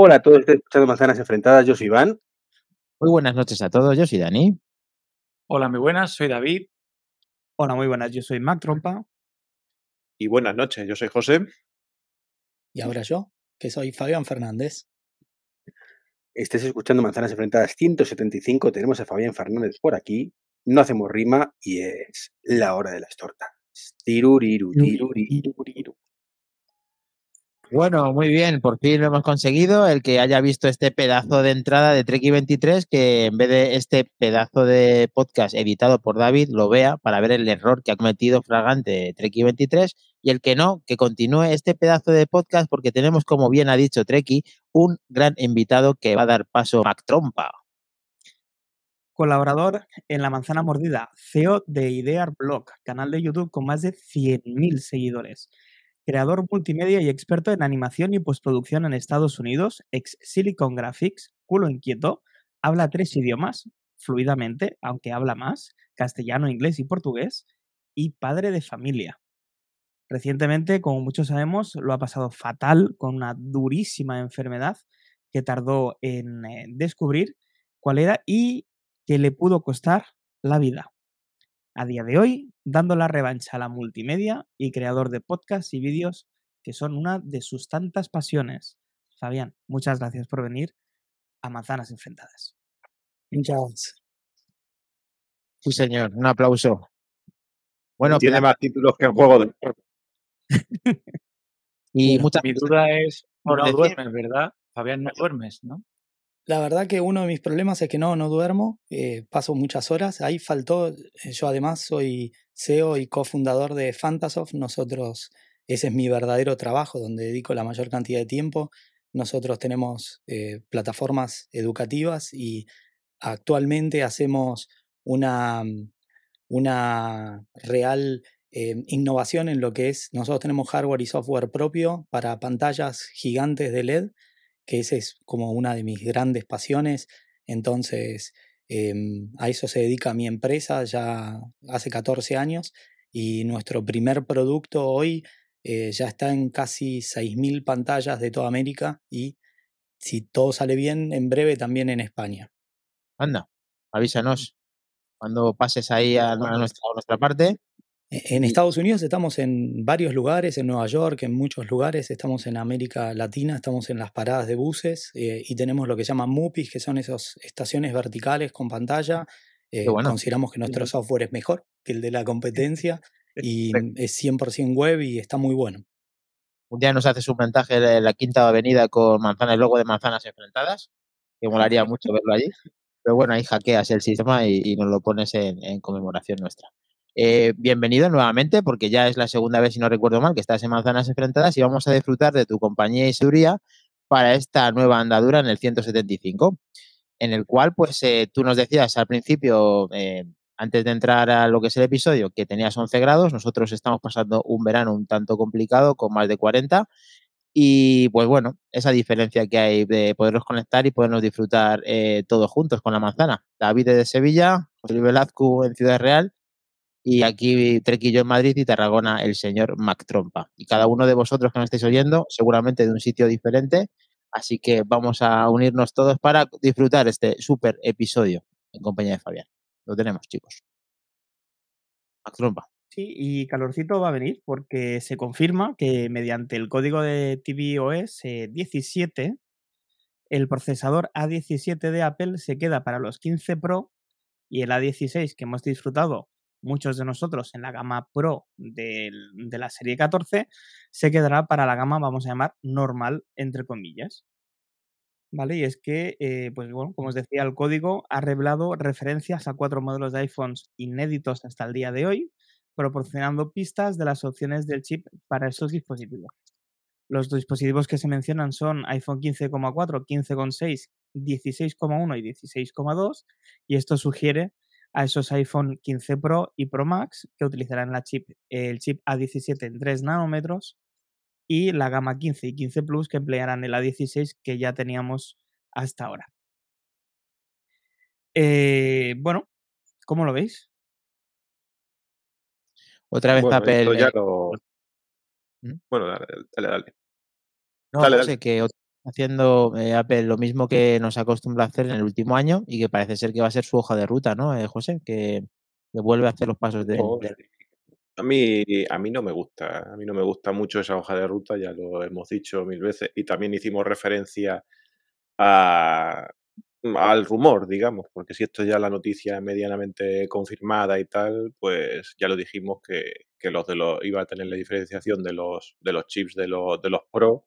Hola a todos, estoy escuchando Manzanas Enfrentadas, yo soy Iván. Muy buenas noches a todos, yo soy Dani. Hola, muy buenas, soy David. Hola, muy buenas, yo soy Mac Trompa. Y buenas noches, yo soy José. Y ahora yo, que soy Fabián Fernández. Estés escuchando Manzanas Enfrentadas 175, tenemos a Fabián Fernández por aquí, no hacemos rima y es la hora de las tortas. Tiruriru, tiruriru. Bueno, muy bien, por fin lo hemos conseguido. El que haya visto este pedazo de entrada de Treki 23, que en vez de este pedazo de podcast editado por David, lo vea para ver el error que ha cometido Fragante Treki 23. Y el que no, que continúe este pedazo de podcast, porque tenemos, como bien ha dicho Treki, un gran invitado que va a dar paso a Mac Trompa. Colaborador en La Manzana Mordida, CEO de Idear Blog, canal de YouTube con más de 100.000 seguidores creador multimedia y experto en animación y postproducción en Estados Unidos, ex Silicon Graphics, culo inquieto, habla tres idiomas fluidamente, aunque habla más, castellano, inglés y portugués, y padre de familia. Recientemente, como muchos sabemos, lo ha pasado fatal con una durísima enfermedad que tardó en eh, descubrir cuál era y que le pudo costar la vida a día de hoy, dando la revancha a la multimedia y creador de podcasts y vídeos que son una de sus tantas pasiones. Fabián, muchas gracias por venir a Manzanas Enfrentadas. Muchas Sí, señor, un aplauso. Bueno, tiene más títulos que el juego de. y muchas Mi duda es, no duermes, ¿verdad? Fabián, no duermes, ¿no? La verdad que uno de mis problemas es que no, no duermo, eh, paso muchas horas. Ahí faltó, eh, yo además soy CEO y cofundador de Fantasoft. Nosotros, ese es mi verdadero trabajo, donde dedico la mayor cantidad de tiempo. Nosotros tenemos eh, plataformas educativas y actualmente hacemos una, mm, una real innovación en lo que es, nosotros tenemos hardware y software propio para pantallas gigantes de LED que esa es como una de mis grandes pasiones. Entonces, em, a eso se dedica mi empresa ya hace 14 años y nuestro primer producto hoy eh, ya está en casi 6.000 pantallas de toda América y si todo sale bien, en breve también en España. Anda, avísanos cuando pases ahí a, nuestra, a nuestra parte en Estados Unidos estamos en varios lugares, en Nueva York, en muchos lugares, estamos en América Latina, estamos en las paradas de buses eh, y tenemos lo que se llama MUPIs, que son esas estaciones verticales con pantalla. Eh, consideramos que nuestro software es mejor que el de la competencia y es 100% web y está muy bueno. Un día nos haces un montaje de la Quinta Avenida con manzana, el logo de manzanas enfrentadas, que molaría mucho verlo allí. Pero bueno, ahí hackeas el sistema y, nos lo pones en conmemoración nuestra. Eh, bienvenido nuevamente, porque ya es la segunda vez, si no recuerdo mal, que estás en Manzanas Enfrentadas y vamos a disfrutar de tu compañía y seguridad para esta nueva andadura en el 175, en el cual, pues, eh, tú nos decías al principio, eh, antes de entrar a lo que es el episodio, que tenías 11 grados, nosotros estamos pasando un verano un tanto complicado, con más de 40, y pues bueno, esa diferencia que hay de poderlos conectar y podernos disfrutar todos juntos con la manzana. David de Sevilla, José Luis en Ciudad Real y aquí Trequillo en Madrid y Tarragona el señor Mac Trompa. Y cada uno de vosotros que me estáis oyendo, seguramente de un sitio diferente. Así que vamos a unirnos todos para disfrutar este súper episodio en compañía de Fabián. Lo tenemos, chicos. Mac Trompa. Sí, y calorcito va a venir porque se confirma que mediante el código de tvOS 17, eh, el procesador A17 de Apple se queda para los 15 Pro y el A16 que hemos disfrutado muchos de nosotros en la gama Pro de la serie 14, se quedará para la gama, vamos a llamar, normal, entre comillas. ¿Vale? Y es que, eh, pues bueno, como os decía, el código ha revelado referencias a cuatro modelos de iPhones inéditos hasta el día de hoy, proporcionando pistas de las opciones del chip para esos dispositivos. Los dispositivos que se mencionan son iPhone 15,4, 15,6, 16,1 y 16,2, y esto sugiere a esos iPhone 15 Pro y Pro Max que utilizarán la chip, el chip A17 en 3 nanómetros y la gama 15 y 15 Plus que emplearán el A16 que ya teníamos hasta ahora. Eh, bueno, ¿cómo lo veis? Otra vez bueno, Ya lo... ¿Mm? Bueno, dale, dale. dale. No, dale, sé que haciendo eh, Apple lo mismo que nos acostumbra a hacer en el último año y que parece ser que va a ser su hoja de ruta, ¿no, eh, José? Que, que vuelve a hacer los pasos de, de- A mí, a mí no me gusta, a mí no me gusta mucho esa hoja de ruta, ya lo hemos dicho mil veces, y también hicimos referencia a, al rumor, digamos, porque si esto ya la noticia medianamente confirmada y tal, pues ya lo dijimos que, que los de los iba a tener la diferenciación de los de los chips de los de los Pro,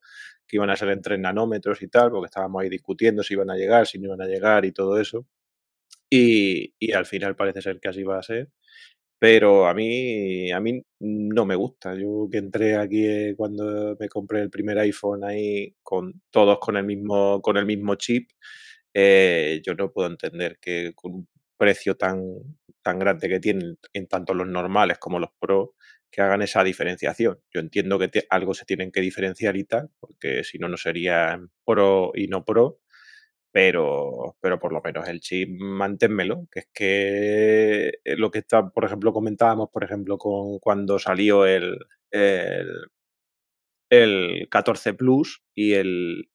que iban a ser en 3 nanómetros y tal, porque estábamos ahí discutiendo si iban a llegar, si no iban a llegar y todo eso. Y, y al final parece ser que así va a ser. Pero a mí, a mí no me gusta. Yo que entré aquí eh, cuando me compré el primer iPhone ahí con todos con el mismo, con el mismo chip, eh, yo no puedo entender que con un precio tan, tan grande que tienen en tanto los normales como los Pro, que hagan esa diferenciación. Yo entiendo que algo se tienen que diferenciar y tal, porque si no, no serían Pro y no Pro, pero, pero por lo menos el chip manténmelo, que es que eh, lo que está, por ejemplo, comentábamos, por ejemplo, con cuando salió el, el, el 14 Plus y el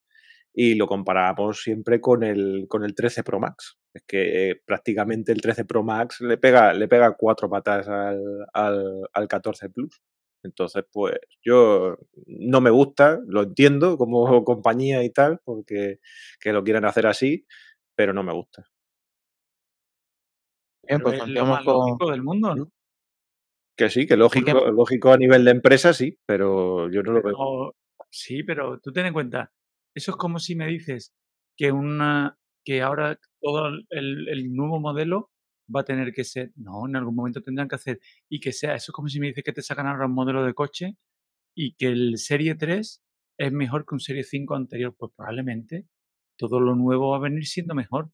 y lo comparábamos siempre con el con el 13 Pro Max. Es que eh, prácticamente el 13 Pro Max le pega, le pega cuatro patas al, al, al 14 Plus. Entonces, pues yo no me gusta, lo entiendo como compañía y tal, porque que lo quieran hacer así, pero no me gusta. Bien, pues es lo más con... lógico del mundo, ¿no? Que sí, que lógico, lógico a nivel de empresa sí, pero yo no lo veo. Sí, pero tú ten en cuenta, eso es como si me dices que una que ahora todo el, nuevo modelo va a tener que ser, no, en algún momento tendrán que hacer, y que sea, eso es como si me dices que te sacan ahora un modelo de coche y que el Serie 3 es mejor que un Serie 5 anterior, pues probablemente todo lo nuevo va a venir siendo mejor,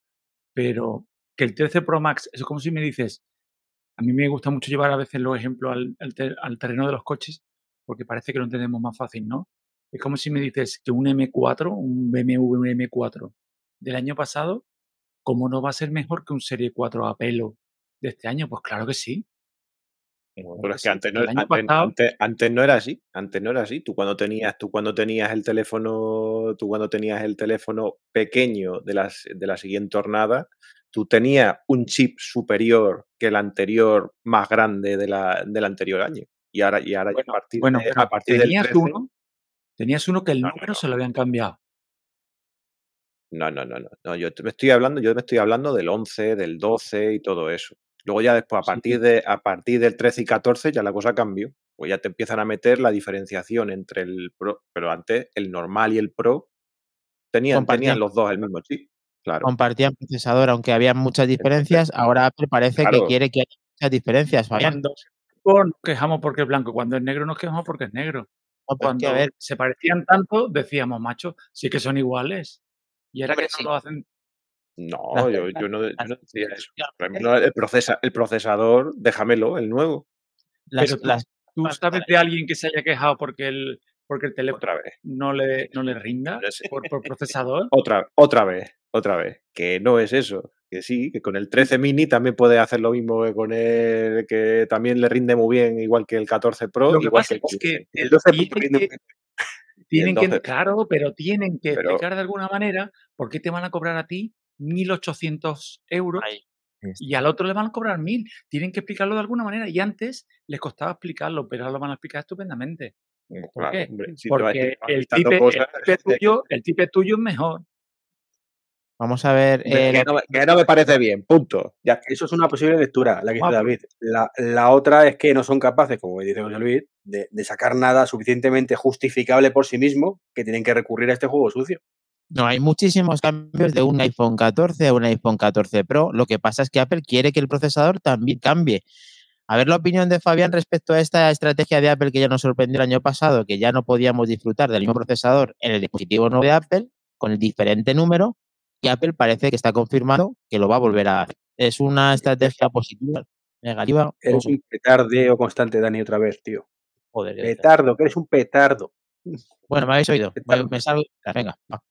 pero que el 13 Pro Max, eso es como si me dices, a mí me gusta mucho llevar a veces los ejemplos al, al al terreno de los coches, porque parece que lo entendemos más fácil, ¿no? Es como si me dices que un M4, un BMW un M4 del año pasado, ¿cómo no va a ser mejor que un Serie 4 a pelo de este año? Pues claro que sí. Pero es que antes no, el año antes, pasado, antes- antes no era así, antes no era así. Tú cuando tenías, tú cuando tenías el teléfono, tú cuando tenías el teléfono pequeño de las, de la siguiente jornada, tú tenías un chip superior que el anterior más grande de la, del anterior año. Y ahora, y ahora a bueno, partir bueno, de, a partir del tenías 13, uno, tenías uno que el no, número no, se lo habían cambiado. no, no, no, no, yo me estoy hablando, yo me estoy hablando del 11, del 12 y todo eso. Luego ya después, a partir de, a partir del 13 y 14, ya la cosa cambió. Pues ya te empiezan a meter la diferenciación entre el Pro, pero antes el normal y el Pro tenían, tenían los dos el mismo chip. Claro, compartían procesador, aunque había muchas diferencias. Ahora Apple parece que quiere que haya muchas diferencias, Fabián. Cuando es blanco nos quejamos porque es blanco, cuando es negro nos quejamos porque es negro. No, que, a Cuando ver, se parecían tanto, decíamos, macho, sí que son iguales. Y ahora que no sí. lo hacen, no, Las, yo, yo no, yo las- no decía eso. No, el, procesa, el procesador, déjamelo, el nuevo, las, pero tú, las, tú sabes de alguien que se haya quejado porque el, porque el teléfono otra vez. no le, no le rinda por, por procesador. Otra, otra vez, otra vez. Que no es eso. Que sí, que con el 13 mini también puede hacer lo mismo que con el que también le rinde muy bien, igual que el 14 Pro, Lo que igual pasa que el es que 15. El eh, 12 tienen rinde que, muy bien. Y el tienen que, 12, claro, pero tienen que pero explicar de alguna manera por qué te van a cobrar a ti 1.800 euros ahí y al otro le van a cobrar 1.000. Tienen que explicarlo de alguna manera. Y antes les costaba explicarlo, pero ahora lo van a explicar estupendamente. mm, ¿Por claro, qué? hombre, si Porque el tipe, el tipe tuyo, el tipe tuyo es mejor. Vamos a ver eh, que, no, me- opinión que no me parece bien, punto. Ya. Eso es una posible lectura, la que dice David. La, la otra es que no son capaces, como dice José Luis, de, de sacar nada suficientemente justificable por sí mismo que tienen que recurrir a este juego sucio. No, hay muchísimos cambios de un iPhone 14 a un iPhone 14 Pro. Lo que pasa es que Apple quiere que el procesador también cambie. A ver la opinión de Fabián respecto a esta estrategia de Apple que ya nos sorprendió el año pasado, que ya no podíamos disfrutar del mismo procesador en el dispositivo nuevo de Apple con el diferente número, y Apple parece que está confirmando que lo va a volver a hacer. ¿Es una estrategia positiva, negativa? Eres un petardeo constante, Dani, otra vez, tío. Joder. Petardo, que eres un petardo. Bueno, me habéis oído. Me, Petardo. me salgo. Venga, va.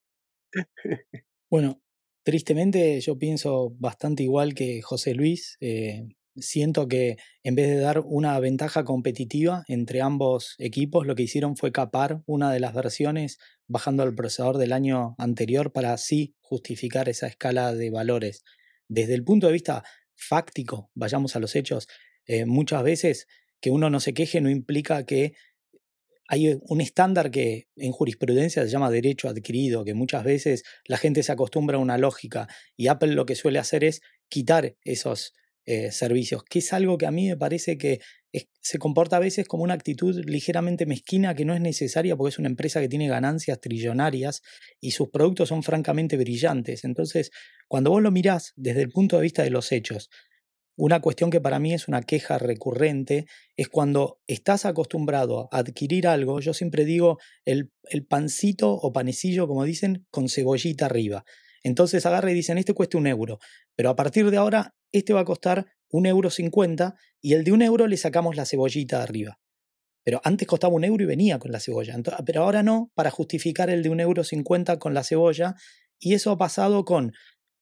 Bueno, tristemente yo pienso bastante igual que José Luis. eh, siento que en vez de dar una ventaja competitiva entre ambos equipos, lo que hicieron fue capar una de las versiones bajando al procesador del año anterior para así justificar esa escala de valores. Desde el punto de vista fáctico, vayamos a los hechos, eh, muchas veces que uno no se queje no implica que hay un estándar que en jurisprudencia se llama derecho adquirido, que muchas veces la gente se acostumbra a una lógica y Apple lo que suele hacer es quitar esos eh, servicios, que es algo que a mí me parece que se comporta a veces como una actitud ligeramente mezquina que no es necesaria porque es una empresa que tiene ganancias trillonarias y sus productos son francamente brillantes. Entonces, cuando vos lo mirás desde el punto de vista de los hechos, una cuestión que para mí es una queja recurrente es cuando estás acostumbrado a adquirir algo, yo siempre digo el, el pancito o panecillo, como dicen, con cebollita arriba. Entonces agarra y dicen, este cuesta un euro, pero a partir de ahora este va a costar un euro cincuenta y el de un euro le sacamos la cebollita arriba. Pero antes costaba un euro y venía con la cebolla, pero ahora no, para justificar el de un euro cincuenta con la cebolla. Y eso ha pasado con,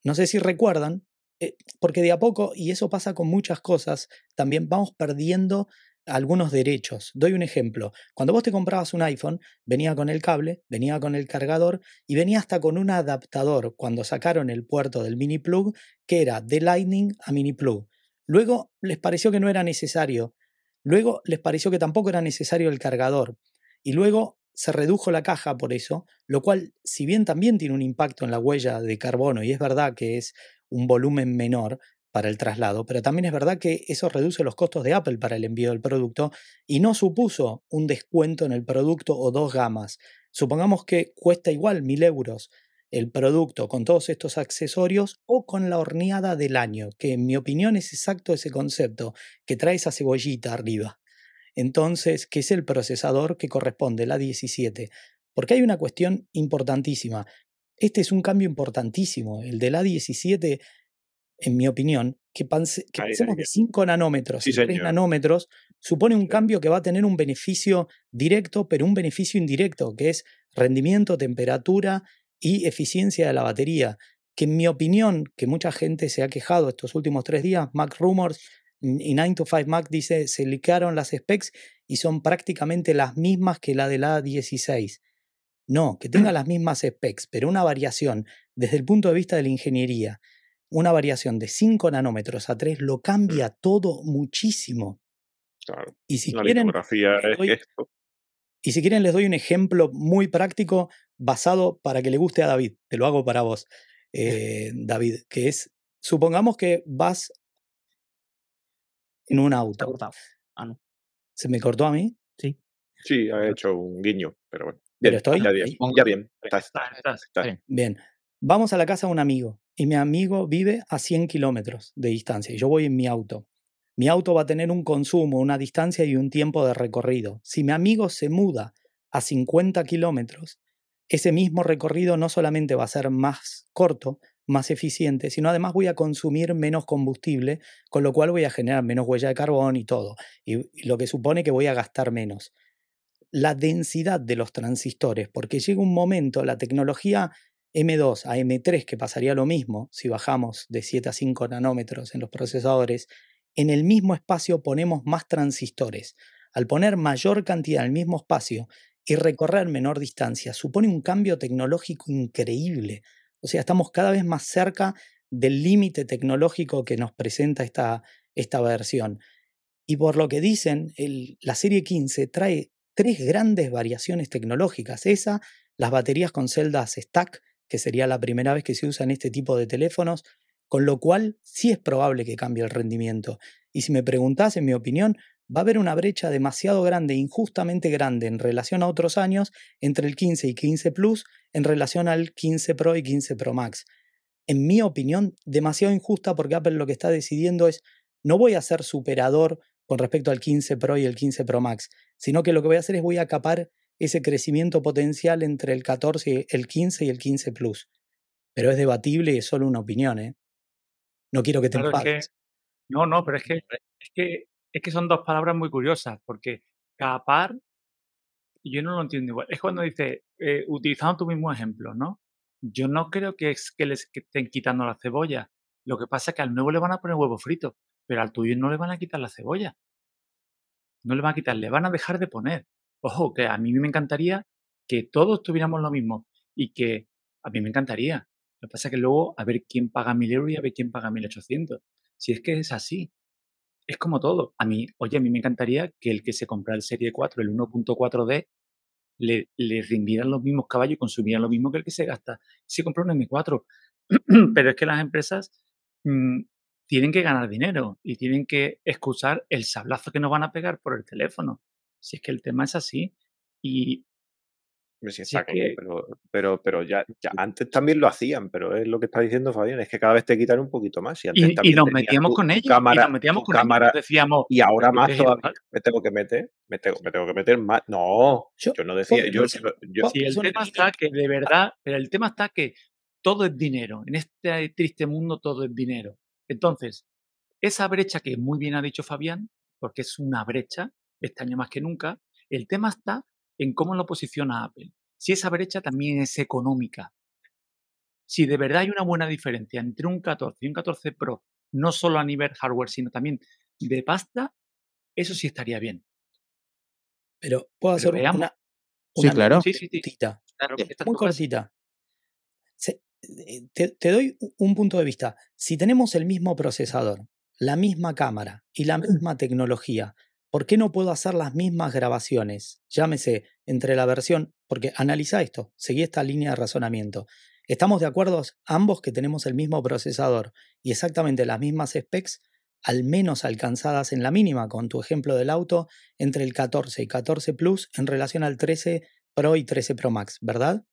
no sé si recuerdan, eh, porque de a poco, y eso pasa con muchas cosas, también vamos perdiendo algunos derechos. Doy un ejemplo. Cuando vos te comprabas un iPhone, venía con el cable, venía con el cargador y venía hasta con un adaptador cuando sacaron el puerto del mini plug que era de Lightning a mini plug. Luego les pareció que no era necesario. Luego les pareció que tampoco era necesario el cargador. Y luego se redujo la caja por eso, lo cual, si bien también tiene un impacto en la huella de carbono, y es verdad que es un volumen menor para el traslado, pero también es verdad que eso reduce los costos de Apple para el envío del producto y no supuso un descuento en el producto o dos gamas. Supongamos que cuesta igual mil euros el producto con todos estos accesorios o con la horneada del año, que en mi opinión es exacto ese concepto, que trae esa cebollita arriba. Entonces, ¿qué es el procesador que corresponde, la 17? Porque hay una cuestión importantísima. Este es un cambio importantísimo. El de la 17, en mi opinión, que, pensemos de 5 nanómetros y 3 nanómetros, supone un cambio que va a tener un beneficio directo, pero un beneficio indirecto, que es rendimiento, temperatura y eficiencia de la batería. Que en mi opinión, que mucha gente se ha quejado estos últimos tres días, Mac Rumors y 9 to 5 Mac dice, se liquearon las specs y son prácticamente las mismas que la de la 16. No, que tenga las mismas specs, pero una variación desde el punto de vista de la ingeniería, una variación de 5 nanómetros a 3 lo cambia todo muchísimo. Claro. Y si La quieren, es doy- esto. y si quieren les doy un ejemplo muy práctico basado para que le guste a David. Te lo hago para vos, eh, David, que es, supongamos que vas en un Está auto. Ah, no. ¿Se me cortó a mí? Sí. Sí, ha hecho un guiño, pero bueno. Pero Bien, estoy ya bien, ya bien. Estás. estás. bien. Bien. Vamos a la casa de un amigo y mi amigo vive a 100 kilómetros de distancia y yo voy en mi auto. Mi auto va a tener un consumo, una distancia y un tiempo de recorrido. Si mi amigo se muda a 50 kilómetros, ese mismo recorrido no solamente va a ser más corto, más eficiente, sino además voy a consumir menos combustible, con lo cual voy a generar menos huella de carbón y todo, y, lo que supone que voy a gastar menos. La densidad de los transistores, porque llega un momento, la tecnología M2 a M3, que pasaría lo mismo si bajamos de 7 a 5 nanómetros en los procesadores, en el mismo espacio ponemos más transistores. Al poner mayor cantidad en el mismo espacio y recorrer menor distancia, supone un cambio tecnológico increíble. O sea, estamos cada vez más cerca del límite tecnológico que nos presenta esta, esta versión. Y por lo que dicen, la serie 15 trae tres grandes variaciones tecnológicas. Esa, las baterías con celdas stack, que sería la primera vez que se usa en este tipo de teléfonos, con lo cual sí es probable que cambie el rendimiento. Y si me preguntás, en mi opinión, va a haber una brecha demasiado grande, injustamente grande en relación a otros años, entre el 15 y 15 Plus en relación al 15 Pro y 15 Pro Max. En mi opinión, demasiado injusta porque Apple lo que está decidiendo es, no voy a ser superador con respecto al 15 Pro y el 15 Pro Max, sino que lo que voy a hacer es voy a capar ese crecimiento potencial entre el 14, el 15 y el 15 Plus. Pero es debatible y es solo una opinión, ¿eh? No quiero que te Claro, es que, enfades. no, no, pero es que, es que, es que son dos palabras muy curiosas, porque capar, yo no lo entiendo igual. Es cuando dice, eh, utilizando tu mismo ejemplo, ¿no? Yo no creo que es que les que estén quitando la cebolla. Lo que pasa es que al nuevo le van a poner huevo frito. pero al tuyo no le van a quitar la cebolla. No le van a quitar, le van a dejar de poner. Ojo, que a mí me encantaría que todos tuviéramos lo mismo y que a mí me encantaría. Lo que pasa es que luego a ver quién paga mil euros y a ver quién paga 1800. Si es que es así. Es como todo. A mí, oye, a mí me encantaría que el que se compra el Serie 4, el 1.4D, le, le rindieran los mismos caballos y consumieran lo mismo que el que se gasta. Si compra un M4. Pero es que las empresas mm, tienen que ganar dinero y tienen que excusar el sablazo que nos van a pegar por el teléfono. Si es que el tema es así. Y sí si está es claro, que pero, pero, pero ya, ya antes también lo hacían, pero es lo que está diciendo Fabián, es que cada vez te quitan un poquito más. Y antes Y, nos metíamos con ellos, y nos metíamos con ellos. cámara, decíamos, y ahora pero más ¿qué es todavía. Me tengo que meter, me tengo, me tengo que meter más. No, Yo, yo no decía, yo, Si el tema está que de verdad, pero el tema está que todo es dinero. En este triste mundo todo es dinero. Entonces, esa brecha que muy bien ha dicho Fabián, porque es una brecha, este año más que nunca, el tema está en cómo lo posiciona Apple. Si esa brecha también es económica. Si de verdad hay una buena diferencia entre un 14 y un 14 Pro, no solo a nivel hardware, sino también de pasta, eso sí estaría bien. pero puedo hacer una, Sí, una claro. Sí, sí, sí. cortita, Claro, muy cortita. Eh, te, te doy un punto de vista. Si tenemos el mismo procesador, la misma cámara y la misma tecnología, ¿por qué no puedo hacer las mismas grabaciones? Llámese entre la versión, porque analiza esto, seguí esta línea de razonamiento. Estamos de acuerdo ambos que tenemos el mismo procesador y exactamente las mismas specs, al menos alcanzadas en la mínima, con tu ejemplo del auto, entre el 14 y 14 Plus en relación al 13 Pro y 13 Pro Max, ¿verdad?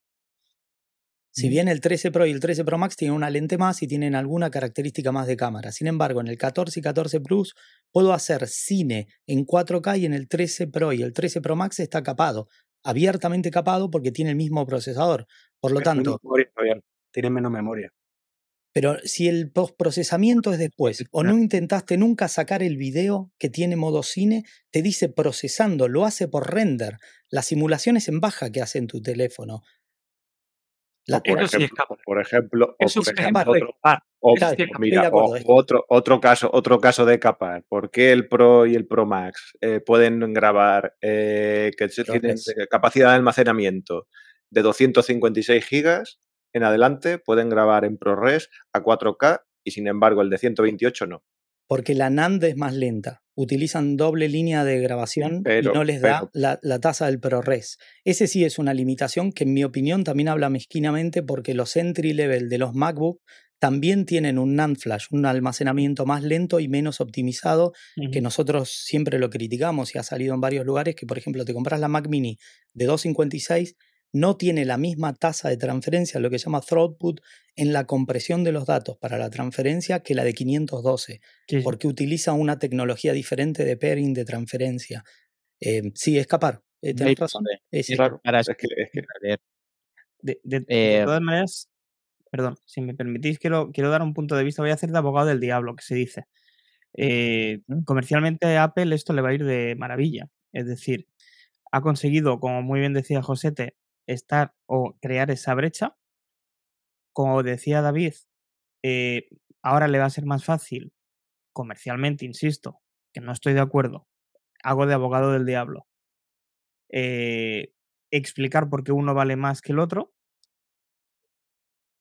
Si bien el 13 Pro y el 13 Pro Max tienen una lente más y tienen alguna característica más de cámara. Sin embargo, en el 14 y 14 Plus puedo hacer cine en 4K y en el 13 Pro y el 13 Pro Max está capado, abiertamente capado porque tiene el mismo procesador. Por lo Pero tanto, memoria. Tiene menos memoria. pero si el postprocesamiento es después o no intentaste nunca sacar el video que tiene modo cine, te dice procesando, lo hace por render. La simulación es en baja que hace en tu teléfono. La- por sí ejemplo, capaz. por ejemplo, o Eso por ejemplo, otro, o, sí mira, o esto- otro, otro caso, otro caso de capar. ¿Por qué el Pro y el Pro Max eh, pueden grabar eh, que tienen eh, capacidad de almacenamiento de 256 gigas en adelante, pueden grabar en ProRes a 4K y sin embargo el de 128 no. Porque la NAND es más lenta. Utilizan doble línea de grabación y no les da pero, la, la tasa del ProRes. Ese sí es una limitación que en mi opinión también habla mezquinamente porque los entry level de los MacBook también tienen un NAND flash, un almacenamiento más lento y menos optimizado que nosotros siempre lo criticamos y ha salido en varios lugares que, por ejemplo, te compras la Mac Mini de 256, no tiene la misma tasa de transferencia, lo que se llama throughput, en la compresión de los datos para la transferencia que la de 512, Sí, sí. porque utiliza una tecnología diferente de pairing de transferencia. Eh, sí, escapar. Eh, Ahí ¿Tenés lo razón? sabe. Sí. claro, Para es que, es que leer. De, de- de Eh, todas maneras, perdón, si me permitís, quiero, quiero dar un punto de vista. Voy a hacer de abogado del diablo, que se dice. Comercialmente a Apple esto le va a ir de maravilla. Es decir, ha conseguido, como muy bien decía Josete, estar o crear esa brecha. Como decía David, eh, ahora le va a ser más fácil, comercialmente, insisto, que no estoy de acuerdo, hago de abogado del diablo, eh, explicar por qué uno vale más que el otro,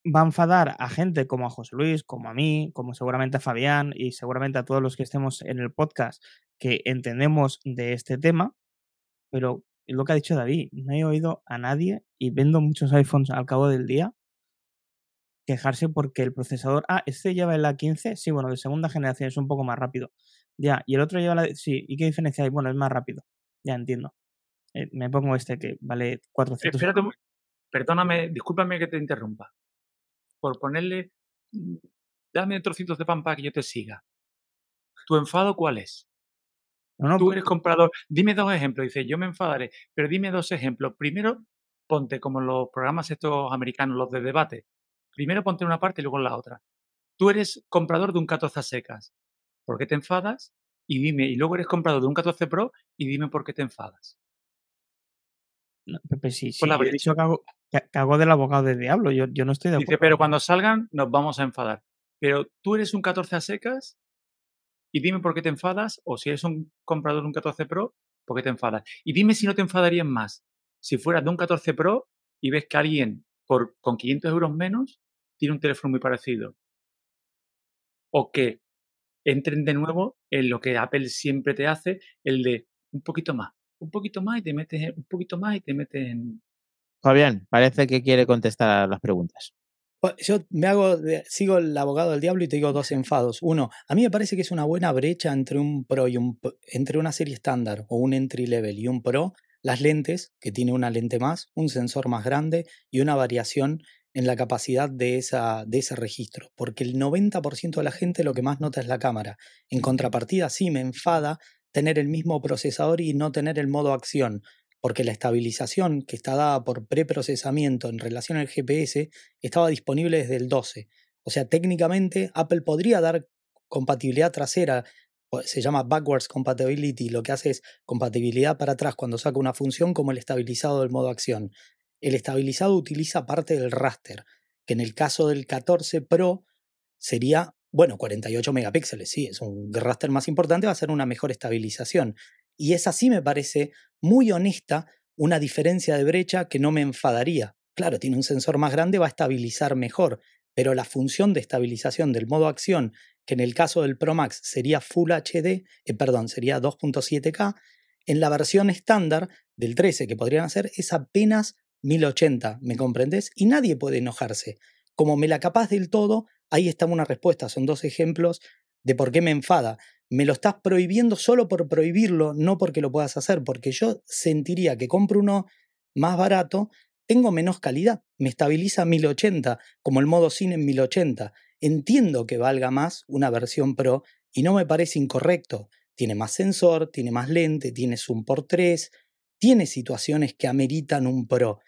va a enfadar a gente como a José Luis, como a mí, como seguramente a Fabián y seguramente a todos los que estemos en el podcast que entendemos de este tema, pero lo que ha dicho David, no he oído a nadie y vendo muchos iPhones al cabo del día quejarse porque el procesador, ah, este lleva el A15, sí, bueno, de segunda generación es un poco más rápido. Ya, y el otro lleva la, sí, ¿y qué diferencia hay? Bueno, es más rápido. Ya entiendo. Eh, me pongo este que vale 400 Espérate, un- perdóname, discúlpame que te interrumpa. Por ponerle, mm, dame trocitos de pan para que yo te siga. ¿Tu enfado cuál es? No, no, Tú pu- eres comprador. Dime dos ejemplos. Dice, yo me enfadaré, pero dime dos ejemplos. Primero, ponte como los programas estos americanos, los de debate. Primero ponte en una parte y luego en la otra. Tú eres comprador de un 14 a secas. ¿Por qué te enfadas? Y dime, y luego eres comprador de un 14 Pro y dime por qué te enfadas. no, Pepe, sí, sí, Por la yo he brecha. dicho que hago, que, que hago del abogado del diablo, yo, yo no estoy de Dice, acuerdo. pero cuando salgan nos vamos a enfadar. Pero tú eres un 14 a secas y dime por qué te enfadas, o si eres un comprador de un 14 Pro, por qué te enfadas. Y dime si no te enfadarías más si fueras de un 14 Pro y ves que alguien por, con 500 euros menos tiene un teléfono muy parecido. O que entren de nuevo en lo que Apple siempre te hace, el de un poquito más, un poquito más y te metes un poquito más y te metes en... Fabián, parece que quiere contestar a las preguntas. Yo me hago, sigo el abogado del diablo y te digo dos enfados. Uno, a mí me parece que es una buena brecha entre un Pro y entre una serie estándar o un entry level y un Pro, las lentes, que tiene una lente más, un sensor más grande y una variación en la capacidad de, esa, de ese registro, porque el 90% de la gente lo que más nota es la cámara. En contrapartida, sí me enfada tener el mismo procesador y no tener el modo acción, porque la estabilización que está dada por preprocesamiento en relación al GPS estaba disponible desde el 12. O sea, técnicamente Apple podría dar compatibilidad trasera, se llama backwards compatibility, lo que hace es compatibilidad para atrás cuando saca una función como el estabilizado del modo acción. El estabilizado utiliza parte del raster, que en el caso del 14 Pro sería, bueno, 48 megapíxeles, sí, es un raster más importante, va a ser una mejor estabilización. Y es así, me parece, muy honesta, una diferencia de brecha que no me enfadaría. Claro, tiene un sensor más grande, va a estabilizar mejor, pero la función de estabilización del modo acción, que en el caso del Pro Max sería Full HD, eh, perdón, sería 2.7K, en la versión estándar del 13 que podrían hacer es apenas 1080, ¿me comprendes? Y nadie puede enojarse. Como me la capaz del todo, ahí está una respuesta, son dos ejemplos de por qué me enfada me lo estás prohibiendo solo por prohibirlo, no porque lo puedas hacer, porque yo sentiría que compro uno más barato, tengo menos calidad, me estabiliza 1080, como el modo cine en 1080. Entiendo que valga más una versión Pro y no me parece incorrecto. Tiene más sensor, tiene más lente, tiene zoom por 3, tiene situaciones que ameritan un Pro,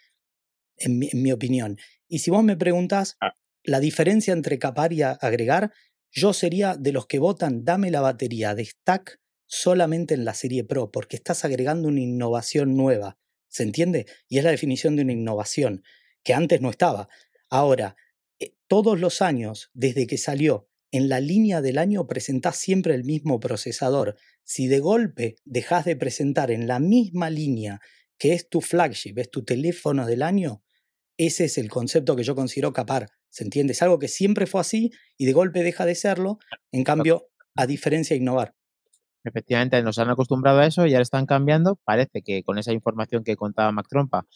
en mi, en mi opinión. Y si vos me preguntás, ah. la diferencia entre capar y agregar, yo sería de los que votan dame la batería de stack solamente en la serie Pro, porque estás agregando una innovación nueva. ¿Se entiende? Y es la definición de una innovación, que antes no estaba. Ahora, eh, todos los años, desde que salió, en la línea del año presentás siempre el mismo procesador. Si de golpe dejas de presentar en la misma línea que es tu flagship, es tu teléfono del año, ese es el concepto que yo considero capar. ¿Se entiende? Es algo que siempre fue así y de golpe deja de serlo, en cambio, a diferencia de innovar. Efectivamente, nos han acostumbrado a eso y ahora están cambiando. Parece que con esa información que contaba Mac Trompa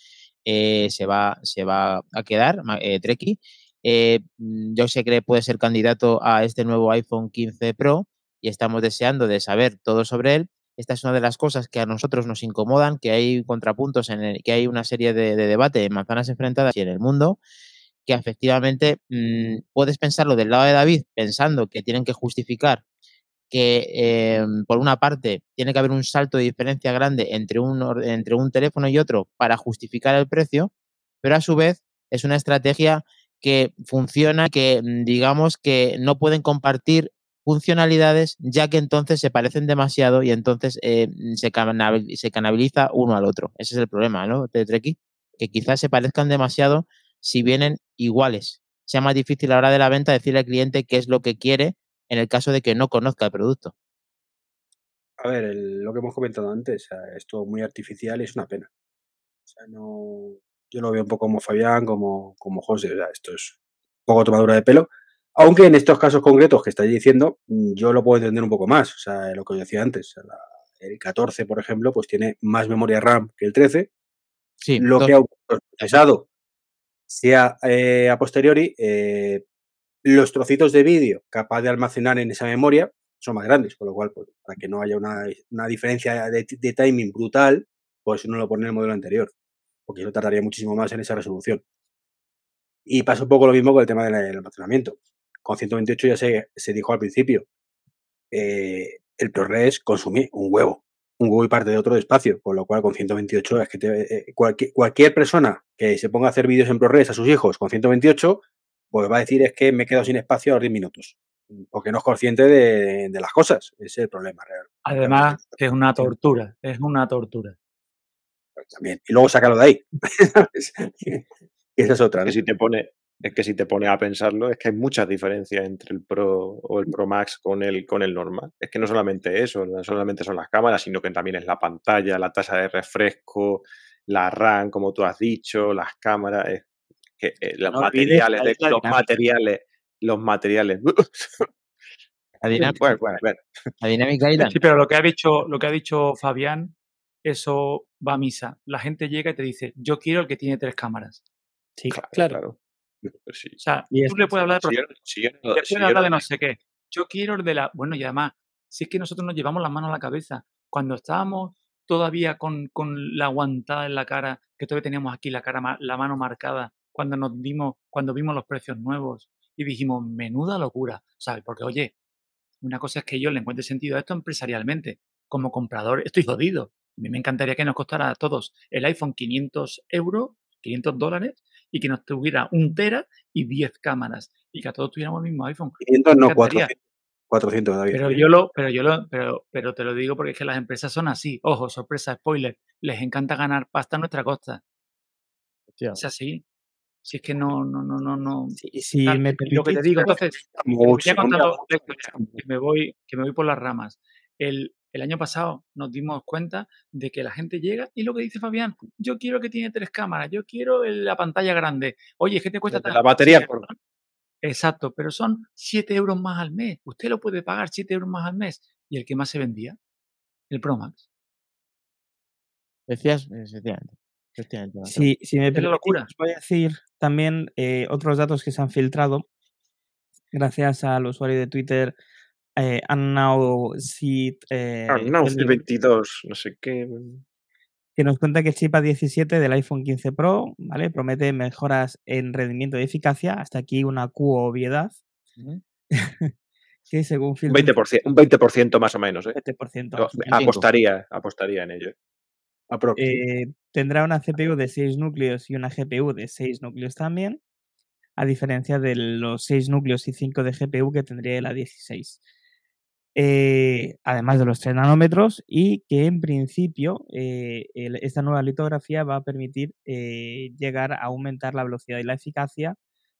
eh, se, va, se va a quedar, eh, Treki. Eh, mm, yo sé que puede ser candidato a este nuevo iPhone 15 Pro y estamos deseando de saber todo sobre él. Esta es una de las cosas que a nosotros nos incomodan, que hay contrapuntos, en el, que hay una serie de, de debate en manzanas enfrentadas y en el mundo que efectivamente mm, puedes pensarlo del lado de David, pensando que tienen que justificar que em, por una parte tiene que haber un salto de diferencia grande entre un, entre un teléfono y otro para justificar el precio, pero a su vez es una estrategia que funciona, que mm, digamos que no pueden compartir funcionalidades ya que entonces se parecen demasiado y entonces eh, se, se canabiliza uno al otro. Ese es el problema, ¿no? De Treki, que quizás se parezcan demasiado si vienen iguales. Sea más difícil a la hora de la venta decirle al cliente qué es lo que quiere en el caso de que no conozca el producto. A ver, lo que hemos comentado antes, esto muy artificial y es una pena. O sea, no, yo lo veo un poco como Fabián, como, como José, esto es un poco tomadura de pelo. Aunque en estos casos concretos que estáis diciendo, mm, yo lo puedo entender un poco más. O sea, lo que yo decía antes, el 14, por ejemplo, pues tiene más memoria RAM que el 13. Sí, lo que ha procesado sea eh, a posteriori, eh, los trocitos de vídeo capaz de almacenar en esa memoria son más grandes, con lo cual, pues, para que no haya una, diferencia de, timing brutal, pues no lo pone en el modelo anterior, porque eso tardaría muchísimo más en esa resolución. Y pasa un poco lo mismo con el tema del almacenamiento. Con 128 ya se, se dijo al principio, eh, el ProRes consume un huevo un Google parte de otro espacio, con lo cual con 128 es que eh, cualquier, persona que se ponga a hacer vídeos en ProRes a sus hijos con 128, pues va a decir es que me he quedado sin espacio a los 10 minutos, porque no es consciente de, las cosas, ese es el problema real. Además, que es una tortura, es una tortura. Pues también. Y luego sácalo de ahí. esa es otra. si te pone, es que si te pones a pensarlo, es que hay muchas diferencias entre el Pro o el Pro Max con el, con el normal. Es que no solamente eso, no solamente son las cámaras, sino que también es la pantalla, la tasa de refresco, la RAM, como tú has dicho, las cámaras, es que eh, los No materiales, de- los dinámica. materiales, los materiales. La dinámica, Bueno, bueno, bueno. la dinámica. Sí, pero lo que ha dicho, lo que ha dicho Fabián, eso va a misa. La gente llega y te dice, yo quiero el que tiene tres cámaras. Sí, Claro, Claro. claro. Sí. O sea, Y tú le puedes hablar de Si yo, procesador, si yo no- le si puedes yo hablar no- de no sé qué. Yo quiero el de la... Bueno, y además, si es que nosotros nos llevamos las manos a la cabeza. Cuando estábamos todavía con, con la aguantada en la cara, que todavía teníamos aquí la cara, la mano marcada, cuando nos dimos, cuando vimos los precios nuevos y dijimos, menuda locura, ¿sabes? Porque, oye, una cosa es que yo le encuentre sentido a esto empresarialmente. Como comprador estoy jodido. A mí me encantaría que nos costara a todos el iPhone 500 euros, 500 dólares, y que nos tuviera un tera y 10 cámaras. Y que a todos tuviéramos el mismo iPhone. 500 Me no, encantaría. 400. 400 David. Pero yo lo, pero yo lo, pero, pero te lo digo porque es que las empresas son así. Ojo, sorpresa, spoiler. Les encanta ganar pasta a nuestra costa. Es así. Si es que no, no, no, no, no. Si, si Tal, me lo que te digo, entonces, me Mucho, voy hombre, la historia, que me voy, que me voy por las ramas. El, el año pasado nos dimos cuenta de que la gente llega y lo que dice Fabián, yo quiero que tiene tres cámaras, yo quiero la pantalla grande. Oye, ¿qué te cuesta tal? la batería Sí, por- Exacto, pero son 7 euros más al mes. Usted lo puede pagar 7 euros más al mes. ¿Y el que más se vendía? El Pro Max. Decías, efectivamente. efectivamente, Gonzalo. si, si me Es la locura. os voy a decir también eh, otros datos que se han filtrado gracias al usuario de Twitter eh, eh, Arnau Elin, 22, no sé qué. que nos cuenta que el chip A17 del iPhone 15 Pro ¿vale? promete mejoras en rendimiento y eficacia. Hasta aquí una Q obviedad que según Un filtros 20%, un 20% más o menos, ¿eh? 20% Yo más o menos. cinco. apostaría, apostaría en ello. ¿eh? Eh, tendrá una CPU de 6 núcleos y una GPU de 6 núcleos también, a diferencia de los 6 núcleos y 5 de GPU que tendría el A16. Eh, además de los 3 nanómetros y que en principio eh, el- esta nueva litografía va a permitir eh, llegar a aumentar la velocidad y la eficacia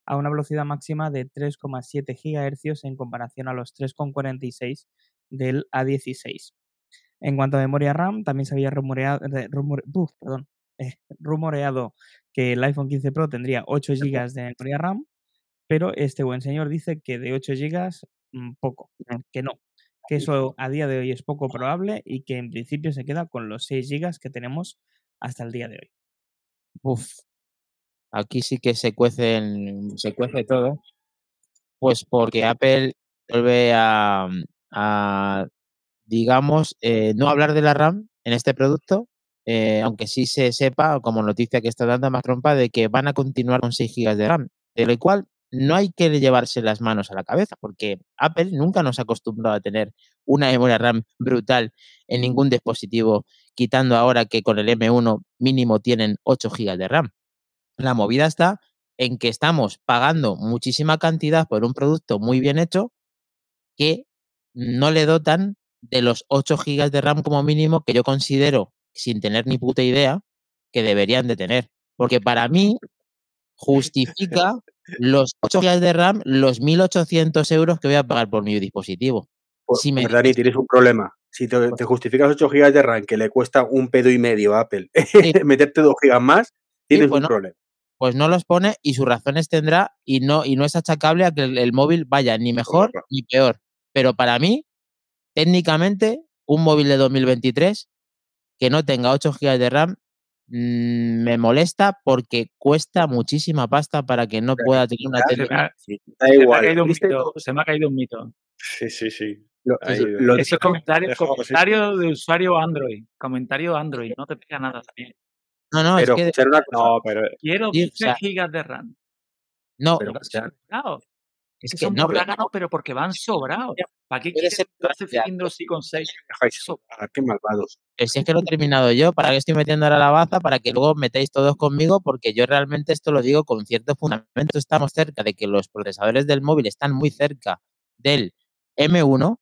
a una velocidad máxima de 3,7 GHz en comparación a los 3,46 del A16. En cuanto a memoria RAM, también se había rumoreado, rumore- perdón, rumoreado que el iPhone 15 Pro tendría 8 GB de memoria RAM, pero este buen señor dice que de 8 GB mm, poco, que no, que eso a día de hoy es poco probable y que en principio se queda con los 6 GB que tenemos hasta el día de hoy. Uf, aquí sí que se cuecen, se cuece todo. Pues porque Apple vuelve a, a, digamos, eh, no hablar de la RAM en este producto, eh, aunque sí se sepa, como noticia que está dando más trompa, de que van a continuar con 6 GB de RAM, de lo cual no hay que llevarse las manos a la cabeza, porque Apple nunca nos ha acostumbrado a tener una memoria RAM brutal en ningún dispositivo, quitando ahora que con el M1 mínimo tienen 8 GB de RAM. La movida está en que estamos pagando muchísima cantidad por un producto muy bien hecho que no le dotan de los 8 GB de RAM como mínimo que yo considero, sin tener ni puta idea, que deberían de tener. Porque para mí justifica los 8 GB de RAM, los 1.800 euros que voy a pagar por mi dispositivo. Pues, si me pues, Dani, tienes un problema. Si te, te justificas 8 GB de RAM que le cuesta un pedo y medio a Apple, meterte 2 GB más, tienes pues un no. problema. Pues no los pone y sus razones tendrá y no, y no es achacable a que el, el móvil vaya ni mejor ni peor. Pero para mí, técnicamente, un móvil de 2023 que no tenga 8 GB de RAM mm, me molesta porque cuesta muchísima pasta para que no pueda tener una ya, Se tele. me ha, Sí, da se me ha igual. caído un ¿viste mito. Se me ha caído un mito. Sí, sí, sí. Lo, eso- lo Eso es comentario, de usuario Android. Comentario Android. No te pega nada también. No, no, pero es que escuchar una cosa. No, pero Quiero Sí, o 12 sea, gigas de RAM. no, pero, o sea, es Que que son no, pero porque van sobrados. ¿Para qué quieres ser 12 ya, cilindros y con 6? dejáis sobrar, qué malvados. Si es que lo he terminado yo, ¿para qué estoy metiendo ahora la baza? Para que luego metáis todos conmigo, porque yo realmente esto lo digo con cierto fundamento. Estamos cerca de que los procesadores del móvil están muy cerca del M1.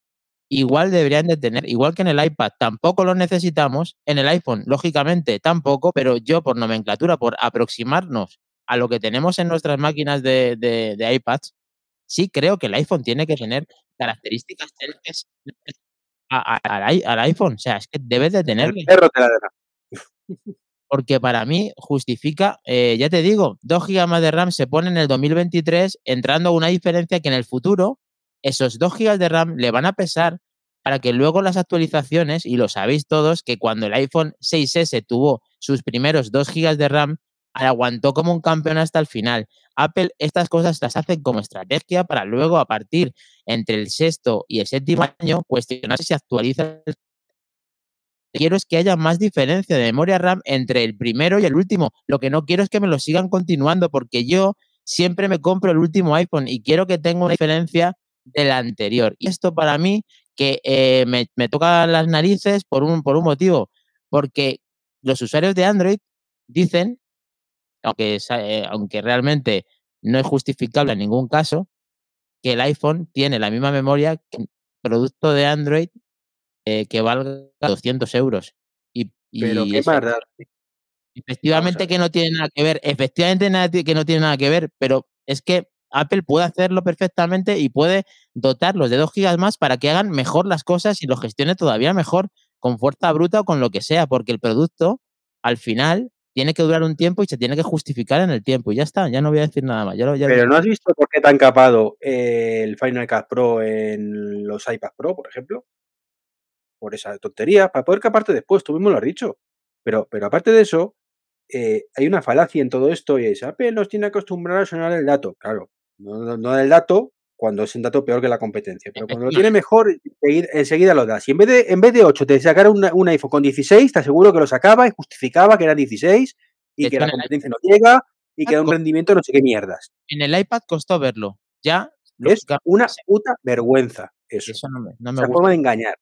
Igual deberían de tener, igual que en el iPad, tampoco lo necesitamos. En el iPhone, lógicamente, tampoco, pero yo por nomenclatura, por aproximarnos a lo que tenemos en nuestras máquinas de, de, de iPads, sí creo que el iPhone tiene que tener características técnicas a- a- al, iPhone. O sea, es que debes de El tenerle. perro te la dará. Porque para mí justifica, eh, ya te digo, 2 GB más de RAM se pone en el 2023, entrando una diferencia que en el futuro esos 2 GB de RAM le van a pesar para que luego las actualizaciones, y lo sabéis todos, que cuando el iPhone 6S tuvo sus primeros 2 GB de RAM, aguantó como un campeón hasta el final. Apple estas cosas las hace como estrategia para luego, a partir entre el sexto y el séptimo año, cuestionarse si actualiza el quiero es que haya más diferencia de memoria RAM entre el primero y el último. Lo que no quiero es que me lo sigan continuando porque yo siempre me compro el último iPhone y quiero que tenga una diferencia del anterior. Y esto para mí que eh, me, me toca las narices por un, por un motivo, porque los usuarios de Android dicen, aunque, eh, aunque realmente no es justificable en ningún caso, que el iPhone tiene la misma memoria que un producto de Android eh, que valga 200 euros. Y, Pero qué efectivamente que no tiene nada que ver, efectivamente nada que no tiene nada que ver, pero es que Apple puede hacerlo perfectamente y puede dotarlos de 2 gigas más para que hagan mejor las cosas y lo gestione todavía mejor, con fuerza bruta o con lo que sea, porque el producto al final tiene que durar un tiempo y se tiene que justificar en el tiempo. Y ya está, ya no voy a decir nada más. Ya lo, ya lo he Pero. ¿no has visto por qué te han capado el Final Cut Pro en los iPad Pro, por ejemplo? Por esa tontería, para poder caparte después, tú mismo lo has dicho. Pero, pero aparte de eso, eh, hay una falacia en todo esto y es, Apple nos tiene acostumbrado a sonar el dato. Claro, no, no, no del dato cuando es un dato peor que la competencia, pero cuando lo tiene mejor, enseguida- enseguida lo das. Si en vez de, en vez de 8 te sacara una- un iPhone con 16, te aseguro que lo sacaba y justificaba que eran 16 y De que la competencia no llega y que da un rendimiento no sé qué mierdas. En el iPad costó verlo. Ya, Es una puta vergüenza eso. eso no me, no me Esa gusta. forma de engañar.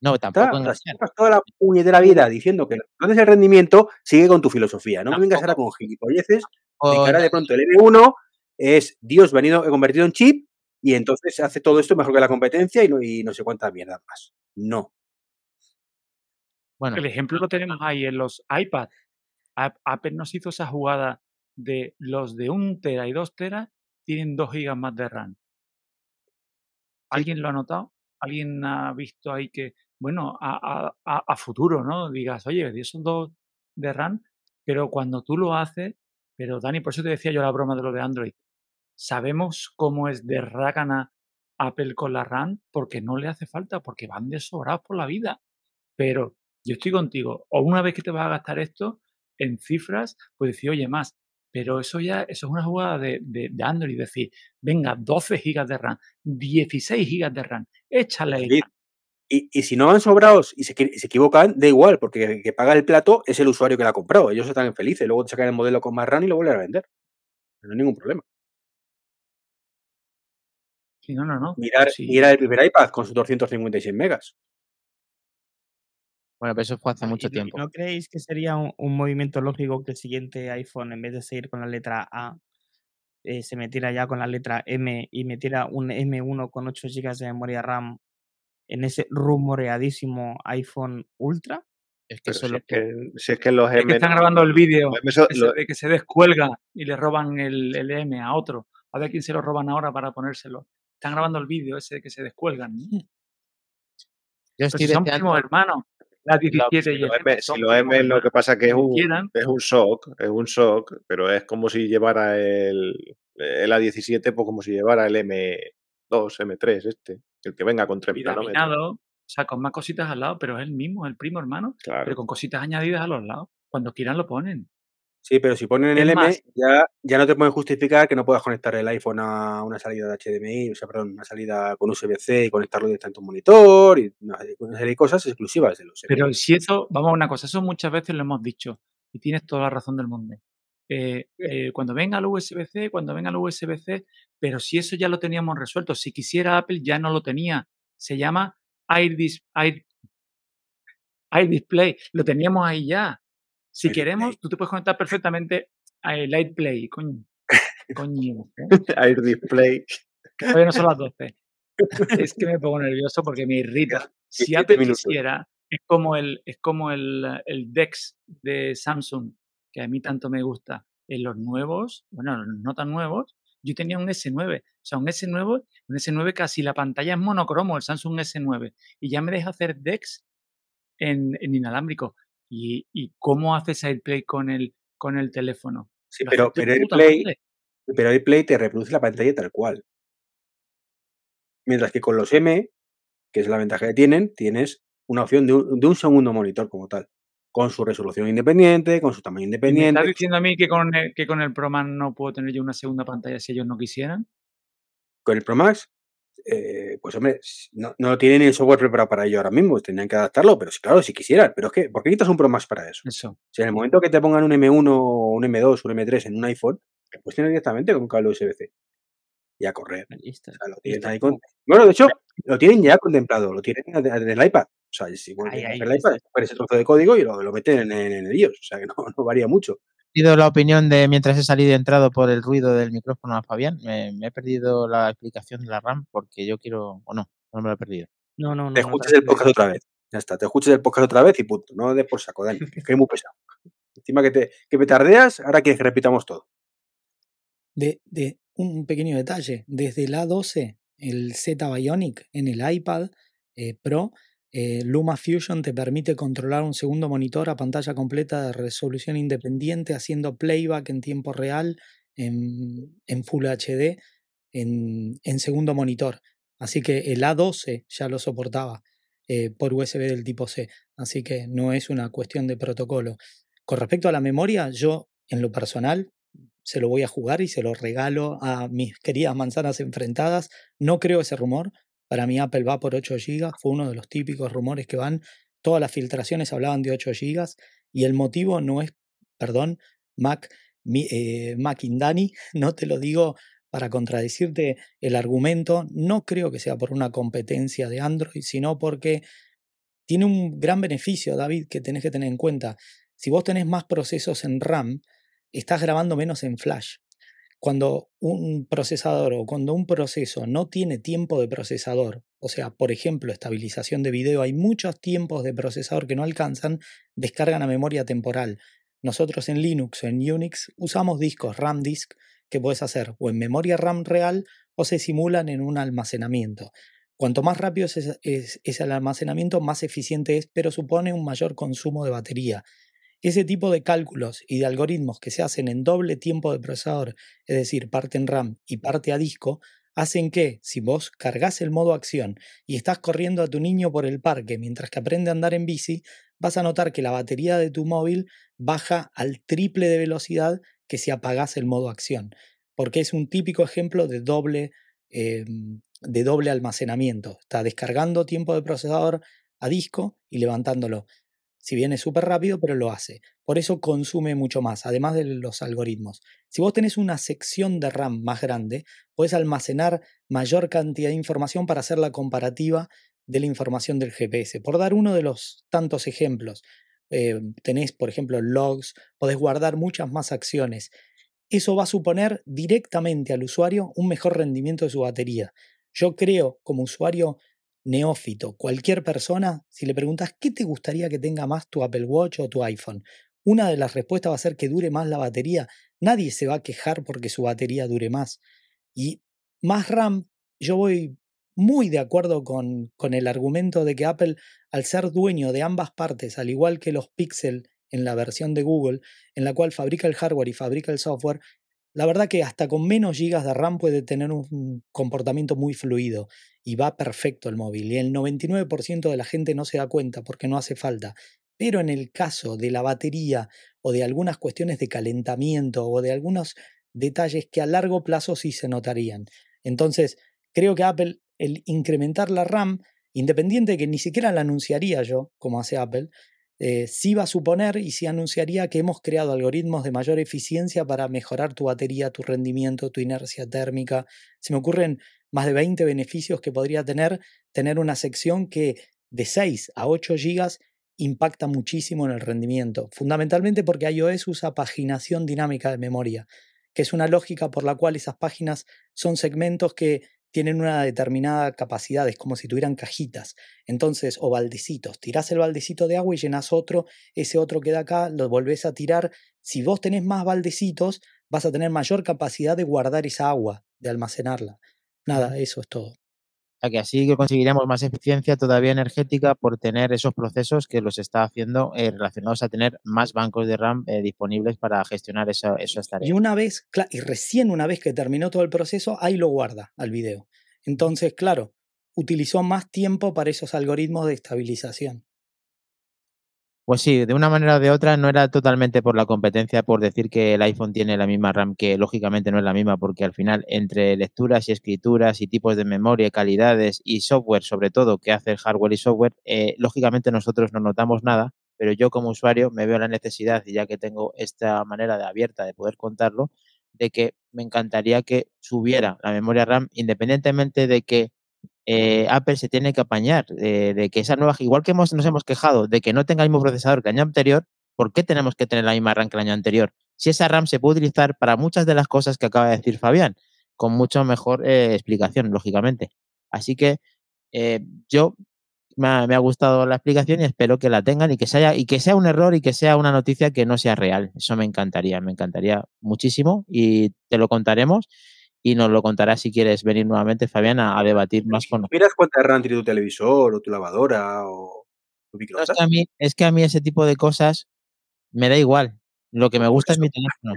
No, Está, tampoco engañar. llevas toda la puñetera vida diciendo que no haces el rendimiento, sigue con tu filosofía. No me vengas ahora con gilipolleces de ahora de pronto el M1 es Dios venido, convertido en chip y entonces hace todo esto mejor que la competencia y no, y no sé cuántas mierdas más. No. Bueno, El ejemplo lo tenemos ahí en los iPad. Ap- Apple nos hizo esa jugada de los de 1 tera y 2 teras tienen 2 gigas más de RAM. ¿Alguien lo ha notado? ¿Alguien ha visto ahí que, bueno, a, a- a- a futuro, ¿no? Digas, oye, esos 2 de RAM, pero cuando tú lo haces, pero Dani, por eso te decía yo la broma de lo de Android, sabemos cómo es de rácana Apple con la RAM porque no le hace falta, porque van de sobrados por la vida. Pero yo estoy contigo. O una vez que te vas a gastar esto en cifras, pues decir, oye, más. Pero eso ya, eso es una jugada de, de, de Android. Decir, venga, 12 gigas de RAM, 16 gigas de RAM, échale. David, Y, y si no van sobrados y se, se equivocan, da igual, porque el que paga el plato es el usuario que la ha comprado. Ellos están felices. Luego te sacan el modelo con más RAM y lo vuelven a vender. No hay ningún problema. Sí, no, no, no. Mirar, Sí. mirar el primer iPad con sus 256 megas. bueno, pero eso fue hace ¿Y mucho tiempo. ¿No creéis que sería un, un movimiento lógico que el siguiente iPhone, en vez de seguir con la letra A, eh, se metiera ya con la letra M y metiera un M1 con 8 GB de memoria RAM en ese rumoreadísimo iPhone Ultra? Es que eso es si lo es que... que, si es que los Es que M están grabando el vídeo M de que se descuelga y le roban el, el M a otro. A ver quién se lo roban ahora para ponérselo. Están grabando el vídeo ese de que se descuelgan. ¿no? Yo Pero estoy si son primos hermanos. La 17 si y si primos M lo que pasa que es un, es un shock, es un shock, pero es como si llevara el, el A17, pues como si llevara el M2, M3, este, el que venga con 3 nanómetros. Vitaminado, o sea, con más cositas al lado, pero es el mismo, el primo hermano, pero Claro. con cositas añadidas a los lados. Cuando quieran lo ponen. Sí, pero si ponen el M, más- ya, ya no te pueden justificar que no puedas conectar el iPhone a una salida de HDMI, o sea, perdón, una salida con USB-C y conectarlo directamente a un monitor y una serie una serie de cosas exclusivas de los Pero si eso, vamos a una cosa, eso muchas veces lo hemos dicho y tienes toda la razón del mundo. Eh, eh, cuando venga el USB-C, cuando venga el USB-C, pero si eso ya lo teníamos resuelto, si quisiera Apple ya no lo tenía. Se llama Air, Dis- Air, Air Display, lo teníamos ahí ya. Si queremos, tú te puedes conectar perfectamente a Light Play, coño. Coño, ¿eh? Air Display. todavía no son las 12. Es que me pongo nervioso porque me irrita. Si 17 Apple quisiera, es como el, es como el, el Dex de Samsung, que a mí tanto me gusta. en los nuevos, bueno, los no tan nuevos, yo tenía un S9, o sea, un S9, un S9 casi la pantalla es monocromo, el Samsung S9, y ya me deja hacer DeX en, en inalámbrico. ¿Y, ¿Y, cómo haces AirPlay con el, con el teléfono? Sí, pero, pero, AirPlay, pero AirPlay te reproduce la pantalla tal cual. Mientras que con los M, que es la ventaja que tienen, tienes una opción de un, de un segundo monitor como tal con su resolución independiente, con su tamaño independiente. ¿Me estás diciendo a mí que con, el, que con el Pro Max no puedo tener yo una segunda pantalla si ellos no quisieran? Con el Pro Max, eh, pues hombre, no, no tienen el software preparado para ello ahora mismo, tendrían que adaptarlo, pero claro, si quisieran. Pero es que, ¿por qué necesitas un Pro Max para eso? Eso. Si en el momento que te pongan un M1, un M2, un M3 en un iPhone, pues tienes directamente con un cable USB-C y a correr. O sea, lo tienen ahí con... Bueno, de hecho, lo tienen ya contemplado, lo tienen en el iPad. O sea, si bueno, Ahí, ahí, el iPad, ese trozo de código y lo, lo meten en, en, en el iOS. O sea, que no, no varía mucho. He perdido la opinión de mientras he salido y entrado por el ruido del micrófono a Fabián. Me, me, he perdido la explicación de la RAM porque yo quiero. O no, no me lo he perdido. No, no, no. Te escuches el podcast otra vez. Ya está, te escuches el podcast otra vez y punto. No des por saco, Dani. Es que es muy pesado. Encima que te, que me tardeas, ahora quieres que repitamos todo. De, de un pequeño detalle. Desde el A12, el Z Bionic en el iPad eh, Pro eh, Luma Fusion te permite controlar un segundo monitor a pantalla completa de resolución independiente haciendo playback en tiempo real en, en Full HD en, en, segundo monitor. Así que el A12 ya lo soportaba eh, por USB del tipo C. Así que no es una cuestión de protocolo. Con respecto a la memoria, yo en lo personal se lo voy a jugar y se lo regalo a mis queridas manzanas enfrentadas. No creo ese rumor. Para mí Apple va por 8 GB, fue uno de los típicos rumores que van, todas las filtraciones hablaban de 8 GB y el motivo no es, perdón, Mac, mi, eh, no te lo digo para contradecirte el argumento, no creo que sea por una competencia de Android, sino porque tiene un gran beneficio, David, que tenés que tener en cuenta. Si vos tenés más procesos en RAM, estás grabando menos en flash cuando un procesador o cuando un proceso no tiene tiempo de procesador, o sea, por ejemplo, estabilización de video, hay muchos tiempos de procesador que no alcanzan, descargan a memoria temporal. Nosotros en Linux o en Unix usamos discos RAM disk que puedes hacer o en memoria RAM real o se simulan en un almacenamiento. Cuanto más rápido es, es, es el almacenamiento, más eficiente es, pero supone un mayor consumo de batería. Ese tipo de cálculos y de algoritmos que se hacen en doble tiempo de procesador, es decir, parte en RAM y parte a disco, hacen que, si vos cargas el modo acción y estás corriendo a tu niño por el parque mientras que aprende a andar en bici, vas a notar que la batería de tu móvil baja al triple de velocidad que si apagas el modo acción, porque es un típico ejemplo de doble, eh, de doble almacenamiento. Está descargando tiempo de procesador a disco y levantándolo. Si bien es súper rápido, pero lo hace. Por eso consume mucho más, además de los algoritmos. Si vos tenés una sección de RAM más grande, puedes almacenar mayor cantidad de información para hacer la comparativa de la información del GPS. Por dar uno de los tantos ejemplos, eh, tenés, por ejemplo, logs, podés guardar muchas más acciones. Eso va a suponer directamente al usuario un mejor rendimiento de su batería. Yo creo, como usuario, neófito, cualquier persona, si le preguntas qué te gustaría que tenga más tu Apple Watch o tu iPhone, una de las respuestas va a ser que dure más la batería. Nadie se va a quejar porque su batería dure más. Y más RAM, yo voy muy de acuerdo con, con el argumento de que Apple, al ser dueño de ambas partes, al igual que los Pixel en la versión de Google, en la cual fabrica el hardware y fabrica el software, la verdad que hasta con menos gigas de RAM puede tener un comportamiento muy fluido y va perfecto el móvil. Y el 99% de la gente no se da cuenta porque no hace falta. Pero en el caso de la batería o de algunas cuestiones de calentamiento o de algunos detalles que a largo plazo sí se notarían. Entonces, creo que Apple, el incrementar la RAM, independiente de que ni siquiera la anunciaría yo, como hace Apple, eh, sí va a suponer y sí anunciaría que hemos creado algoritmos de mayor eficiencia para mejorar tu batería, tu rendimiento, tu inercia térmica. Se me ocurren más de 20 beneficios que podría tener tener una sección que de 6 a 8 gigas impacta muchísimo en el rendimiento, fundamentalmente porque iOS usa paginación dinámica de memoria, que es una lógica por la cual esas páginas son segmentos que tienen una determinada capacidad, es como si tuvieran cajitas. Entonces, o baldecitos, tirás el baldecito de agua y llenas otro, ese otro queda acá, lo volvés a tirar Si vos tenés más baldecitos, vas a tener mayor capacidad de guardar esa agua, de almacenarla. Nada, eso es todo. Sea, que así que conseguiríamos más eficiencia todavía energética por tener esos procesos que los está haciendo eh, relacionados a tener más bancos de RAM eh, disponibles para gestionar esa, esas Y tareas. una vez, y recién una vez que terminó todo el proceso, ahí lo guarda al video. Entonces, claro, utilizó más tiempo para esos algoritmos de estabilización. Pues sí, de una manera o de otra no era totalmente por la competencia, por decir que el iPhone tiene la misma RAM, que lógicamente no es la misma, porque al final entre lecturas y escrituras y tipos de memoria, calidades y software, sobre todo, que hace el hardware y software, eh, lógicamente nosotros no notamos nada, pero yo como usuario me veo la necesidad, y ya que tengo esta manera de abierta de poder contarlo, de que me encantaría que subiera la memoria RAM, independientemente de que eh, Apple se tiene que apañar eh, de que esa nueva, igual que nos hemos quejado de que no tenga el mismo procesador que el año anterior, ¿por qué tenemos que tener la misma RAM que el año anterior? Si esa RAM se puede utilizar para muchas de las cosas que acaba de decir Fabián, con mucho mejor eh, explicación, lógicamente. Así que yo me ha, me ha gustado la explicación y espero que la tengan y que, sea, y que sea un error y que sea una noticia que no sea real. Eso me encantaría, me encantaría muchísimo y te lo contaremos y nos lo contarás si quieres venir nuevamente, Fabián, a, a debatir más con nosotros. ¿Miras cuánta RAM tiene tu televisor o tu lavadora o tu No, es, microondas? que a mí, es que a mí ese tipo de cosas me da igual. Lo que me Por gusta es mi teléfono.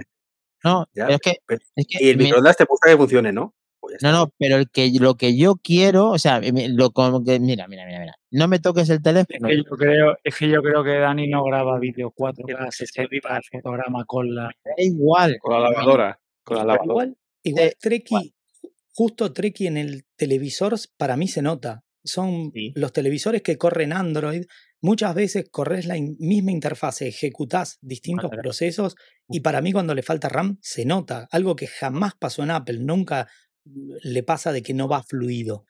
No, Ya, pero es que, pero- es que Y el me- microondas te gusta que funcione, ¿no? Pues no, no, pero el que, lo que yo quiero, o sea, me- lo como que, mira, mira, mira, mira, no me toques el Es teléfono. que yo creo, es que yo creo que Dani no graba vídeo 4K, 60 fotograma con la. Me da igual. Con la lavadora. Con la lavadora. Igual, igual Treki, ju- justo Treki en el televisor para mí se nota. Son Sí. los televisores que corren Android. Muchas veces corres la in- misma interfase, ejecutás distintos procesos y para mí cuando le falta RAM se nota. Algo que jamás pasó en Apple. Nunca mm, le pasa de que no va fluido.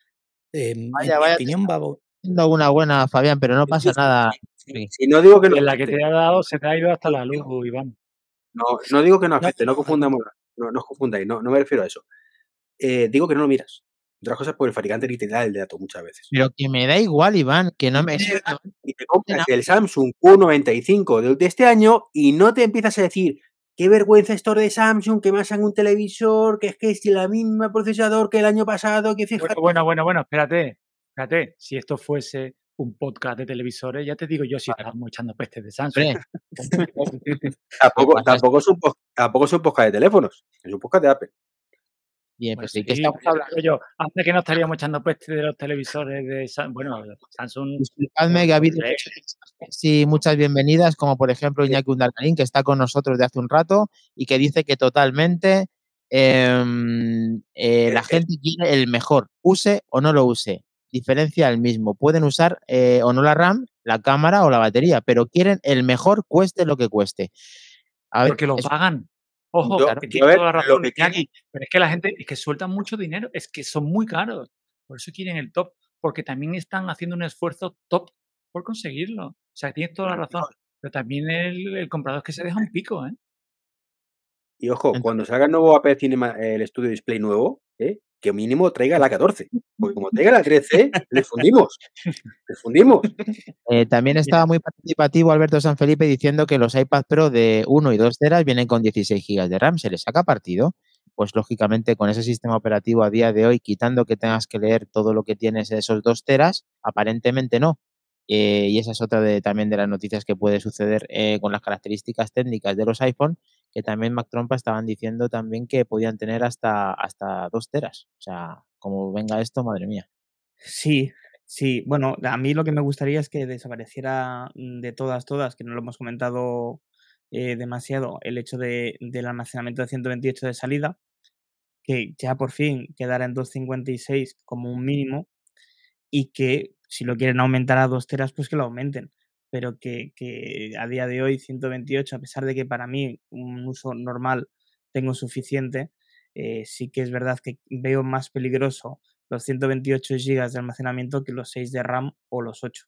Eh, en Vaya, mi vaya, opinión va... una buena, Fabián, pero no pasa nada. Sí. Si no digo que no En la que te ha dado se te ha ido hasta la luz, Iván. no, no digo que no afecte, no confundamos, no, no os confundáis, no, no me refiero a eso. Eh, digo que no lo miras. Otras cosas por el fabricante ni te da el dato muchas veces. Pero que me da igual, Iván, que no me... Y te compras el Samsung Q95 de, este año y no te empiezas a decir qué vergüenza esto de Samsung, que me hacen un televisor, que es que es la misma procesador que el año pasado, que fíjate. Bueno, bueno, bueno, bueno, espérate. Espérate, si esto fuese un podcast de televisores, ya te digo yo si estábamos echando pestes de Samsung. Tampoco, tampoco, es un, po- tampoco es un podcast de teléfonos, es un podcast de Apple. Bien, Pues pues sí, que estamos hablando. yo, antes que no estaríamos echando pestes de los televisores de Samsung. Bueno, Samsung. Disculpadme que ha habido sí, muchas bienvenidas, como por ejemplo Iñaki Undalgarín, que está con nosotros de hace un rato y que dice que totalmente em, eh, la Eh, eh. gente quiere el mejor, use o no lo use. Diferencia el mismo. Pueden usar eh, o no la RAM, la cámara o la batería, pero quieren el mejor, cueste lo que cueste. A ver, Porque lo es- pagan. Ojo, Yo- que ver, toda la razón, que Iñaki, pero es que la gente es que sueltan mucho dinero, es que son muy caros. Por eso quieren el top, porque también están haciendo un esfuerzo top por conseguirlo. O sea, tienes toda la razón. Pero también el, el comprador es que se deja un pico, ¿eh? Y ojo, Entonces- cuando salga el nuevo Apple Cinema, el Studio Display nuevo, ¿eh? Que mínimo traiga la 14. Porque como traiga la 13, le fundimos. Le fundimos. Eh, también estaba muy participativo Alberto San Felipe diciendo que los iPad Pro de 1 y 2 teras vienen con 16 GB de RAM. ¿Se les saca partido? Pues lógicamente con ese sistema operativo a día de hoy, quitando que tengas que leer todo lo que tienes en esos 2 teras, aparentemente no. Eh, y esa es otra de, también de las noticias que puede suceder eh, con las características técnicas de los iPhone, que también Mac Trompa estaban diciendo también que podían tener hasta, hasta 2 teras. O sea, como venga esto, madre mía. Sí, sí. Bueno, a mí lo que me gustaría es que desapareciera mm, de todas, todas, que no lo hemos comentado eh, demasiado, el hecho de, del almacenamiento de 128 de salida, que ya por fin quedara en 256 como un mínimo y que si lo quieren aumentar a 2 teras, pues que lo aumenten. Pero que, que a día de hoy 128, a pesar de que para mí un uso normal tengo suficiente, eh, sí que es verdad que veo más peligroso los 128 GB de almacenamiento que los 6 de RAM o los 8.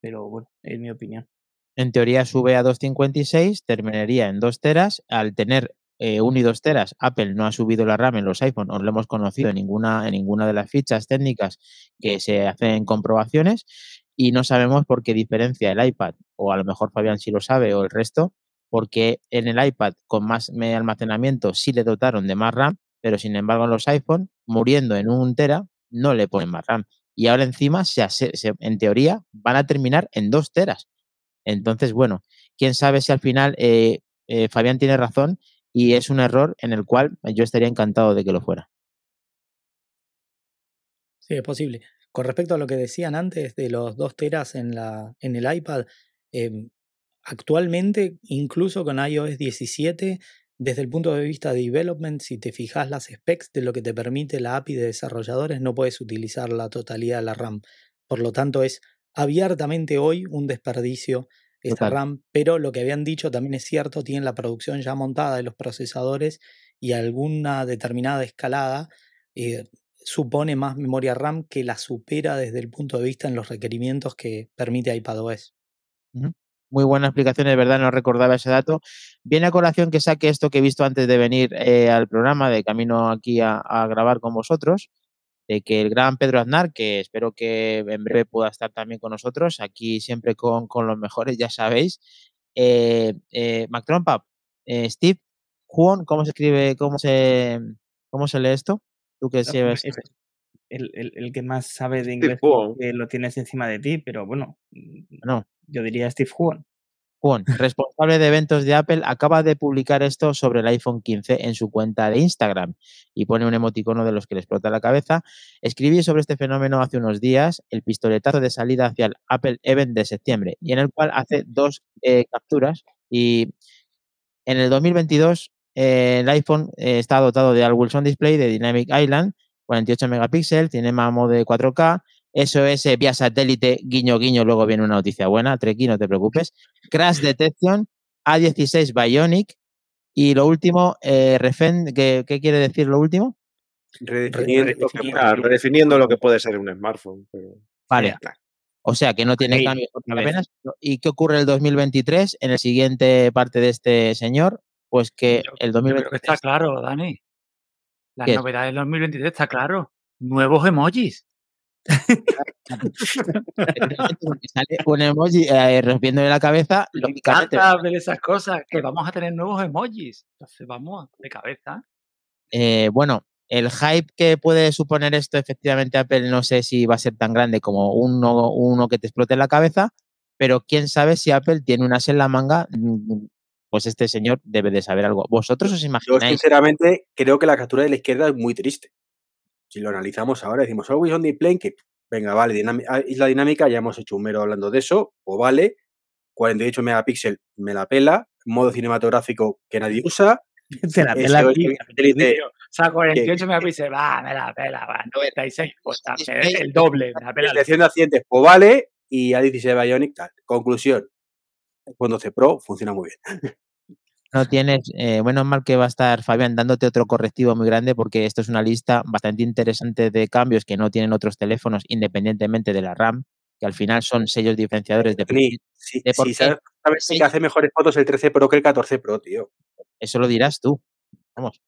Pero bueno, es mi opinión. En teoría sube a 256, terminaría en 2 teras. Al tener eh, 1 y 2 teras, Apple no ha subido la RAM en los iPhone, no lo hemos conocido en ninguna, en ninguna de las fichas técnicas que se hacen comprobaciones y no sabemos por qué diferencia el iPad, o a lo mejor Fabián sí lo sabe, o el resto, porque en el iPad con más almacenamiento sí le dotaron de más RAM, pero sin embargo en los iPhone, muriendo en un tera, no le ponen más RAM. Y ahora encima, se, en teoría, van a terminar en dos teras. Entonces, bueno, quién sabe si al final eh, eh, Fabián tiene razón y es un error en el cual yo estaría encantado de que lo fuera. Sí, es posible. Con respecto a lo que decían antes de los dos teras en, la, en el iPad, em, actualmente, incluso con iOS 17, desde el punto de vista de development, si te fijas las specs de lo que te permite la API de desarrolladores, no puedes utilizar la totalidad de la RAM. Por lo tanto, es abiertamente hoy un desperdicio esta RAM, pero lo que habían dicho también es cierto, tienen la producción ya montada de los procesadores y alguna determinada escalada eh, supone más memoria RAM que la supera desde el punto de vista en los requerimientos que permite iPadOS. Muy buena explicación, de verdad, no recordaba ese dato. Viene a colación que saque esto que he visto antes de venir eh, al programa, de camino aquí a, grabar con vosotros, de que el gran Pedro Aznar, que espero que en breve pueda estar también con nosotros, aquí siempre con, los mejores, ya sabéis. Eh, eh, eh, Steve Juan, ¿cómo se escribe, cómo se, cómo se lee esto? Tú que pues, el, el, que más sabe de inglés que lo tienes encima de ti, pero bueno, no. yo diría Steve Juan. Juan, responsable de eventos de Apple, acaba de publicar esto sobre el iPhone 15 en su cuenta de Instagram y pone un emoticono de los que le explota la cabeza. Escribí sobre este fenómeno hace unos días, el pistoletazo de salida hacia el Apple Event de septiembre, y en el cual hace dos eh, capturas y en el 2022 eh, el iPhone eh, está dotado de Al Wilson Display de Dynamic Island, 48 megapíxeles, tiene MAMO de 4K, SOS vía satélite, guiño, guiño, luego viene una noticia buena, Treki, no te preocupes. Crash Detection, A16 Bionic, y lo último, eh, ¿qué, quiere decir lo último? Redefiniendo, lo que puede ser un smartphone. Vale. O sea que no tiene cambio apenas. ¿Y qué ocurre el 2023? En el siguiente parte de este señor, pues que el 2023. está claro, Dani. La novedad del 2023 está claro. Nuevos emojis. Sale un emoji eh, rompiéndole la cabeza. Me encanta ver esas cosas, que vamos a tener nuevos emojis. Entonces vamos de cabeza. Eh, bueno, el hype que puede suponer esto, efectivamente, Apple no sé si va a ser tan grande como uno, uno que te explote en la cabeza, pero quién sabe si Apple tiene unas en la manga mm, pues este señor debe de saber algo. ¿Vosotros os imagináis? Yo sinceramente creo que la captura de la izquierda es muy triste. Si lo analizamos ahora, decimos always on the plane, que venga, vale, ah, isla dinámica, ya hemos hecho un mero hablando de eso, o vale, 48 megapíxeles me la pela, modo cinematográfico que nadie usa. Se la pela o sea, 48 megapíxeles, va, me la pela, va, 96, pues el doble, me la pela. Selección de accidentes, pues vale, y A16 Bionic, tal. Conclusión, cuando C Pro funciona muy bien. No tienes, eh, bueno, mal que va a estar Fabián dándote otro correctivo muy grande porque esto es una lista bastante interesante de cambios que no tienen otros teléfonos independientemente de la RAM, que al final son sellos diferenciadores de, sí, sí, sabes, que hace mejores fotos el 13 Pro que el 14 Pro, tío. Eso lo dirás tú. Vamos.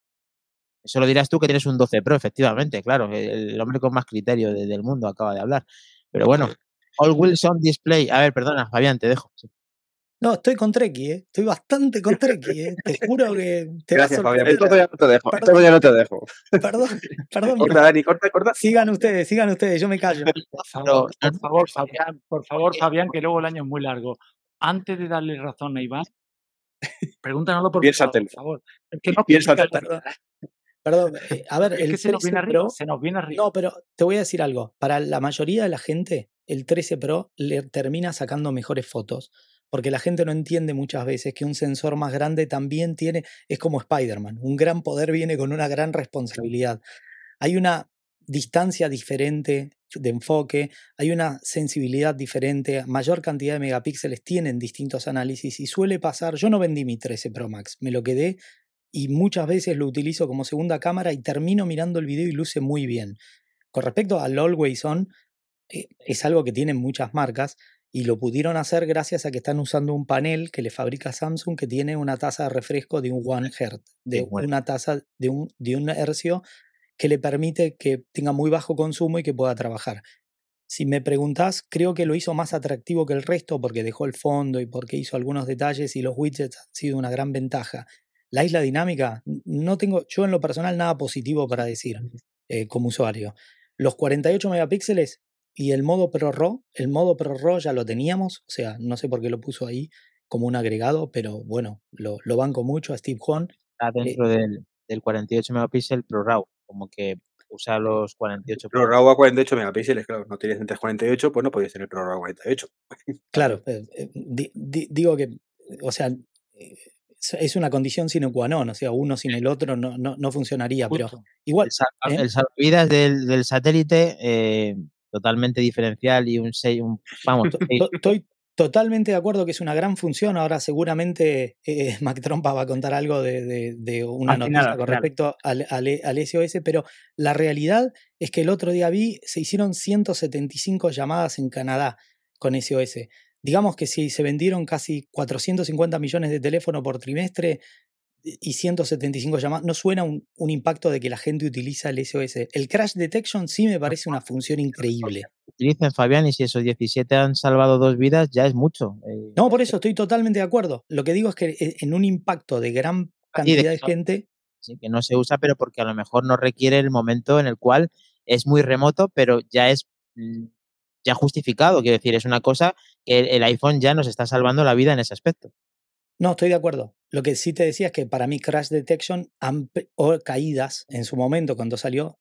Eso lo dirás tú que tienes un 12 Pro, efectivamente, claro. El hombre con más criterio del mundo acaba de hablar. Pero bueno, All Wilson Display. A ver, perdona, Fabián, te dejo. No, estoy con Treki, ¿eh? Estoy bastante con Treki, ¿eh? Te juro que te Gracias, va a Fabián. Esto ya no te dejo. Perdón, ya no te dejo. Perdón, perdón. Corta, Dani, corta, corta. Sigan ustedes, sigan ustedes, yo me callo. Por favor, por favor, Fabián, por favor, Fabián, que luego el año es muy largo. Antes de darle razón a Iván, pregúntanoslo por, por favor. Es que no Piénsate. Perdón. Perdón, eh, a ver, el que se nos viene arriba, se nos viene arriba. No, pero te voy a decir algo. Para la mayoría de la gente, el 13 Pro le termina sacando mejores fotos porque la gente no entiende muchas veces que un sensor más grande también tiene, es como Spider-Man, un gran poder viene con una gran responsabilidad. Hay una distancia diferente de enfoque, hay una sensibilidad diferente, mayor cantidad de megapíxeles tienen distintos análisis y suele pasar, yo no vendí mi 13 Pro Max, me lo quedé y muchas veces lo utilizo como segunda cámara y termino mirando el video y luce muy bien. Con respecto al Always On, eh, es algo que tienen muchas marcas, y lo pudieron hacer gracias a que están usando un panel que le fabrica Samsung que tiene una tasa de refresco de un 1 Hz, de una tasa de un, de un hercio que le permite que tenga muy bajo consumo y que pueda trabajar. Si me preguntás, creo que lo hizo más atractivo que el resto porque dejó el fondo y porque hizo algunos detalles y los widgets han sido una gran ventaja. La isla dinámica, no tengo yo en lo personal nada positivo para decir eh, como usuario. Los 48 megapíxeles y el modo Pro RAW, el modo Pro RAW ya lo teníamos, o sea, no sé por qué lo puso ahí como un agregado, pero bueno, lo, lo banco mucho a Steve Juan. Está dentro del, del 48 megapíxeles Pro RAW, como que usa los 48 Pro RAW a 48 megapíxeles, claro. No tenías antes 48, pues no podías tener Pro RAW a 48. Claro, eh, eh, di- di- digo que, o sea, eh, es- una condición sine qua non, o sea, uno sin el otro no, no, no funcionaría, pero igual, El, salva- ¿eh? el salvavidas del, del satélite, eh, totalmente diferencial y un 6, un, vamos, to- Estoy totalmente de acuerdo que es una gran función. Ahora seguramente eh, Mac Trompa va a contar algo de, de- de una noticia con respecto al, al- al SOS, pero la realidad es que el otro día vi, se hicieron 175 llamadas en Canadá con SOS. Digamos que si se vendieron casi 450 millones de teléfonos por trimestre y 175 llamadas, no suena un, un impacto de que la gente utiliza el SOS. El crash detection sí me parece una función increíble. utilicen Fabián y si esos 17 han salvado dos vidas, ya es mucho. eh, No, por eso estoy totalmente de acuerdo. Lo que digo es que eh, en un impacto de gran de cantidad de gente, sí, que no se usa, pero porque a lo mejor no requiere el momento en el cual es muy remoto, pero ya es mm, ya justificado. Quiero decir, es una cosa que el, el iPhone ya nos está salvando la vida en ese aspecto. No estoy de acuerdo. Lo que sí te decía es que para mí Crash Detection o caídas en su momento cuando salió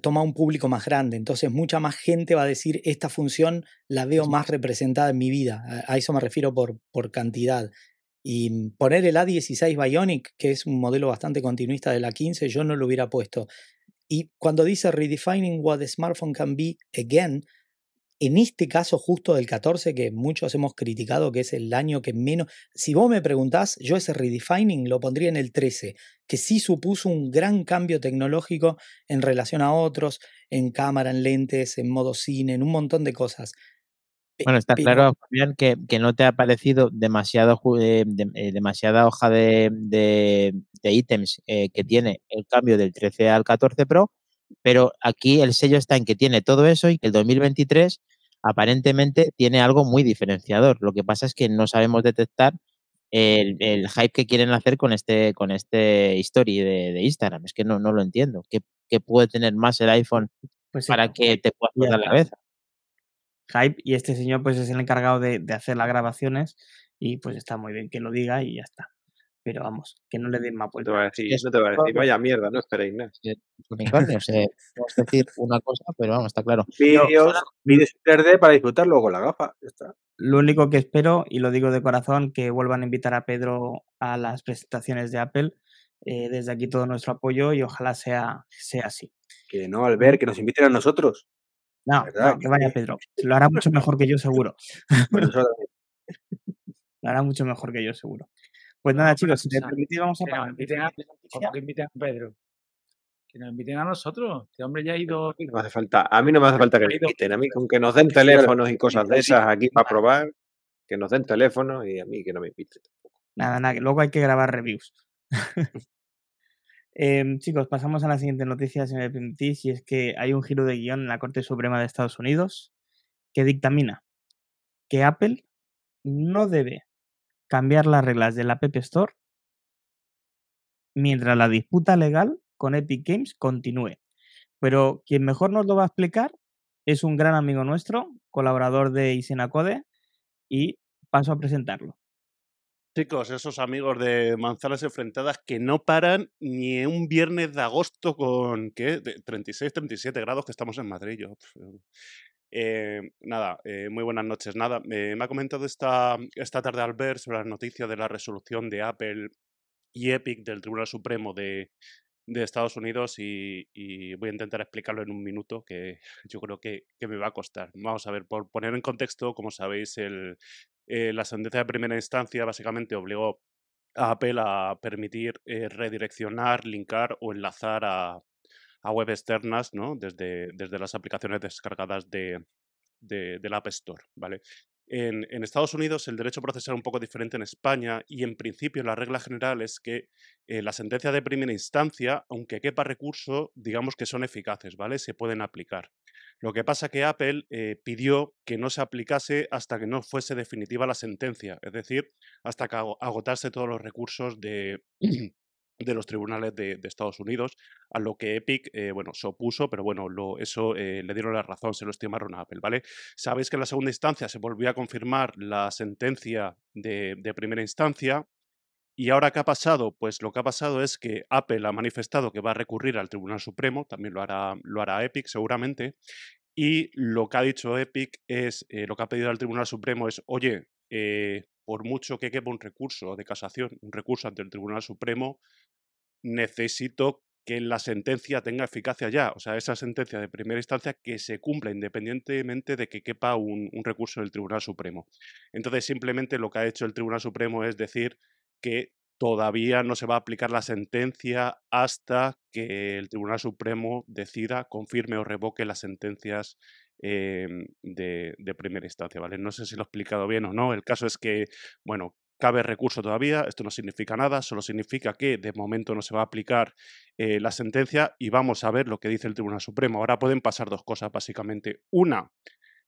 toma un público más grande. Entonces mucha más gente va a decir esta función la veo más representada en mi vida. A, a eso me refiero por, por cantidad. Y mm, poner el A16 Bionic, que es un modelo bastante continuista de la 15, yo no lo hubiera puesto. Y cuando dice redefining what a smartphone can be again, en este caso justo del 14, que muchos hemos criticado, que es el año que menos... Si vos me preguntás, yo ese redefining lo pondría en el 13, que sí supuso un gran cambio tecnológico en relación a otros, en cámara, en lentes, en modo cine, en un montón de cosas. Bueno, está pero- claro, Fabián, que, que no te ha parecido demasiado, eh, de- eh, demasiada hoja de, de- de ítems eh, que tiene el cambio del 13 al 14 Pro, pero aquí el sello está en que tiene todo eso y que el 2023 aparentemente tiene algo muy diferenciador. Lo que pasa es que no sabemos detectar el, el hype que quieren hacer con este, con este story de, de Instagram. Es que no, no lo entiendo. ¿Qué, qué puede tener más el iPhone Pues sí, para que te pueda explotar la cabeza? hype y este señor pues es el encargado de, de hacer las grabaciones y pues está muy bien que lo diga y ya está. Pero vamos, que no le den más No te va a decir, no te va a decir, vaya mierda, no esperéis nada. unicornios. Eh, podemos decir una cosa, pero vamos, está claro. Vídeos, vídeos en 3D para disfrutarlo con la gafa. Ya está. Lo único que espero, y lo digo de corazón, que vuelvan a invitar a Pedro a las presentaciones de Apple. Eh, desde aquí todo nuestro apoyo y ojalá sea, sea así. Que no, al ver, que nos inviten a nosotros. No, que vaya Pedro. Lo hará mucho mejor que yo seguro. Bueno. Lo hará mucho mejor que yo seguro. Pues nada, chicos, si escucha, permitís, vamos a Que nos parar. inviten a, ¿cómo que inviten a Pedro. Que nos inviten a nosotros. Este hombre ya ha ido. A mí no me hace falta, a mí no me hace falta que ido- inviten, a mí con que nos den teléfonos y cosas de esas aquí para probar, que nos den teléfonos y a mí que no me inviten. Nada, nada, que luego hay que grabar reviews. Em, chicos, pasamos a la siguiente noticia, si me permitís, y es que hay un giro de guion en la Corte Suprema de Estados Unidos que dictamina que Apple no debe cambiar las reglas del App Store mientras la disputa legal con Epic Games continúe. Pero quien mejor nos lo va a explicar es un gran amigo nuestro, colaborador de Isenacode, y paso a presentarlo. Chicos, esos amigos de Manzanas Enfrentadas que no paran ni un viernes de agosto con, ¿qué? De 36, 37 grados que estamos en Madrid. yo, eh, nada, eh, muy buenas noches. Nada, eh, me ha comentado esta, esta tarde Albert sobre las noticias de la resolución de Apple y Epic del Tribunal Supremo de, de Estados Unidos y, voy a intentar explicarlo en un minuto que yo creo que, que me va a costar. Vamos a ver, por poner en contexto, como sabéis, el, la sentencia de primera instancia básicamente obligó a Apple a permitir redireccionar, linkar o enlazar a, a web externas ¿no? desde, desde las aplicaciones descargadas de, de, del App Store. ¿vale? En, en Estados Unidos el derecho procesal es un poco diferente en España y en principio la regla general es que eh, la sentencia de primera instancia, aunque quepa recurso, digamos que son eficaces, ¿vale? Se pueden aplicar. Lo que pasa que Apple eh, pidió que no se aplicase hasta que no fuese definitiva la sentencia, es decir, hasta que agotase todos los recursos de, de los tribunales de, Estados Unidos, a lo que Epic, eh, bueno, se opuso, pero bueno, eso eh, le dieron la razón, se lo estimaron a Apple, ¿vale? Sabéis que en la segunda instancia se volvió a confirmar la sentencia de, primera instancia, y ahora, ¿qué ha pasado? Pues lo que ha pasado es que Apple ha manifestado que va a recurrir al Tribunal Supremo, también lo hará, lo hará Epic seguramente, y lo que ha dicho Epic es, eh, lo que ha pedido al Tribunal Supremo es, oye, por mucho que quepa un recurso de casación, un recurso ante el Tribunal Supremo, necesito que la sentencia tenga eficacia ya, o sea, esa sentencia de primera instancia que se cumpla independientemente de que quepa un, recurso del Tribunal Supremo. Entonces, simplemente lo que ha hecho el Tribunal Supremo es decir que todavía no se va a aplicar la sentencia hasta que el Tribunal Supremo decida, confirme o revoque las sentencias em, de, de, primera instancia, ¿vale? No sé si lo he explicado bien o no. El caso es que, bueno, cabe recurso todavía, esto no significa nada, solo significa que de momento no se va a aplicar eh, la sentencia y vamos a ver lo que dice el Tribunal Supremo. Ahora pueden pasar dos cosas, básicamente. Una,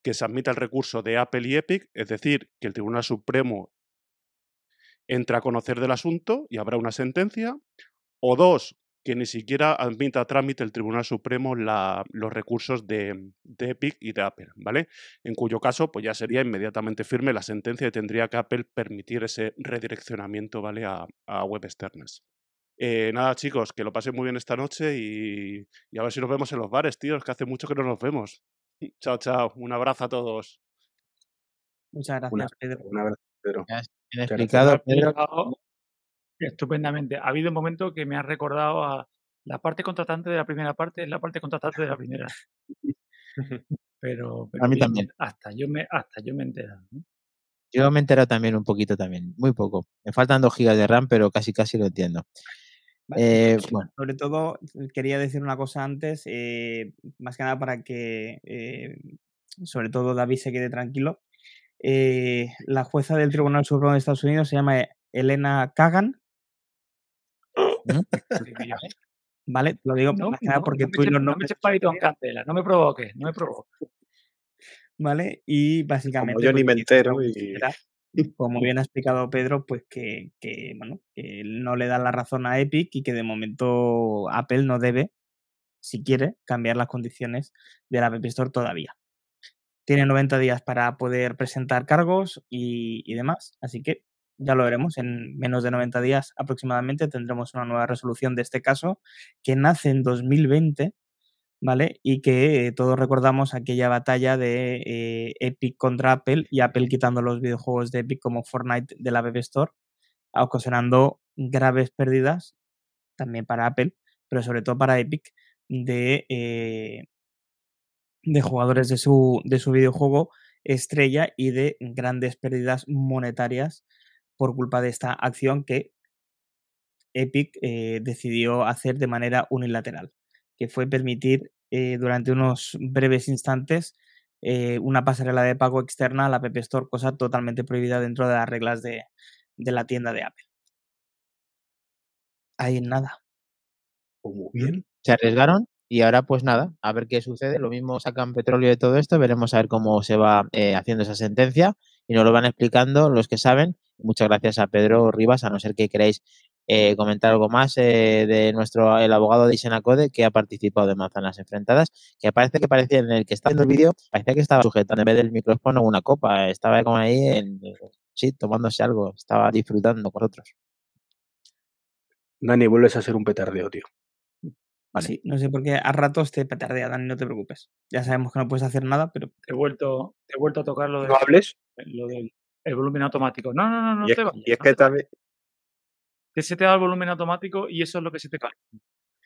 que se admita el recurso de Apple y Epic, es decir, que el Tribunal Supremo entra a conocer del asunto y habrá una sentencia. O dos, que ni siquiera admita a trámite el Tribunal Supremo los recursos de, Epic y de Apple, ¿vale? En cuyo caso, pues ya sería inmediatamente firme la sentencia y tendría que Apple permitir ese redireccionamiento, ¿vale? A, web externas. Eh, nada, chicos, que lo pasen muy bien esta noche y, a ver si nos vemos en los bares, tíos, que hace mucho que no nos vemos. chao, chao. Un abrazo a todos. Muchas gracias, Pedro. Un abrazo, Pedro. explicado, Pedro. Estupendamente. Ha habido un momento que me ha recordado a la parte contratante de la primera parte, es la parte contratante de la primera. Pero, a mí también. Hasta yo me, hasta yo me he enterado. Yo me he enterado también un poquito también, muy poco. Me faltan dos gigas de RAM, pero casi casi lo entiendo. Eh, bueno. Sobre todo, quería decir una cosa antes, eh, más que nada para que, eh, sobre todo, David se quede tranquilo. la jueza del Tribunal Supremo de Estados Unidos se llama Elena Kagan ¿Vale? Lo digo no, porque tú no, no me eches en candela, no me provoques, no me provoques. ¿Vale? Y básicamente. Como yo ni pues, me entero. Y... Como bien ha explicado Pedro, pues que, que, bueno, que no le da la razón a Epic y que de momento Apple no debe, si quiere, cambiar las condiciones de la App Store todavía. Tiene 90 días para poder presentar cargos y, y demás, así que ya lo veremos, en menos de 90 días aproximadamente tendremos una nueva resolución de este caso que nace en 2020, ¿vale? Y que todos recordamos aquella batalla de eh, Epic contra Apple y Apple quitando los videojuegos de Epic como Fortnite de la Web Store, ocasionando graves pérdidas también para Apple, pero sobre todo para Epic de, eh, de jugadores de su, de su videojuego estrella y de grandes pérdidas monetarias por culpa de esta acción que Epic eh, decidió hacer de manera unilateral, que fue permitir eh, durante unos breves instantes eh, una pasarela de pago externa a la App Store, cosa totalmente prohibida dentro de las reglas de, de la tienda de Apple. Ahí nada. Pues muy bien. Se arriesgaron y ahora pues nada, a ver qué sucede. Lo mismo sacan petróleo de todo esto, veremos a ver cómo se va haciendo esa sentencia y nos lo van explicando los que saben Muchas gracias a Pedro Rivas, a no ser que queráis eh, comentar algo más eh, de nuestro el abogado de Isenacode que ha participado de Manzanas Enfrentadas, que parece que parecía en el que está viendo el vídeo, parecía que estaba sujetando en vez del micrófono una copa, estaba como ahí en, sí, tomándose algo, estaba disfrutando con otros. Dani, vuelves a ser un petardeo, tío. Vale. Sí, no sé por qué a ratos te petardea, Dani, no te preocupes. Ya sabemos que no puedes hacer nada, pero. Te he vuelto, he vuelto a tocar lo de. ¿No hables? Lo del el volumen automático. No, no, no, no y te va. Y es que también. Se te da el volumen automático y eso es lo que se te cae.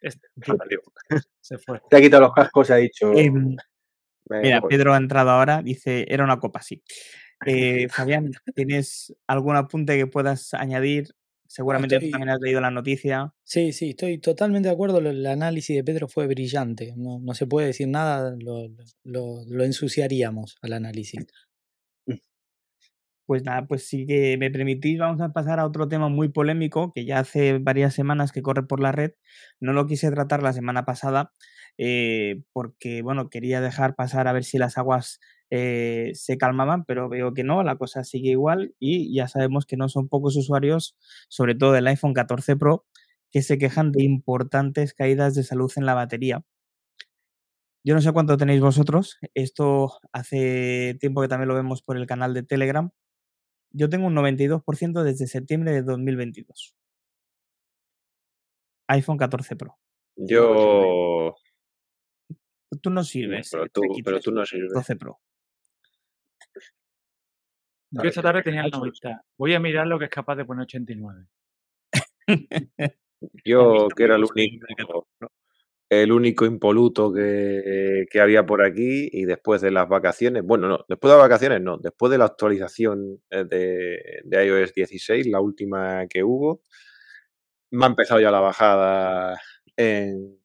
Este. se fue. Te ha quitado los cascos y ha dicho. Em, mira, Pedro ha entrado ahora, dice, era una copa, sí. Eh, Fabián, ¿tienes algún apunte que puedas añadir? Seguramente tú también has leído la noticia. Sí, sí, estoy totalmente de acuerdo. El análisis de Pedro fue brillante. No, no se puede decir nada, lo, lo, lo ensuciaríamos al análisis. Pues nada, pues si que me permitís, vamos a pasar a otro tema muy polémico que ya hace varias semanas que corre por la red. No lo quise tratar la semana pasada, eh, porque, bueno, quería dejar pasar a ver si las aguas eh, se calmaban, pero veo que no, la cosa sigue igual y ya sabemos que no son pocos usuarios, sobre todo del iPhone 14 Pro, que se quejan de importantes caídas de salud en la batería. Yo no sé cuánto tenéis vosotros, esto hace tiempo que también lo vemos por el canal de Telegram. Yo tengo un 92% desde septiembre de 2022. iPhone 14 Pro. Yo. Tú no sirves. pero eh, tú, pero X3, tú no sirves. 12 Pro. Yo esta tarde tenía el Eso es. 90. Voy a mirar lo que es capaz de poner 89. Yo, que era el único, el único impoluto que, había por aquí, y después de las vacaciones, bueno, no, después de las vacaciones no, después de la actualización eh, de, iOS 16, la última que hubo, me ha empezado ya la bajada en,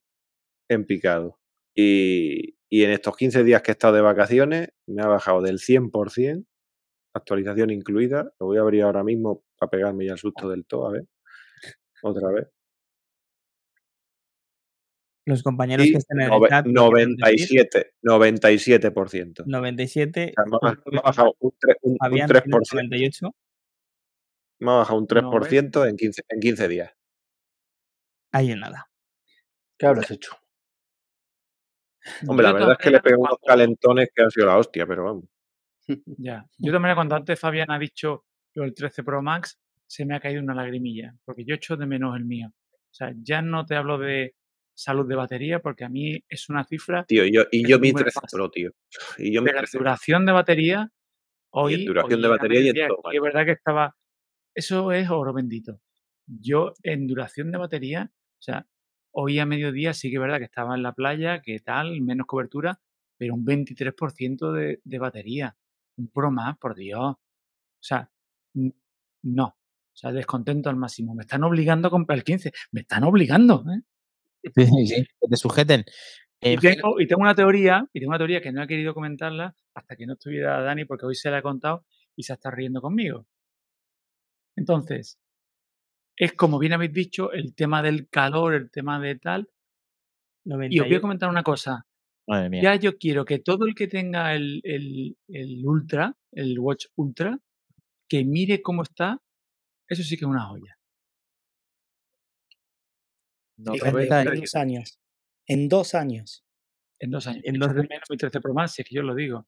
en picado. Y, y en estos 15 días que he estado de vacaciones, me ha bajado del 100%, actualización incluida. Lo voy a abrir ahora mismo para pegarme ya el susto del todo, a ver. Otra vez. Los compañeros Y que estén en el chat. ¿lo quieren decir? 97, 97%. 97. O sea, me ha me bajado un, tre- un- un Fabián tiene 3%. 98. Me ha bajado un No, ¿ves? 3% en 15, en 15 días. Ahí en nada. ¿Qué habrás hecho? Hombre, Yo la verdad es que le pegué unos cuando- calentones que han sido la hostia, pero vamos. Ya. Yo también cuando antes Fabián ha dicho lo del 13 Pro Max, se me ha caído una lagrimilla, porque yo echo de menos el mío. O sea, ya no te hablo de salud de batería, porque a mí es una cifra Tío, y yo, y yo mi número 13 más. Pro, tío. Y yo de la 13 Pro. duración de batería. Hoy, Y en duración de hoy batería y en todo, es verdad que estaba. Eso es oro bendito. Yo en duración de batería, o sea, hoy a mediodía sí que es verdad que estaba en la playa, que tal, menos cobertura, pero un 23% de, de batería. Un Pro más, por Dios. O sea, no. O sea, descontento al máximo. Me están obligando a comprar el 15. Me están obligando. ¿eh? Sí, sí, que te sujeten. Y Eh, tengo, y tengo una teoría, y tengo una teoría que no he querido comentarla hasta que no estuviera Dani, porque hoy se la he contado y se está riendo conmigo. Entonces, es como bien habéis dicho, el tema del calor, el tema de tal. Y os voy a 98. comentar una cosa. madre mía. Ya yo quiero que todo el que tenga el, el, el Ultra, el Watch Ultra, que mire cómo está, eso sí que es una joya. Fíjate, 90 en dos años. En dos años. En dos años. En dos de menos mi 13 Pro Max, si es que yo lo digo.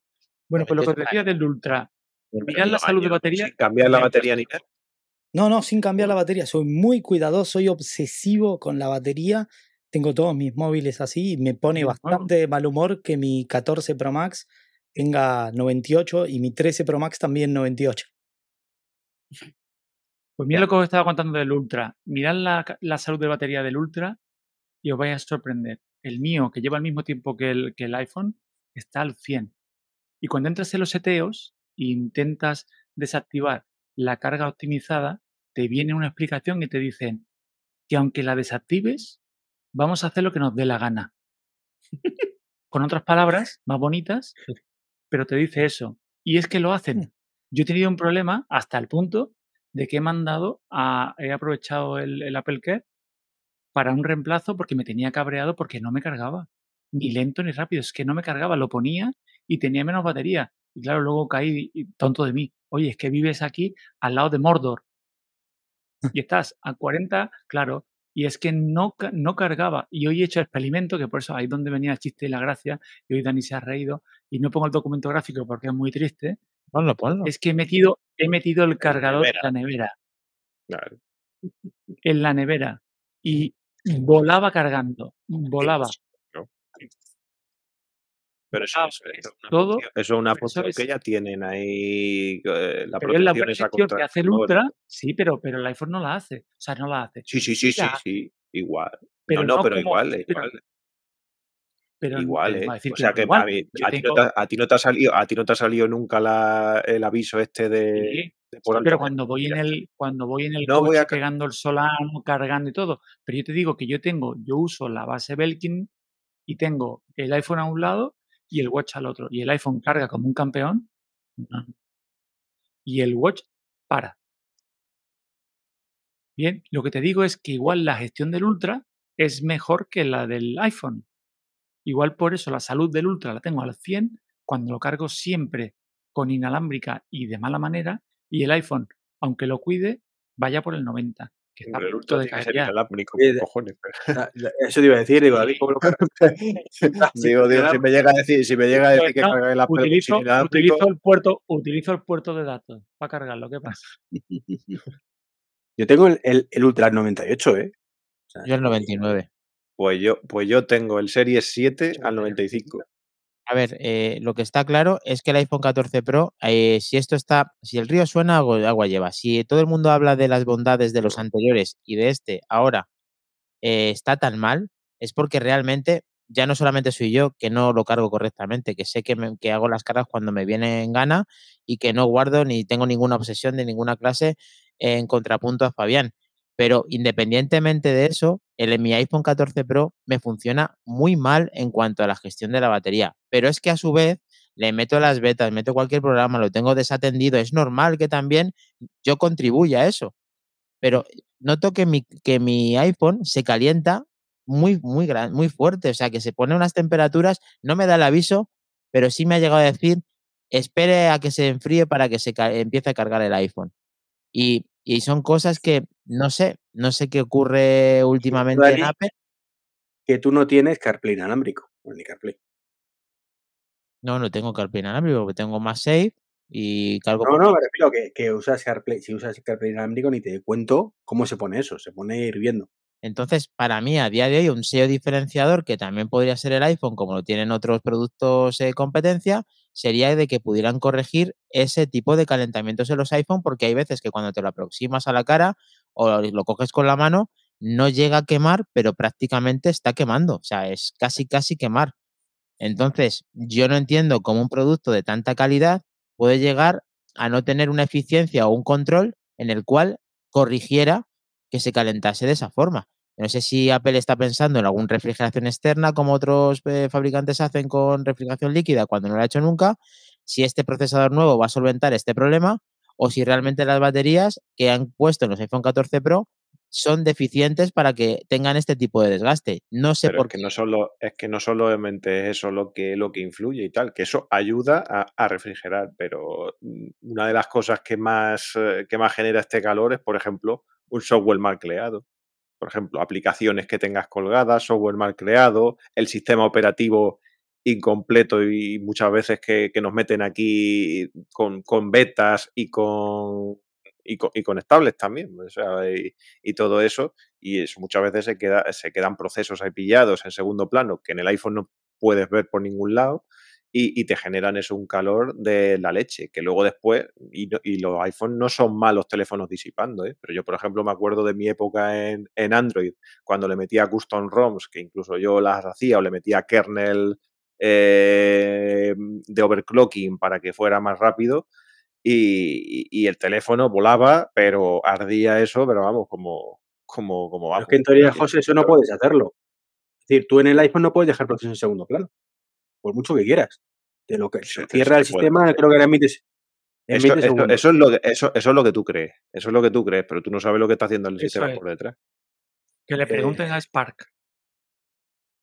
Bueno, pues lo que os 98 decía del Ultra, mirad la salud de batería. Sin cambiar la batería ni nada. No, no, sin cambiar la batería. Soy muy cuidadoso, soy obsesivo con la batería. Tengo todos mis móviles así y me pone bastante de mal humor que mi 14 Pro Max tenga 98 y mi 13 Pro Max también 98. Pues mirad lo que os estaba contando del Ultra. Mirad la, la salud de batería del Ultra y os vais a sorprender. El mío, que lleva el mismo tiempo que el, que el iPhone, está al 100. Y cuando entras en los seteos e intentas desactivar la carga optimizada, te viene una explicación y te dicen que aunque la desactives, vamos a hacer lo que nos dé la gana. Con otras palabras más bonitas, pero te dice eso. Y es que lo hacen. Yo he tenido un problema hasta el punto de que he mandado a, he aprovechado el, el Apple Care para un reemplazo porque me tenía cabreado porque no me cargaba. Ni lento ni rápido, es que no me cargaba, lo ponía y tenía menos batería. Y claro, luego caí tonto de mí. Oye, es que vives aquí al lado de Mordor. Y estás a 40, claro, y es que no, ca- no cargaba. Y hoy he hecho el experimento, que por eso ahí es donde venía el chiste y la gracia, y hoy Dani se ha reído, y no pongo el documento gráfico porque es muy triste, Ponlo, ponlo. es que he metido, he metido el cargador en la nevera, Claro. en la nevera, y volaba cargando, volaba. ¿no? Pero eso, Ah, es una todo- función, eso es una función es- que ya tienen ahí, eh, la Pero es la protección que hace el. Ultra, sí, pero, pero el iPhone no la hace. O sea, no la hace. Sí, sí, sí, sí, sí, igual. Pero no, no, no pero como- igual, pero- igual, Pero, igual, ¿eh? decir O sea que igual. a, mí- ti no te, ha- a ti no te ha salido, a ti no te ha salido nunca la, el aviso este de, Sí, de por alto pero cuando voy en el cuando voy en el No voy a pegando el solano, cargando y todo, pero yo te digo que yo tengo, yo uso la base Belkin y tengo el iPhone a un lado y el Watch al otro y el iPhone carga como un campeón y el Watch para. Bien, lo que te digo es que igual la gestión del Ultra es mejor que la del iPhone. Igual por eso la salud del Ultra la tengo al 100 cuando lo cargo siempre con inalámbrica y de mala manera y el iPhone, aunque lo cuide, vaya por el 90, que está el Ultra de tiene que ser inalámbrico, cojones. pero- La- la- Eso te iba a decir, digo, David, ¿cómo lo digo, digo, si me llega a decir, si me llega a decir que No, Apple sin utilizo, inalámbrico, utilizo el puerto, utilizo el puerto de datos para cargarlo. ¿Qué pasa? Yo tengo el, el, el Ultra 98, ¿eh? O sea, Yo el 99. Pues yo, pues yo tengo el Series 7 al 95. A ver, eh, lo que está claro es que el iPhone 14 Pro, eh, si esto está, si el río suena, agua, lleva. Si todo el mundo habla de las bondades de los anteriores y de este ahora eh, está tan mal, es porque realmente ya no solamente soy yo que no lo cargo correctamente, que sé que, me- que hago las cargas cuando me viene en gana y que no guardo ni tengo ninguna obsesión de ninguna clase en contrapunto a Fabián. Pero independientemente de eso, el mi iPhone 14 Pro me funciona muy mal en cuanto a la gestión de la batería. Pero es que a su vez le meto las betas, meto cualquier programa, lo tengo desatendido. Es normal que también yo contribuya a eso. Pero noto que mi, que mi iPhone se calienta muy, muy, gran, muy fuerte. O sea, que se pone unas temperaturas, no me da el aviso, pero sí me ha llegado a decir, espere a que se enfríe para que se empiece a cargar el iPhone. Y, y son cosas que no sé, no sé qué ocurre últimamente en Apple. que tú no tienes CarPlay inalámbrico, ni CarPlay. No, no tengo CarPlay inalámbrico porque tengo más safe y cargo No, no, me refiero que, que usas CarPlay, si usas CarPlay inalámbrico ni te cuento cómo se pone eso, se pone hirviendo. Entonces, para mí, a día de hoy, un sello diferenciador que también podría ser el iPhone, como lo tienen otros productos de competencia, sería de que pudieran corregir ese tipo de calentamientos en los iPhone, porque hay veces que cuando te lo aproximas a la cara o lo coges con la mano, no llega a quemar, pero prácticamente está quemando. O sea, es casi, casi quemar. Entonces, yo no entiendo cómo un producto de tanta calidad puede llegar a no tener una eficiencia o un control en el cual corrigiera que se calentase de esa forma. No sé si Apple está pensando en alguna refrigeración externa, como otros eh, fabricantes hacen con refrigeración líquida cuando no lo ha hecho nunca, si este procesador nuevo va a solventar este problema o si realmente las baterías que han puesto en los iPhone 14 Pro son deficientes para que tengan este tipo de desgaste. No sé Pero por es que qué. no solo, es que no solamente es eso lo que, lo que influye y tal, que eso ayuda a, a refrigerar, pero mm, una de las cosas que más, eh, que más genera este calor es, por ejemplo, un software mal creado. Por ejemplo, aplicaciones que tengas colgadas, software mal creado, el sistema operativo incompleto y muchas veces que, nos meten aquí con, con betas y con, y con, y con estables también, y, y todo eso, y eso muchas veces se, queda, se quedan procesos ahí pillados en segundo plano que en el iPhone no puedes ver por ningún lado y, y te generan eso un calor de la leche, que luego después, y, no- y los iPhones no son malos teléfonos disipando, ¿eh? pero yo por ejemplo me acuerdo de mi época en, en Android, cuando le metía custom ROMs, que incluso yo las hacía, o le metía kernel eh, de overclocking para que fuera más rápido, y, y- el teléfono volaba, pero ardía eso, pero vamos, como, como, como Pero es vamos. que en teoría, José, eso no puedes hacerlo. Es decir, tú en el iPhone no puedes dejar procesos en segundo plano, por mucho que quieras. Te lo que Se- cierra el sistema, creo que 20, en Eso, 20 eso- segundos. eso es lo que, eso, eso es lo que tú crees, eso es lo que tú crees, pero tú no sabes lo que está haciendo el Eso sistema es. por detrás. Que le Eh, pregunten a Spark.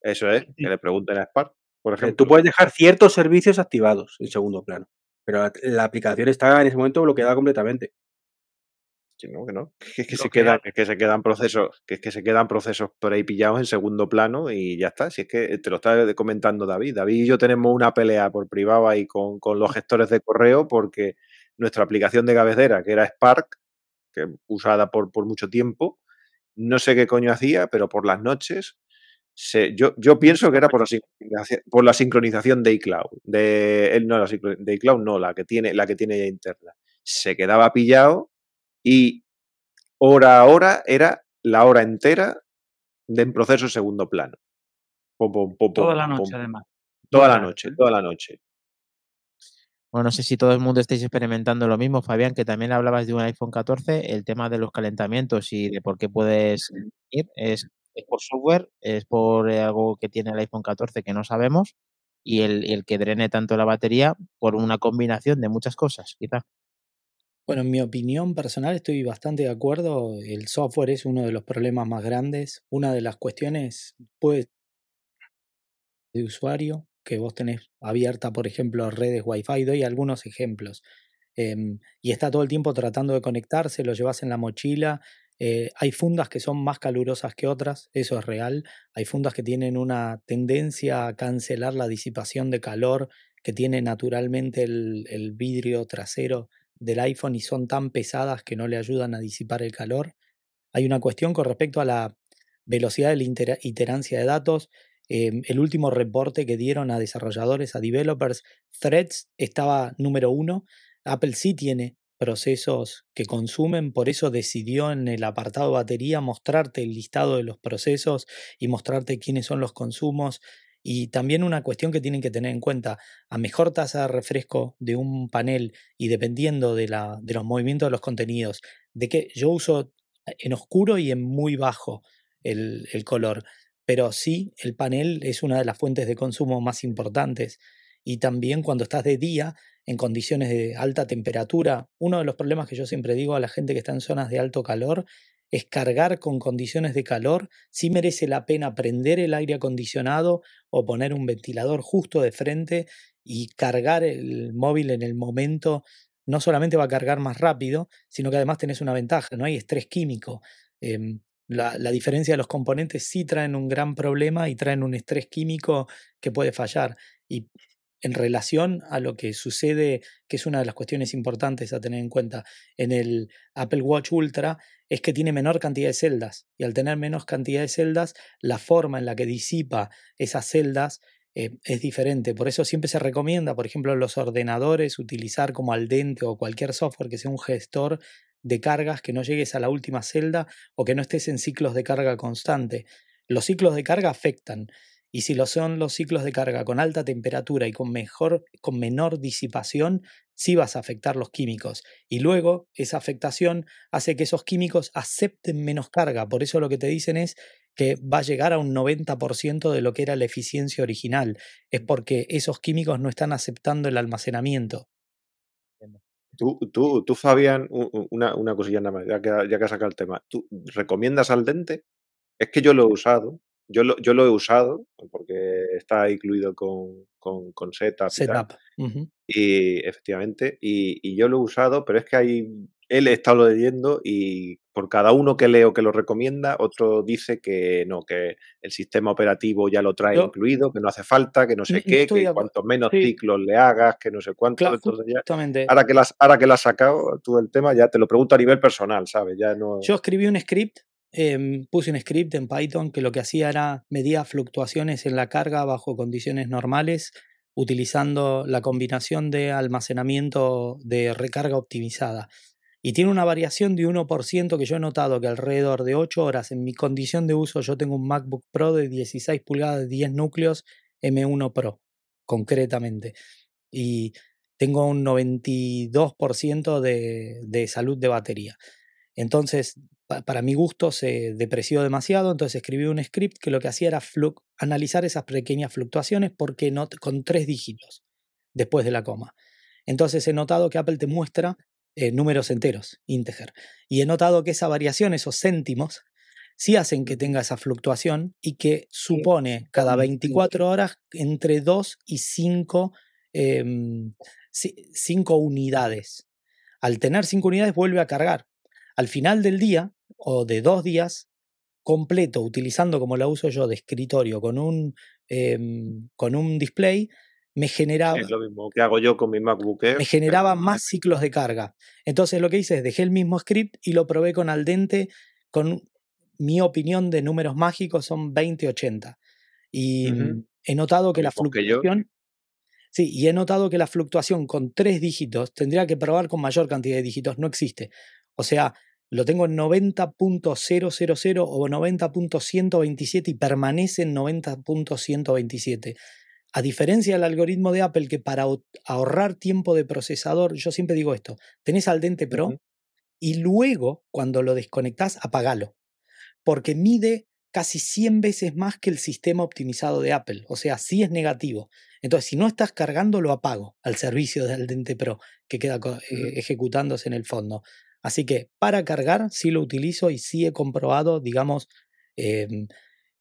Eso es, que le pregunten a Spark, por Eh, ejemplo. Tú puedes dejar ciertos servicios activados en segundo plano, pero la, la aplicación está en ese momento bloqueada completamente. Que no, que no. Que, es que se quedan, que se quedan procesos, que es que se quedan procesos por ahí pillados en segundo plano y ya está. Si es que te lo está comentando David. David y yo tenemos una pelea por privado ahí con, con los gestores de correo porque nuestra aplicación de cabecera, que era Spark, que usada por, por mucho tiempo, no sé qué coño hacía, pero por las noches se, yo, yo pienso que era por la, sincronización, por la sincronización de iCloud. De, no, la de iCloud no, la que tiene, la que tiene ya interna. Se quedaba pillado y hora a hora era la hora entera de un proceso en segundo plano. Pum, pum, pum, Toda pum, la noche, pum. además. Toda la noche, toda la noche. Bueno, no sé si todo el mundo estáis experimentando lo mismo, Fabián, que también hablabas de un iPhone 14, el tema de los calentamientos y de por qué puedes ir, es, es por software, es por eh, algo que tiene el iPhone 14 que no sabemos, y el, y el que drene tanto la batería por una combinación de muchas cosas, quizá. Bueno, en mi opinión personal estoy bastante de acuerdo. El software es uno de los problemas más grandes. Una de las cuestiones puede de usuario que vos tenés abierta, por ejemplo, redes Wi-Fi. Doy algunos ejemplos. Em, y está todo el tiempo tratando de conectarse, lo llevas en la mochila. eh, hay fundas que son más calurosas que otras, eso es real. Hay fundas que tienen una tendencia a cancelar la disipación de calor que tiene naturalmente el, el vidrio trasero del iPhone y son tan pesadas que no le ayudan a disipar el calor. Hay una cuestión con respecto a la velocidad de la itera- iterancia de datos. Em, el último reporte que dieron a desarrolladores, a developers, Threads estaba número uno. Apple sí tiene procesos que consumen, por eso decidió en el apartado batería mostrarte el listado de los procesos y mostrarte quiénes son los consumos. Y también una cuestión que tienen que tener en cuenta, a mejor tasa de refresco de un panel y dependiendo de, la, de los movimientos de los contenidos, de que yo uso en oscuro y en muy bajo el, el color, pero sí el panel es una de las fuentes de consumo más importantes. Y también cuando estás de día, en condiciones de alta temperatura, uno de los problemas que yo siempre digo a la gente que está en zonas de alto calor es cargar con condiciones de calor, si merece la pena prender el aire acondicionado o poner un ventilador justo de frente y cargar el móvil en el momento, no solamente va a cargar más rápido, sino que además tenés una ventaja, no hay estrés químico. Em, la, la diferencia de los componentes sí traen un gran problema y traen un estrés químico que puede fallar. Y en relación a lo que sucede, que es una de las cuestiones importantes a tener en cuenta en el Apple Watch Ultra, es que tiene menor cantidad de celdas. Y al tener menos cantidad de celdas, la forma en la que disipa esas celdas eh, es diferente. Por eso siempre se recomienda, por ejemplo, en los ordenadores, utilizar como Aldente o cualquier software que sea un gestor de cargas, que no llegues a la última celda o que no estés en ciclos de carga constante. Los ciclos de carga afectan. Y si lo son los ciclos de carga con alta temperatura y con, mejor, con menor disipación, sí vas a afectar los químicos. Y luego esa afectación hace que esos químicos acepten menos carga. Por eso lo que te dicen es que va a llegar a un 90% de lo que era la eficiencia original. Es porque esos químicos no están aceptando el almacenamiento. Tú, tú, tú Fabián, una cosilla nada más, ya que, ya que has sacado el tema. ¿Tú recomiendas al dente? Es que yo lo he usado, yo lo, yo lo he usado, porque está incluido con, con, con setup y tal. Setup. Ujú. Y efectivamente, y, y yo lo he usado, pero es que hay, él he estado leyendo y por cada uno que leo que lo recomienda, otro dice que no, que el sistema operativo ya lo trae Yo- incluido, que no hace falta, que no sé qué, que cuanto menos Sí. ciclos le hagas, que no sé cuánto, Claro, ya, ahora que, las, ahora que lo has sacado tú el tema, ya te lo pregunto a nivel personal, ¿sabes? Ya no... Yo escribí un script, em, puse un script en Python que lo que hacía era medía fluctuaciones en la carga bajo condiciones normales utilizando la combinación de almacenamiento de recarga optimizada. Y tiene una variación de 1% que yo he notado que alrededor de 8 horas en mi condición de uso yo tengo un MacBook Pro de 16 pulgadas de 10 núcleos M1 Pro, concretamente. Y tengo un 92% de, de salud de batería. Entonces, para mi gusto se depreció demasiado, entonces escribí un script que lo que hacía era analizar esas pequeñas fluctuaciones porque no, con tres dígitos después de la coma. Entonces he notado que Apple te muestra eh, números enteros, integer. Y he notado que esa variación, esos céntimos, sí hacen que tenga esa fluctuación y que supone cada 24 horas entre 2 y 5 unidades. Al tener 5 unidades vuelve a cargar. Al final del día o de dos días completo, utilizando como la uso yo de escritorio con un, em, con un display, me generaba, Es lo mismo que hago yo con mi MacBook Air. me generaba más ciclos de carga. Entonces lo que hice es dejé el mismo script y lo probé con Aldente con mi opinión de números mágicos son 20-80. Y mm, he notado que la que fluctuación... Sí, y he notado que la fluctuación con tres dígitos, tendría que probar con mayor cantidad de dígitos, no existe. O sea, lo tengo en 90.000 o 90.127 y permanece en 90.127. A diferencia del algoritmo de Apple, que para ahor- ahorrar tiempo de procesador, yo siempre digo esto, tenés al Dente Pro y luego cuando lo desconectás, apagalo, porque mide casi 100 veces más que el sistema optimizado de Apple, o sea, sí es negativo. Entonces, si no estás cargando, lo apago al servicio del Dente Pro, que queda eh, ejecutándose en el fondo. Así que para cargar, sí lo utilizo y sí he comprobado, digamos, em,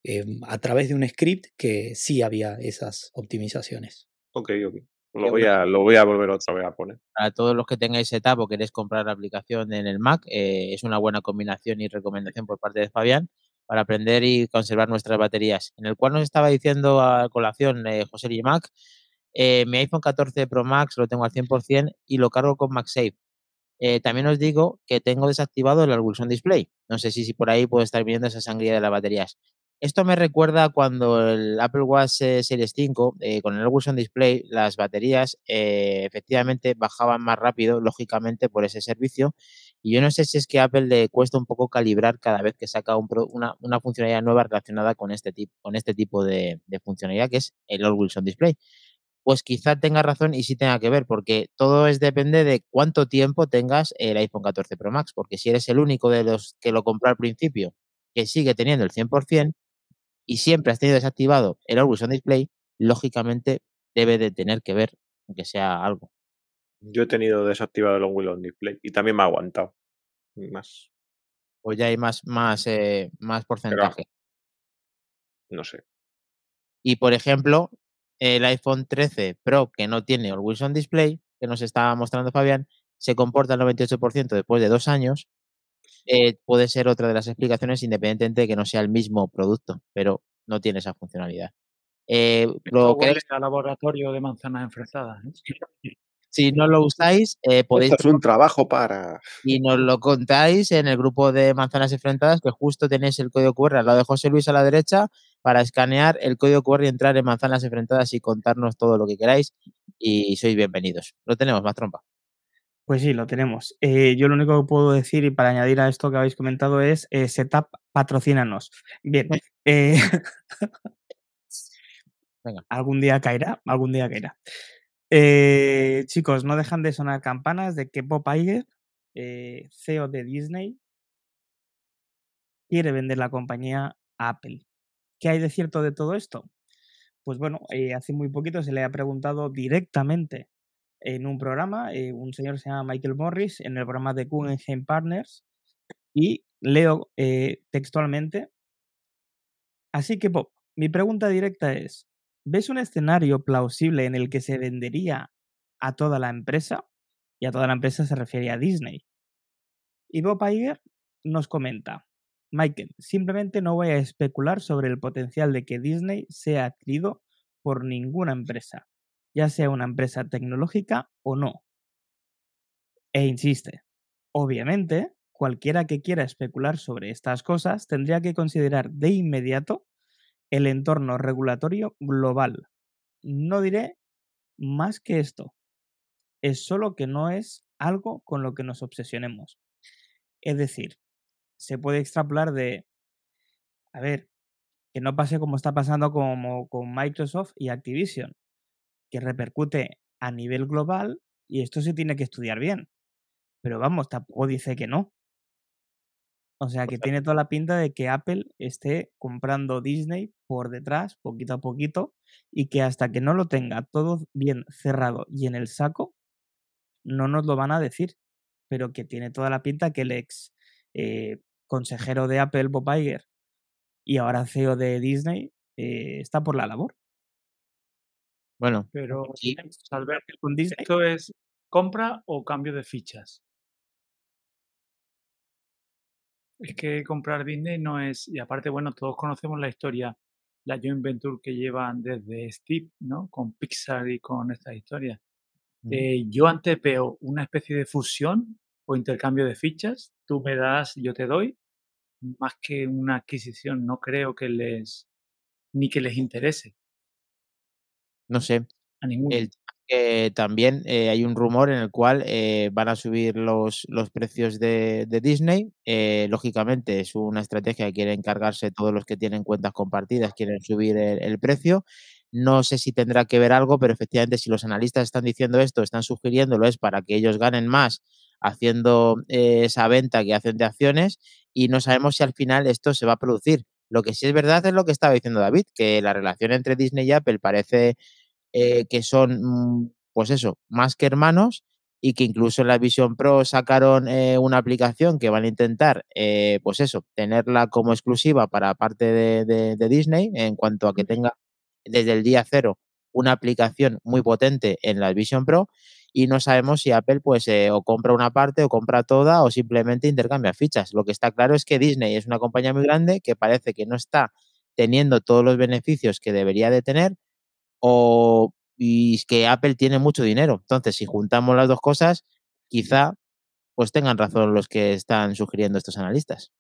eh, a través de un script que sí había esas optimizaciones. Ok, ok. Lo voy, a, lo voy a volver otra vez a poner. Para todos los que tengáis setup o queréis comprar la aplicación en el Mac, eh, es una buena combinación y recomendación por parte de Fabián para aprender y conservar nuestras baterías. En el cual nos estaba diciendo a colación eh, José y Mac, eh, mi iPhone 14 Pro Max lo tengo al 100% y lo cargo con MagSafe. Eh, también os digo que tengo desactivado el Always Display. No sé si, si por ahí puedo estar viendo esa sangría de las baterías. Esto me recuerda cuando el Apple Watch eh, Series 5, eh, con el Always Display, las baterías eh, efectivamente bajaban más rápido, lógicamente, por ese servicio. Y yo no sé si es que a Apple le cuesta un poco calibrar cada vez que saca un pro- una, una funcionalidad nueva relacionada con este, tipo con este tipo de, de funcionalidad, que es el Always On Display pues quizá tenga razón y sí tenga que ver, porque todo es depende de cuánto tiempo tengas el iPhone 14 Pro Max, porque si eres el único de los que lo compró al principio que sigue teniendo el 100% y siempre has tenido desactivado el Always On Display, lógicamente debe de tener que ver, aunque sea algo. Yo he tenido desactivado el Always On Display y también me ha aguantado. Más, O ya hay más, más, eh, más porcentaje. no sé. Y por ejemplo, el iPhone 13 Pro que no tiene Always On Display, que nos estaba mostrando Fabián, se comporta al 98% después de dos años. eh, puede ser otra de las explicaciones, independientemente de que no sea el mismo producto, pero no tiene esa funcionalidad. Eh, lo huele queréis- a laboratorio de manzanas enfrentadas. ¿eh? si no lo usáis, eh, podéis Esto es un trabajo para. y nos lo contáis en el grupo de manzanas enfrentadas, que justo tenéis el código QR al lado de José Luis a la derecha para escanear el código QR y entrar en manzanas enfrentadas y contarnos todo lo que queráis y sois bienvenidos. Lo tenemos, más trompa. Pues sí, lo tenemos. Eh, yo lo único que puedo decir y para añadir a esto que habéis comentado es eh, Setup, patrocínanos. Bien. eh, Venga. algún día caerá, algún día caerá. Eh, chicos, no dejan de sonar campanas de que Bob Iger, eh, CEO de Disney, quiere vender la compañía a Apple. ¿Qué hay de cierto de todo esto? Pues bueno, eh, hace muy poquito se le ha preguntado directamente en un programa, eh, un señor que se llama Michael Morris, en el programa de Guggenheim Partners, y leo eh, textualmente. Así que, Bob, mi pregunta directa es, ¿ves un escenario plausible en el que se vendería a toda la empresa? Y a toda la empresa se refiere a Disney. Y Bob Iger nos comenta, Michael, simplemente no voy a especular sobre el potencial de que Disney sea adquirido por ninguna empresa, ya sea una empresa tecnológica o no. E insiste, obviamente, cualquiera que quiera especular sobre estas cosas tendría que considerar de inmediato el entorno regulatorio global. No diré más que esto. Es solo que no es algo con lo que nos obsesionemos. Es decir, se puede extrapolar de, a ver, que no pase como está pasando como con Microsoft y Activision, que repercute a nivel global y esto se tiene que estudiar bien. Pero vamos, tampoco dice que no. O sea que tiene toda la pinta de que Apple esté comprando Disney por detrás, poquito a poquito, y que hasta que no lo tenga todo bien cerrado y en el saco, no nos lo van a decir. Pero que tiene toda la pinta que el ex eh, consejero de Apple, Bob Iger, y ahora CEO de Disney, eh, está por la labor. Bueno, Pero, Sí. Disney. ¿esto es compra o cambio de fichas? Es que comprar Disney no es, y aparte, bueno, todos conocemos la historia, la joint venture que llevan desde Steve, ¿no? Con Pixar y con estas historias. Ujú. Eh, yo antes veo una especie de fusión o intercambio de fichas, tú me das, yo te doy, más que una adquisición, no creo que les, ni que les interese no sé. a. El también eh, hay un rumor en el cual eh, van a subir los, los precios de, de Disney. Eh, lógicamente es una estrategia que quieren encargarse todos los que tienen cuentas compartidas, quieren subir el, el precio. No sé si tendrá que ver algo, pero efectivamente si los analistas están diciendo esto, están sugiriéndolo, es para que ellos ganen más haciendo eh, esa venta que hacen de acciones y no sabemos si al final esto se va a producir. Lo que sí es verdad es lo que estaba diciendo David, que la relación entre Disney y Apple parece eh, que son, mm, pues eso, más que hermanos y que incluso en la Vision Pro sacaron eh, una aplicación que van a intentar, eh, pues eso, tenerla como exclusiva para parte de, de- de Disney en cuanto a que tenga desde el día cero una aplicación muy potente en la Vision Pro y no sabemos si Apple pues eh, o compra una parte o compra toda o simplemente intercambia fichas. Lo que está claro es que Disney es una compañía muy grande que parece que no está teniendo todos los beneficios que debería de tener o y que Apple tiene mucho dinero. Entonces, si juntamos las dos cosas, quizá pues tengan razón los que están sugiriendo estos analistas.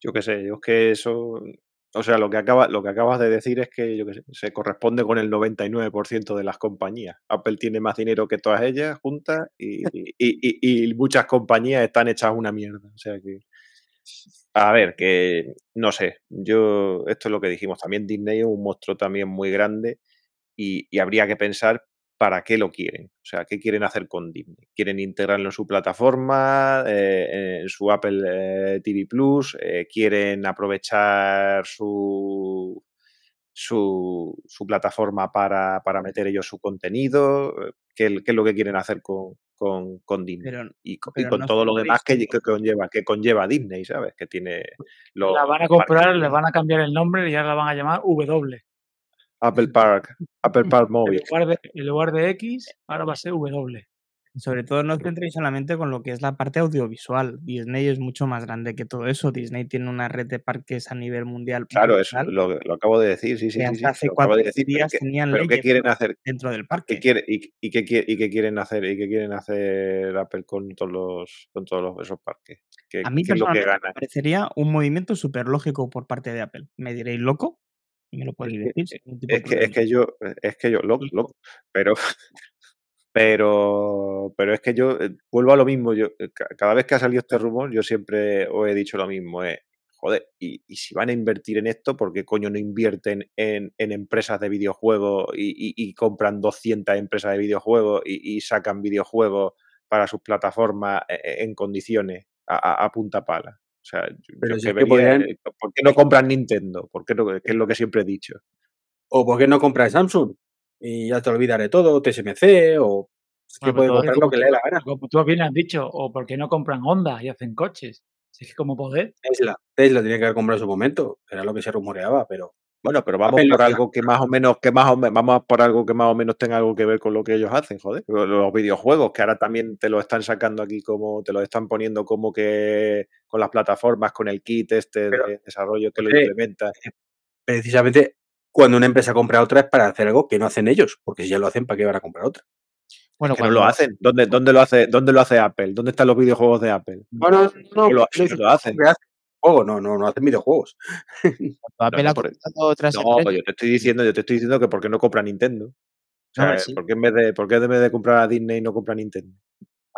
Yo qué sé, yo es que eso, o sea, lo que, acaba, lo que acabas de decir es que yo qué sé, se corresponde con el 99% de las compañías. Apple tiene más dinero que todas ellas juntas y, y- muchas compañías están hechas una mierda. O sea que, a ver, que no sé, yo, esto es lo que dijimos, también Disney es un monstruo también muy grande y habría que pensar para qué lo quieren. O sea, ¿qué quieren hacer con Disney? ¿Quieren integrarlo en su plataforma, eh, en su Apple eh, TV Plus? Eh, ¿Quieren aprovechar su, su, su plataforma para, para meter ellos su contenido? Eh, ¿Qué, qué es lo que quieren hacer con, con, con Disney? Pero, y, con no todo lo demás que, que conlleva, que conlleva Disney, ¿sabes? Que tiene los La van a comprar, de le van a cambiar el nombre y ahora la van a llamar W. Apple Park, Apple Park En Móvil. lugar de, en lugar de X, ahora va a ser W. Sobre todo no os centréis solamente con lo que es la parte audiovisual. Disney es mucho más grande que todo eso. Disney tiene una red de parques a nivel mundial Claro, eso lo, lo acabo de decir, sí, sí, sí, hasta sí, hace lo acabo cuatro de decir, pero días ¿qué, tenían pero ¿qué quieren hacer? dentro del ¿Qué parque. quiere, y, y qué, quiere- y qué quieren hacer? ¿Y qué quieren hacer Apple con todos los, con todos los- esos parques? ¿Qué, A mí qué es lo que me parecería un movimiento súper lógico por parte de Apple. Me diréis loco me lo Es podéis que, decir es que, es que yo, es que yo, loco, loco, pero, pero, pero es que yo eh, vuelvo a lo mismo. Yo, eh, ca- cada vez que ha salido este rumor, yo siempre os he dicho lo mismo. eh, joder, y, y si van a invertir en esto, ¿por qué coño no invierten en, en empresas de videojuegos y, y- y compran 200 empresas de videojuegos y, sacan videojuegos para sus plataformas eh, eh, en condiciones a, a- a punta pala? O sea, yo, Pero yo si que es que vería, podrían, ¿por qué no compran Nintendo? ¿Por qué no? Que es lo que siempre he dicho. o por qué no compras Samsung y ya te olvidaré todo, TSMC, o es que Bueno, pero puede todo comprar Pero lo que le dé la gana. como tú bien has dicho, o por qué no compran Honda y hacen coches. Si es que como poder. Tesla, Tesla tenía que haber comprado en su momento, era lo que se rumoreaba, pero Bueno, pero vamos por algo que más o menos, que más o menos, vamos por algo que más o menos tenga algo que ver con lo que ellos hacen, joder. Lo- Los videojuegos, que ahora también te lo están sacando aquí como, te lo están poniendo como que con las plataformas, con el kit este Pero, de desarrollo que lo implementa. precisamente cuando una empresa compra otra es para hacer algo que no hacen ellos, porque si ya lo hacen, ¿para qué van a comprar otra? Bueno, Que no lo hacen. ¿Dónde, dónde lo hace, dónde lo hace Apple? ¿Dónde están los videojuegos de Apple? No, no, no, lo, no lo hacen. Juegos, no, no, no hacen videojuegos. Apple no, ha por- otras no, yo te estoy diciendo, yo te estoy diciendo que por qué no compra Nintendo. O no, sí, ¿por qué en vez de, por qué en vez de comprar a Disney no compra Nintendo?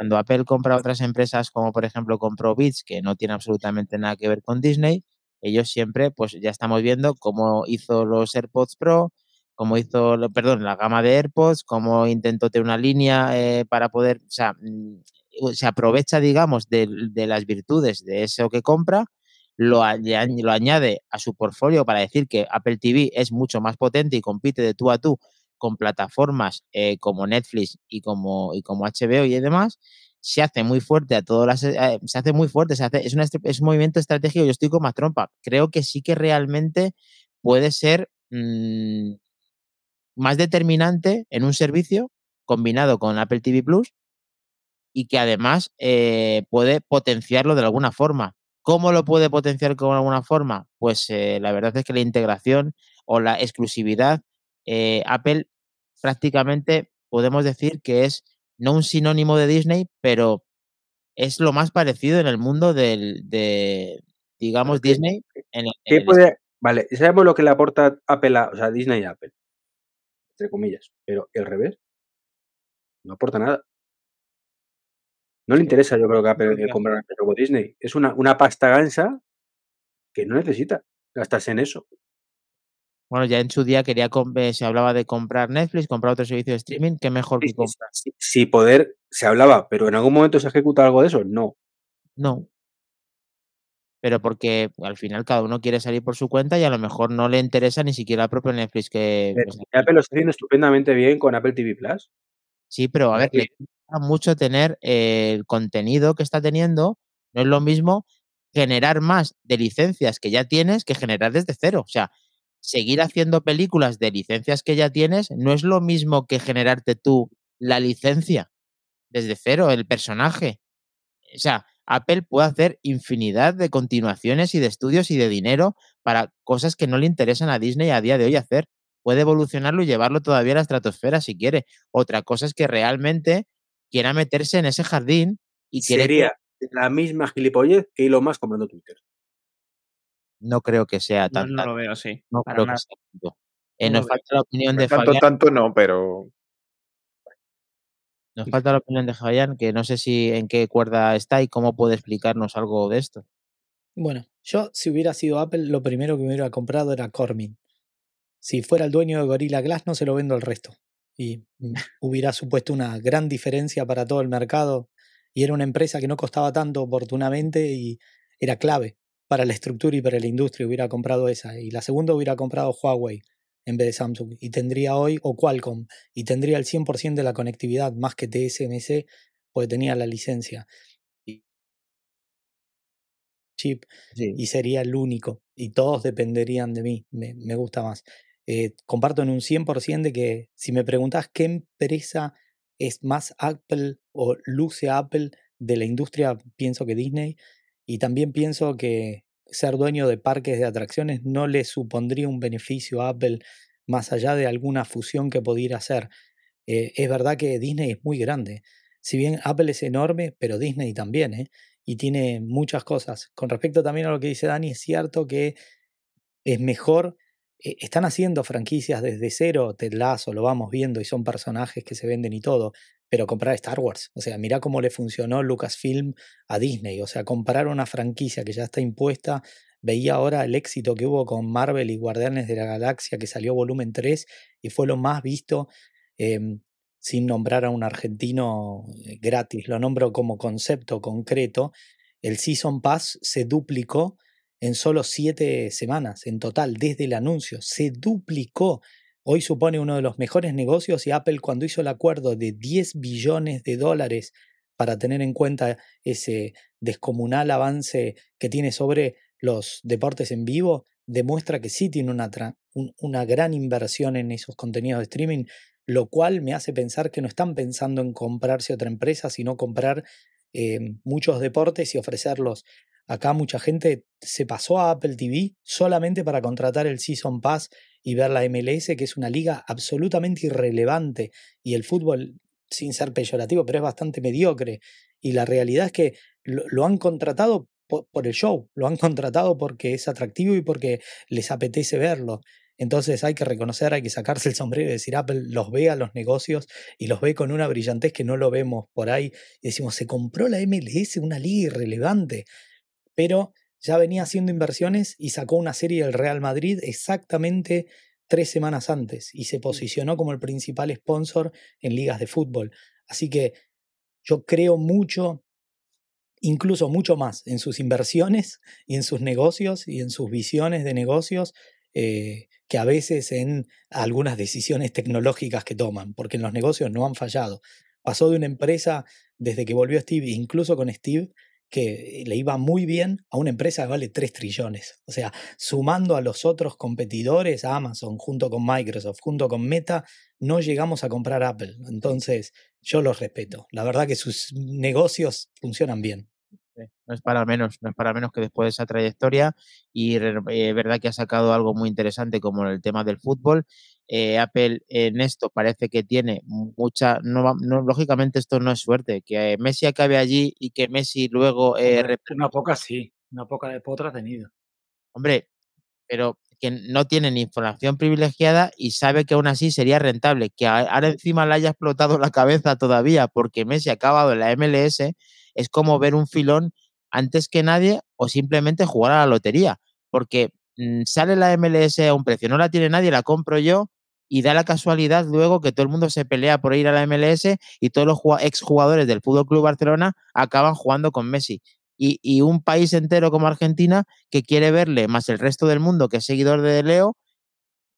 cuando Apple compra otras empresas, como por ejemplo compró Beats, que no tiene absolutamente nada que ver con Disney, ellos siempre, pues ya estamos viendo cómo hizo los AirPods Pro, cómo hizo, perdón, la gama de AirPods, cómo intentó tener una línea eh, para poder, o sea, mm, se aprovecha, digamos, de, de las virtudes de eso que compra, lo, aña- lo añade a su portfolio para decir que Apple TV es mucho más potente y compite de tú a tú con plataformas eh, como Netflix y como, HBO y demás, se hace muy fuerte a todas las, eh, se hace muy fuerte, es, es un movimiento estratégico, yo estoy con más trompa. Creo que sí que realmente puede ser mm, más determinante en un servicio combinado con Apple TV Plus y que además eh, puede potenciarlo de alguna forma. ¿Cómo lo puede potenciar con alguna forma? Pues eh, la verdad es que la integración o la exclusividad, eh, Apple prácticamente podemos decir que es no un sinónimo de Disney, pero es lo más parecido en el mundo del, de, digamos, ¿qué, Disney en el, en qué puede, vale, sabemos lo que le aporta Apple a, o sea, Disney a Apple, entre comillas, pero el revés, no aporta nada. No le interesa, yo creo que Apple eh, comprar como Disney. Es una, una pasta gansa que no necesita gastarse en eso. Bueno, ya en su día quería eh, se hablaba de comprar Netflix, comprar otro servicio de streaming, qué mejor Sí, que comprar. sí, poder se hablaba, pero en algún momento se ejecuta algo de eso, no. No, pero porque al final cada uno quiere salir por su cuenta y a lo mejor no le interesa ni siquiera el propio Netflix que... Pero pues, Apple lo está haciendo estupendamente bien con Apple TV Plus. Sí, pero a ver, mucho tener eh, el contenido que está teniendo. No es lo mismo generar más de licencias que ya tienes que generar desde cero. O sea, seguir haciendo películas de licencias que ya tienes no es lo mismo que generarte tú la licencia desde cero, el personaje. O sea, Apple puede hacer infinidad de continuaciones y de estudios y de dinero para cosas que no le interesan a Disney a día de hoy hacer. Puede evolucionarlo y llevarlo todavía a la estratosfera si quiere. Otra cosa es que realmente quiera meterse en ese jardín y quiere que- Sería la misma gilipollez que Elon Musk comprando Twitter. no creo que sea No, tan, no lo veo así. no creo que sea tanto. Eh, No nos lo falta la opinión de tanto, Fabián. tanto no, pero Nos falta la opinión de Fabián, que no sé si en qué cuerda está y cómo puede explicarnos algo de esto. Bueno, yo si hubiera sido Apple, lo primero que me hubiera comprado era Cormin. Si fuera el dueño de Gorilla Glass, no se lo vendo el resto. Y hubiera supuesto una gran diferencia para todo el mercado. Y era una empresa que no costaba tanto oportunamente y era clave para la estructura y para la industria. Hubiera comprado esa. Y la segunda hubiera comprado Huawei en vez de Samsung. Y tendría hoy, o Qualcomm, y tendría el 100% de la conectividad más que TSMC, porque tenía la licencia. Y chip Sí. y sería el único y todos dependerían de mí, me, me gusta más. Eh, comparto en un 100% de que si me preguntas qué empresa es más Apple o luce Apple de la industria, pienso que Disney y también pienso que ser dueño de parques de atracciones no le supondría un beneficio a Apple más allá de alguna fusión que pudiera hacer. Eh, es verdad que Disney es muy grande. Si bien Apple es enorme, pero Disney también, ¿eh? y tiene muchas cosas. Con respecto también a lo que dice Dani, es cierto que es mejor, están haciendo franquicias desde cero, Ted Lasso, lo vamos viendo y son personajes que se venden y todo, pero comprar Star Wars, o sea, mira cómo le funcionó Lucasfilm a Disney, o sea, comprar una franquicia que ya está impuesta, veía ahora el éxito que hubo con Marvel y Guardianes de la Galaxia, que salió volumen 3 y fue lo más visto. em, sin nombrar a un argentino eh, gratis, lo nombro como concepto concreto, el Season Pass se duplicó en solo siete semanas en total, desde el anuncio, se duplicó. Hoy supone uno de los mejores negocios y Apple cuando hizo el acuerdo de 10 billones de dólares para tener en cuenta ese descomunal avance que tiene sobre los deportes en vivo, demuestra que sí tiene una, una gran inversión en esos contenidos de streaming, lo cual me hace pensar que no están pensando en comprarse otra empresa, sino comprar eh, muchos deportes y ofrecerlos. Acá mucha gente se pasó a Apple TV solamente para contratar el Season Pass y ver la MLS, que es una liga absolutamente irrelevante y el fútbol, sin ser peyorativo, pero es bastante mediocre. Y la realidad es que lo, han contratado por, por el show, lo han contratado porque es atractivo y porque les apetece verlo. Entonces hay que reconocer, hay que sacarse el sombrero y decir, Apple los ve a los negocios y los ve con una brillantez que no lo vemos por ahí. Y decimos, se compró la MLS, una liga irrelevante. Pero ya venía haciendo inversiones y sacó una serie del Real Madrid exactamente tres semanas antes y se posicionó como el principal sponsor en ligas de fútbol. Así que yo creo mucho, incluso mucho más en sus inversiones y en sus negocios y en sus visiones de negocios eh, que a veces en algunas decisiones tecnológicas que toman, porque en los negocios no han fallado. Pasó de una empresa desde que volvió Steve, incluso con Steve, que le iba muy bien a una empresa que vale 3 trillones. O sea, sumando a los otros competidores, a Amazon, junto con Microsoft, junto con Meta, no llegamos a comprar Apple. Entonces, yo los respeto. La verdad que sus negocios funcionan bien. No es para menos, no es para menos que después de esa trayectoria y es verdad que ha sacado algo muy interesante como el tema del fútbol. Eh, Apple en esto parece que tiene mucha, no, no, lógicamente esto no es suerte, que Messi acabe allí y que Messi luego eh, Una poca sí, una poca de potra ha tenido. Hombre, pero que no tiene ni información privilegiada y sabe que aún así sería rentable. Que ahora encima le haya explotado la cabeza todavía porque Messi ha acabado en la MLS, es como ver un filón antes que nadie o simplemente jugar a la lotería. Porque mm, sale la MLS a un precio, no la tiene nadie, la compro yo y da la casualidad luego que todo el mundo se pelea por ir a la MLS y todos los exjugadores del Fútbol Club Barcelona acaban jugando con Messi. y, y un país entero como Argentina que quiere verle, más el resto del mundo que es seguidor de Leo,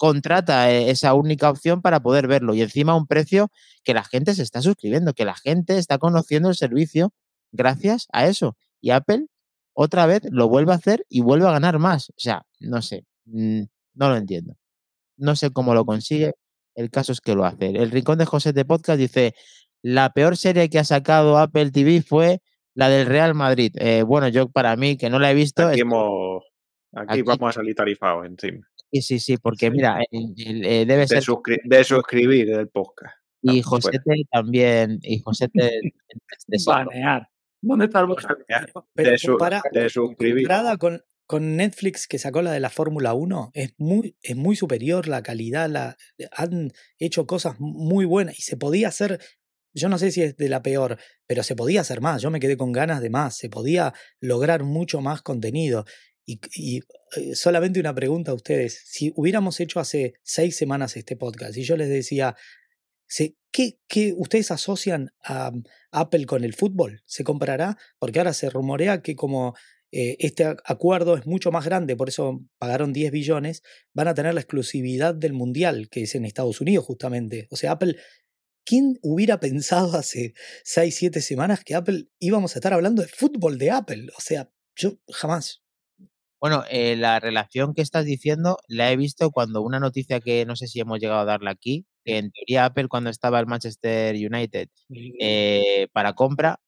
contrata eh, esa única opción para poder verlo y encima a un precio que la gente se está suscribiendo, que la gente está conociendo el servicio gracias a eso. Y Apple otra vez lo vuelve a hacer y vuelve a ganar más. O sea, no sé, mm, no lo entiendo. No sé cómo lo consigue. El caso es que lo hace. El Rincón de José de Podcast dice, la peor serie que ha sacado Apple TV fue la del Real Madrid. Eh, bueno, yo para mí, que no la he visto... Aquí, es- hemos- aquí Aquí- vamos a salir tarifados encima. Sí, sí, sí, porque Sí. mira, eh, debe De, ser... suscri- de suscribir el podcast. Y. Josete también, y Josete. Banear. ¿Dónde está el botón? Pero su- compara- comparada con, con Netflix que sacó la de la Fórmula 1, es muy, es muy superior la calidad, la, han hecho cosas muy buenas y se podía hacer, yo no sé si es de la peor, pero se podía hacer más, yo me quedé con ganas de más, se podía lograr mucho más contenido. Y, y, eh, solamente una pregunta a ustedes, si hubiéramos hecho hace seis semanas este podcast y yo les decía, ¿qué, ustedes asocian a mm, Apple con el fútbol? ¿Se comprará? Porque ahora se rumorea que como eh, este acuerdo es mucho más grande, por eso pagaron 10 billones, van a tener la exclusividad del Mundial, que es en Estados Unidos justamente. O sea, Apple, ¿quién hubiera pensado hace 6, 7 semanas que Apple íbamos a estar hablando de fútbol de Apple? O sea, yo jamás. Bueno, eh, la relación que estás diciendo la he visto cuando una noticia que no sé si hemos llegado a darla aquí, que en teoría Apple cuando estaba el Manchester United eh, para compra,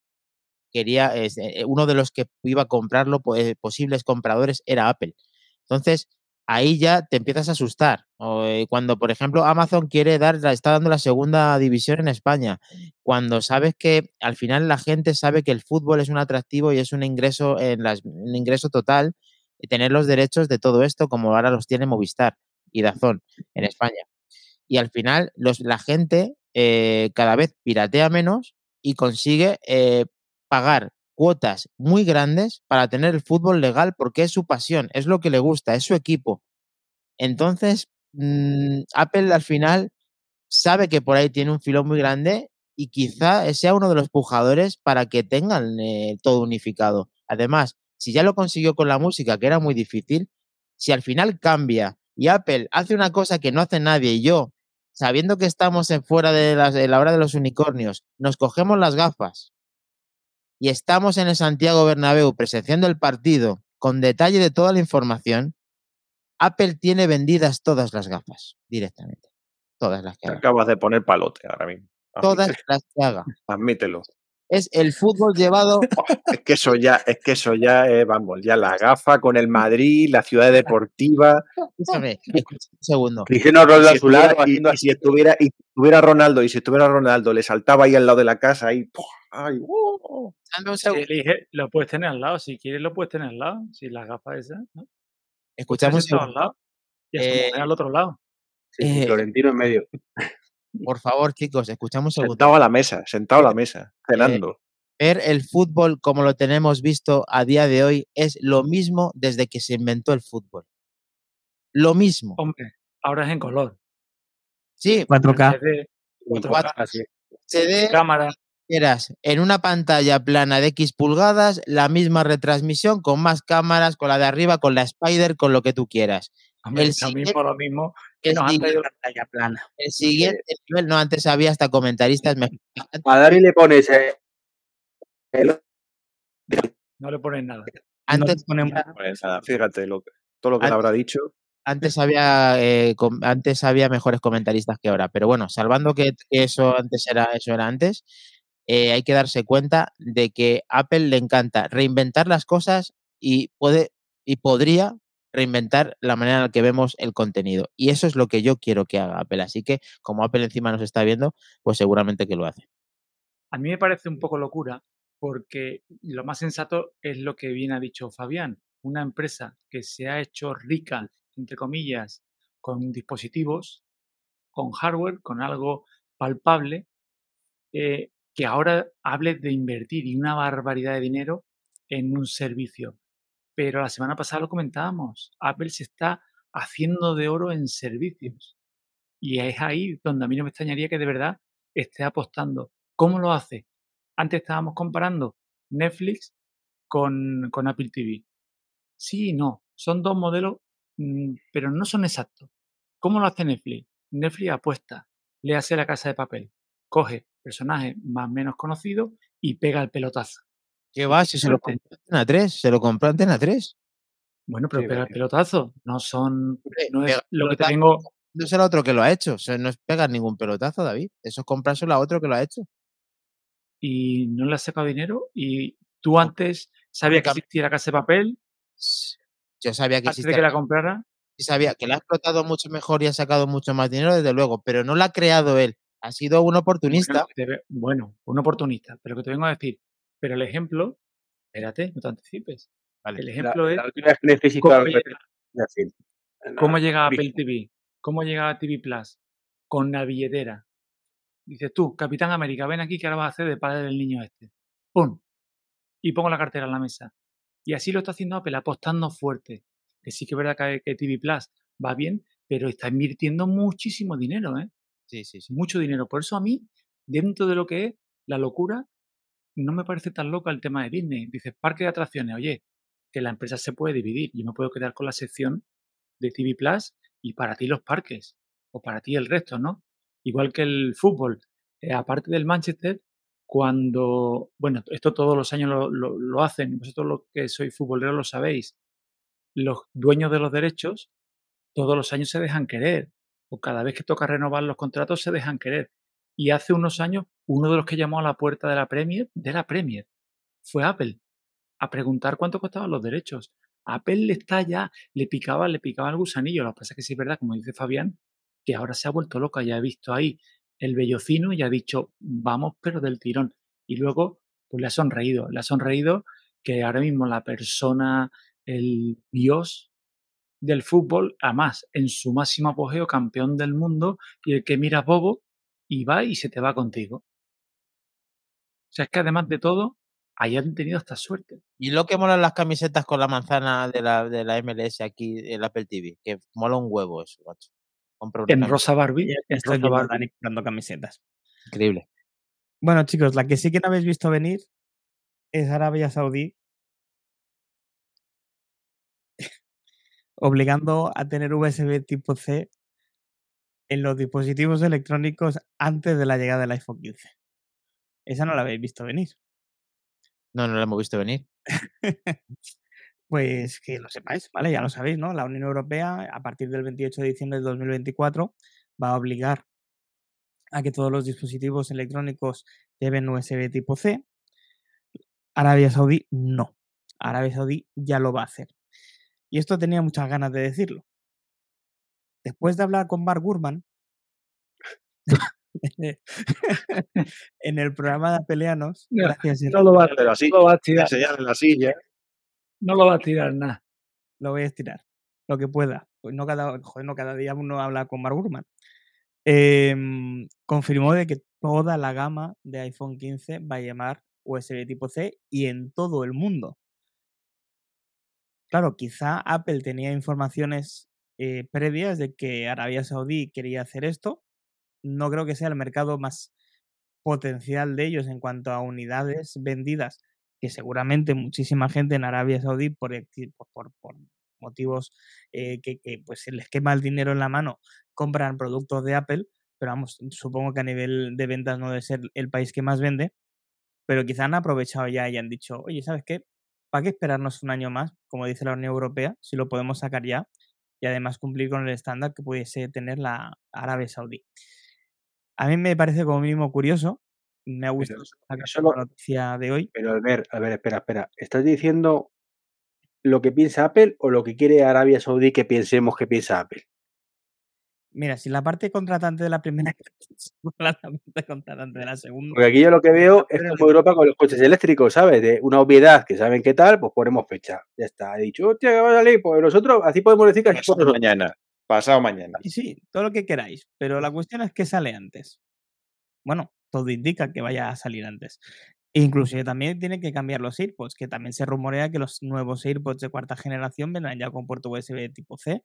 quería, es, eh, uno de los que iba a comprarlo, eh, posibles compradores, era Apple. Entonces, ahí ya te empiezas a asustar. O, eh, cuando, por ejemplo, Amazon quiere dar, está dando la segunda división en España, cuando sabes que al final la gente sabe que el fútbol es un atractivo y es un ingreso en las, un ingreso total, y tener los derechos de todo esto, como ahora los tiene Movistar y Dazón en España. Y al final, los, la gente eh, cada vez piratea menos y consigue eh, pagar cuotas muy grandes para tener el fútbol legal porque es su pasión, es lo que le gusta, es su equipo. Entonces, mm, Apple al final sabe que por ahí tiene un filón muy grande y quizá sea uno de los pujadores para que tengan eh, todo unificado. Además, si ya lo consiguió con la música, que era muy difícil, si al final cambia y Apple hace una cosa que no hace nadie y yo, sabiendo que estamos en fuera de, las- de la hora de los unicornios, nos cogemos las gafas y estamos en el Santiago Bernabéu presenciando el partido con detalle de toda la información, Apple tiene vendidas todas las gafas directamente. Todas las que haga. acabas de poner palote ahora mismo. Todas las que haga. admítelo. Es el fútbol llevado. Es que eso ya, es que eso ya es, vamos, ya la gafa con el Madrid, la ciudad deportiva. Escúchame, un segundo. Cristiano Y Ronaldo si a su lado estuviera, y- haciendo y si estuviera, y estuviera Ronaldo, y si estuviera Ronaldo, le saltaba ahí al lado de la casa, ¡pua! ay, ¡uh! Dame un Si segundo. elige, lo puedes tener al lado. Si quieres, lo puedes tener al lado. Si las gafas esas, ¿no? Escuchame un Estás sentado al lado. Y Eh, al otro lado. Sí, sí, Eh, Florentino en medio. Por favor, chicos, escuchamos un sentado a la mesa, sentado a la mesa, cenando. Ver el fútbol como lo tenemos visto a día de hoy es lo mismo desde que se inventó el fútbol. Lo mismo. Hombre, ahora es en color. Sí, 4K. CD, Cuatro- 4K, así. CD cámara. eras en una pantalla plana de X pulgadas, la misma retransmisión con más cámaras, con la de arriba, con la Spider, con lo que tú quieras. Hombre, El lo siguiente- mismo, lo mismo. Que el nos han siguiente- traído Pantalla plana. El siguiente nivel, no, antes había hasta comentaristas mejor. A Dari le pones eh, el- No le ponen nada. Antes, ponemos- había- Pues nada, fíjate lo todo lo que An- le habrá dicho. antes había eh, com- antes había mejores comentaristas que ahora, pero bueno, salvando que, que eso antes era eso era antes, eh, hay que darse cuenta de que Apple le encanta reinventar las cosas y puede y podría reinventar la manera en la que vemos el contenido. Y eso es lo que yo quiero que haga Apple. Así que, como Apple encima nos está viendo, pues seguramente que lo hace. A mí me parece un poco locura porque lo más sensato es lo que bien ha dicho Fabián. Una empresa que se ha hecho rica, entre comillas, con dispositivos, con hardware, con algo palpable, eh, que ahora hable de invertir y una barbaridad de dinero en un servicio. Pero la semana pasada lo comentábamos, Apple se está haciendo de oro en servicios. Y es ahí donde a mí no me extrañaría que de verdad esté apostando. ¿Cómo lo hace? Antes estábamos comparando Netflix con, con Apple TV. Sí y no. Son dos modelos, mm, pero no son exactos. ¿Cómo lo hace Netflix? Netflix apuesta, le hace la casa de papel, coge personajes más o menos conocidos y pega el pelotazo. ¿Qué va? Si se lo compró Antena 3, se lo compró Antena 3. Bueno, pero Sí, pega el pelotazo. No son. No es lo que te pelotazo vengo. No será otro que lo ha hecho. O sea, no es pegar ningún pelotazo, David. Eso es comprárselo a otro que lo ha hecho. Y no le has sacado dinero. Y tú antes sabías que existía la casa de papel. Yo sabía que Antes de existía. que la comprara. y sabía que la ha explotado mucho mejor y ha sacado mucho más dinero, desde luego, pero no la ha creado él. Ha sido un Bueno, oportunista. ve- bueno, un oportunista. Pero que te vengo a decir. Pero el ejemplo. Espérate, no te anticipes. Vale. El La, ejemplo es la última vez que Netflix hizo cómo llega, cómo Apple TV. Cómo llega a TV Plus. Con la billetera. Dices tú, Capitán América, ven aquí que ahora vas a hacer de padre del niño este. ¡Pum! Y pongo la cartera en la mesa. Y así lo está haciendo Apple, apostando fuerte. Que sí que es verdad que, que TV Plus va bien, pero está invirtiendo muchísimo dinero, ¿eh? Sí, sí, sí. Mucho dinero. Por eso a mí, dentro de lo que es la locura, no me parece tan loca el tema de Disney. Dices, parque de atracciones, oye, que la empresa se puede dividir. Yo me puedo quedar con la sección de TV Plus y para ti los parques, o para ti el resto, ¿no? Igual que el fútbol. Eh, aparte del Manchester, cuando, bueno, esto todos los años lo, lo- lo hacen, vosotros los que sois futboleros lo sabéis, los dueños de los derechos todos los años se dejan querer, o cada vez que toca renovar los contratos se dejan querer. Y hace unos años, uno de los que llamó a la puerta de la Premier, de la Premier, fue Apple, a preguntar cuánto costaban los derechos. Apple le está ya, le picaba, le picaba el gusanillo. Lo que pasa es que sí es verdad, como dice Fabián, que ahora se ha vuelto loca, ya ha visto ahí el bellocino y ha dicho, vamos, pero del tirón. Y luego, pues le ha sonreído, le ha sonreído que ahora mismo la persona, el dios del fútbol, además, en su máximo apogeo, campeón del mundo, y el que mira bobo y va y se te va contigo. O sea, es que además de todo, hayan tenido esta suerte. Y lo que molan las camisetas con la manzana de la, de la MLS aquí en Apple TV, que mola un huevo eso, macho. Compra una En camiseta. Rosa Barbie, en estoy Rosa Barbie. Comprando camisetas. Increíble. Bueno, chicos, la que sí que no habéis visto venir es Arabia Saudí obligando a tener USB tipo C en los dispositivos electrónicos antes de la llegada del iPhone 15. Esa no la habéis visto venir. No, no lo hemos visto venir. Pues que lo sepáis, ¿vale? Ya lo sabéis, ¿no? La Unión Europea, a partir del 28 de diciembre de 2024, va a obligar a que todos los dispositivos electrónicos lleven USB tipo C. Arabia Saudí no. Arabia Saudí ya lo va a hacer. Y esto tenía muchas ganas de decirlo. Después de hablar con Mark Gurman en el programa de Apeleanos, No, gracias, No lo va, la no lo va a tirar, enseñarle la silla. no lo va a tirar nada. lo voy a estirar, lo que pueda. Pues no cada, joder, no cada día uno habla con Mark Gurman. Em, confirmó de que toda la gama de iPhone 15 va a llamar USB tipo C y en todo el mundo. Claro, quizá Apple tenía informaciones eh, previas de que Arabia Saudí quería hacer esto. No creo que sea el mercado más potencial de ellos en cuanto a unidades vendidas, que seguramente muchísima gente en Arabia Saudí, por, por, por- motivos eh, que, que, pues se les quema el dinero en la mano, compran productos de Apple, pero vamos, supongo que a nivel de ventas no debe ser el país que más vende, pero quizá han aprovechado ya y han dicho, oye, ¿sabes qué? ¿Para qué esperarnos un año más, como dice la Unión Europea, si lo podemos sacar ya y además cumplir con el estándar que pudiese tener la Arabia Saudí? A mí me parece como mínimo curioso, me ha gustado la noticia de hoy. Pero Albert, a ver, espera, espera. ¿Estás diciendo lo que piensa Apple o lo que quiere Arabia Saudí que pensemos que piensa Apple? Mira, si la parte contratante de la primera la parte contratante de la segunda, Porque aquí yo lo que veo es como Europa con los coches eléctricos, ¿sabes? De una obviedad que saben qué tal, pues ponemos fecha. Ya está. He dicho, hostia, que va a salir. Pues nosotros, así podemos decir que así Pasado somos mañana. Pasado mañana. sí, sí, todo lo que queráis, pero la cuestión es que sale antes. Bueno, todo indica que vaya a salir antes. Inclusive también tiene que cambiar los AirPods, que también se rumorea que los nuevos AirPods de cuarta generación vendrán ya con puerto USB tipo C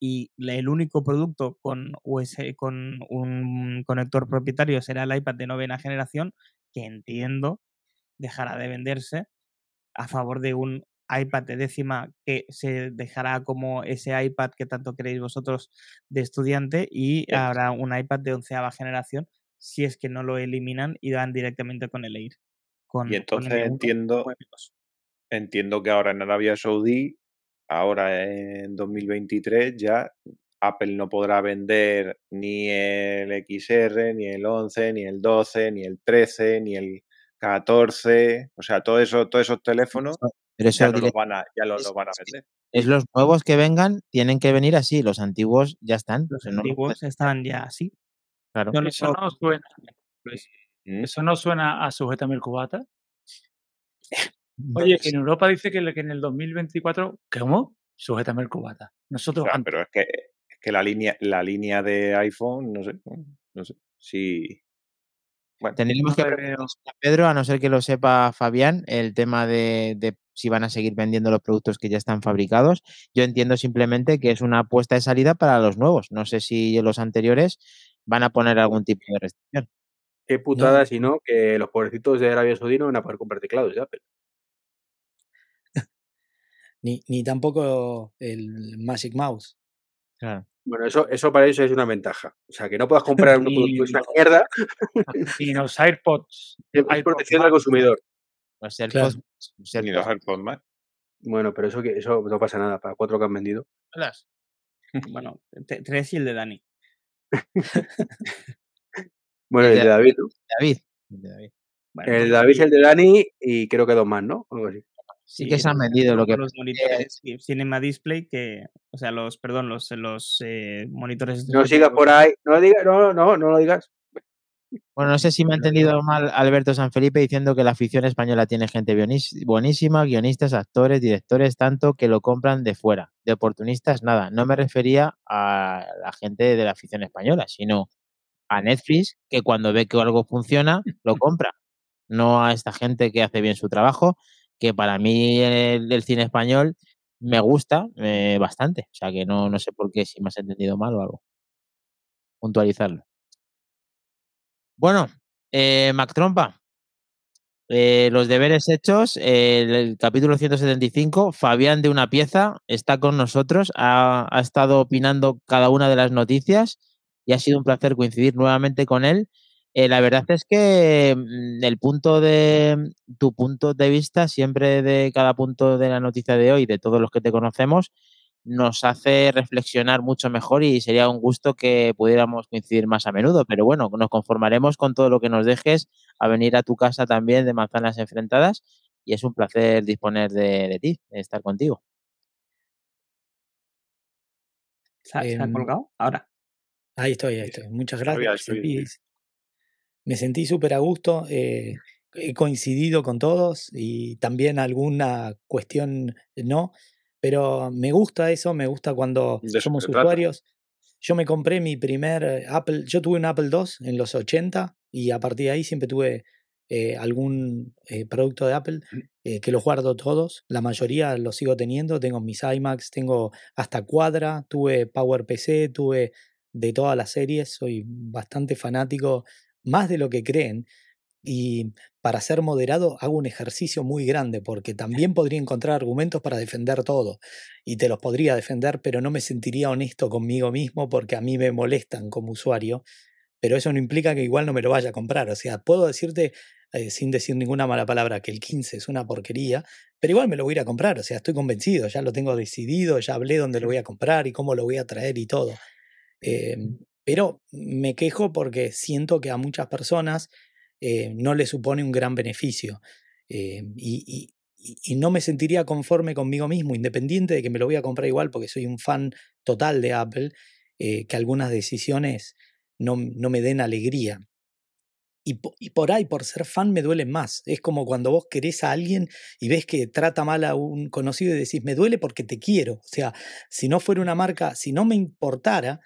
y el único producto con, US con un conector propietario será el iPad de novena generación, que entiendo dejará de venderse a favor de un iPad de décima que se dejará como ese iPad que tanto queréis vosotros de estudiante y habrá un iPad de onceava generación si es que no lo eliminan y dan directamente con el Air. Con, Y entonces M1 entiendo, o M2. entiendo que ahora en Arabia Saudí, ahora en 2023, ya Apple no podrá vender ni el XR, ni el 11, ni el 12, ni el 13, ni el 14. O sea, todo eso, todos esos teléfonos Pero eso ya no dile- los van a, ya los, es- los van a es que vender. es los nuevos que vengan, tienen que venir así, los antiguos ya están. Los o sea, no los antiguos están ya así. claro. No Eso no suena, Mm. eso no suena a sujétame el cubata. Oye, que en Europa dice que, en el 2024, ¿cómo? Sujétame el cubata. Nosotros Claro, pero es que, es que la línea, la línea de iPhone, no sé, no sé. Si. Bueno, Tendríamos no que preguntar veo- a Pedro, a no ser que lo sepa Fabián, el tema de, de si van a seguir vendiendo los productos que ya están fabricados. Yo entiendo simplemente que es una apuesta de salida para los nuevos. No sé si los anteriores van a poner algún tipo de restricción. Qué putada si no, que los pobrecitos de Arabia Saudí no van a poder comprar teclados de Apple. Ni, ni tampoco el Magic Mouse. Claro. Bueno, eso, eso para ellos es una ventaja. O sea, que no puedas comprar un producto que es una los- mierda, Y los AirPods. es protección al consumidor. AirPods, Claro. ni AirPods. AirPods Max. Bueno, pero eso, que, eso no pasa nada. Para cuatro que han vendido. Bueno, tres y el de Dani. Bueno, el de- David, ¿no? David. El de David. Bueno, El de David, el de Dani y creo que dos más, ¿no? Algo así. Sí que se han vendido lo que los monitores Cinema Display que, o sea, los, perdón, los, los eh, monitores. No sigas por ahí. No lo digas, no, no, no lo digas. Bueno, no sé si me ha entendido mal Alberto Sanfelipe diciendo que la afición española tiene gente buenísima, guionistas, actores, directores, tanto que lo compran de fuera. De oportunistas, nada. No me refería a la gente de la afición española, sino a Netflix, que cuando ve que algo funciona, lo compra. No a esta gente que hace bien su trabajo, que para mí el, el cine español me gusta eh, bastante. O sea que no, no sé por qué, si me has entendido mal o algo. Puntualizarlo. Bueno, eh, Mac Trompa, eh, los deberes hechos, eh, el, el capítulo 175, Fabián de una pieza está con nosotros, ha, estado opinando cada una de las noticias y ha sido un placer coincidir nuevamente con él. Eh, la verdad es que mm, el punto de tu punto de vista, siempre de cada punto de la noticia de hoy, de todos los que te conocemos, nos hace reflexionar mucho mejor y sería un gusto que pudiéramos coincidir más a menudo. Pero bueno, nos conformaremos con todo lo que nos dejes a venir a tu casa también de manzanas enfrentadas y es un placer disponer de, de ti, de estar contigo. ¿Se ha, se ha Em, colgado? Ahora. Ahí estoy, ahí estoy. Muchas gracias. Me sentí, me sentí súper a gusto. eh, he coincidido con todos y también alguna cuestión no, pero me gusta eso, me gusta cuando De somos trata. usuarios. Yo me compré mi primer eh, Apple, yo tuve un Apple II en los 80 y a partir de ahí siempre tuve eh, algún eh, producto de Apple eh, que los guardo todos, la mayoría los sigo teniendo, tengo mis iMacs, tengo hasta Quadra, tuve PowerPC, tuve de todas las series, soy bastante fanático, más de lo que creen. Y para ser moderado hago un ejercicio muy grande porque también podría encontrar argumentos para defender todo y te los podría defender, pero no me sentiría honesto conmigo mismo porque a mí me molestan como usuario, pero eso no implica que igual no me lo vaya a comprar. O sea, puedo decirte eh, sin decir ninguna mala palabra que el 15 es una porquería, pero igual me lo voy a ir a comprar. O sea, estoy convencido, ya lo tengo decidido, ya hablé dónde lo voy a comprar y cómo lo voy a traer y todo. Eh, pero me quejo porque siento que a muchas personas eh, no le supone un gran beneficio. eh, y, no me sentiría conforme conmigo mismo, independiente de que me lo voy a comprar igual porque soy un fan total de Apple, eh, que algunas decisiones no, no me den alegría. Y, y por ahí, por ser fan, me duele más. Es como cuando vos querés a alguien y ves que trata mal a un conocido y decís, me duele porque te quiero. O sea, si no fuera una marca, si no me importara,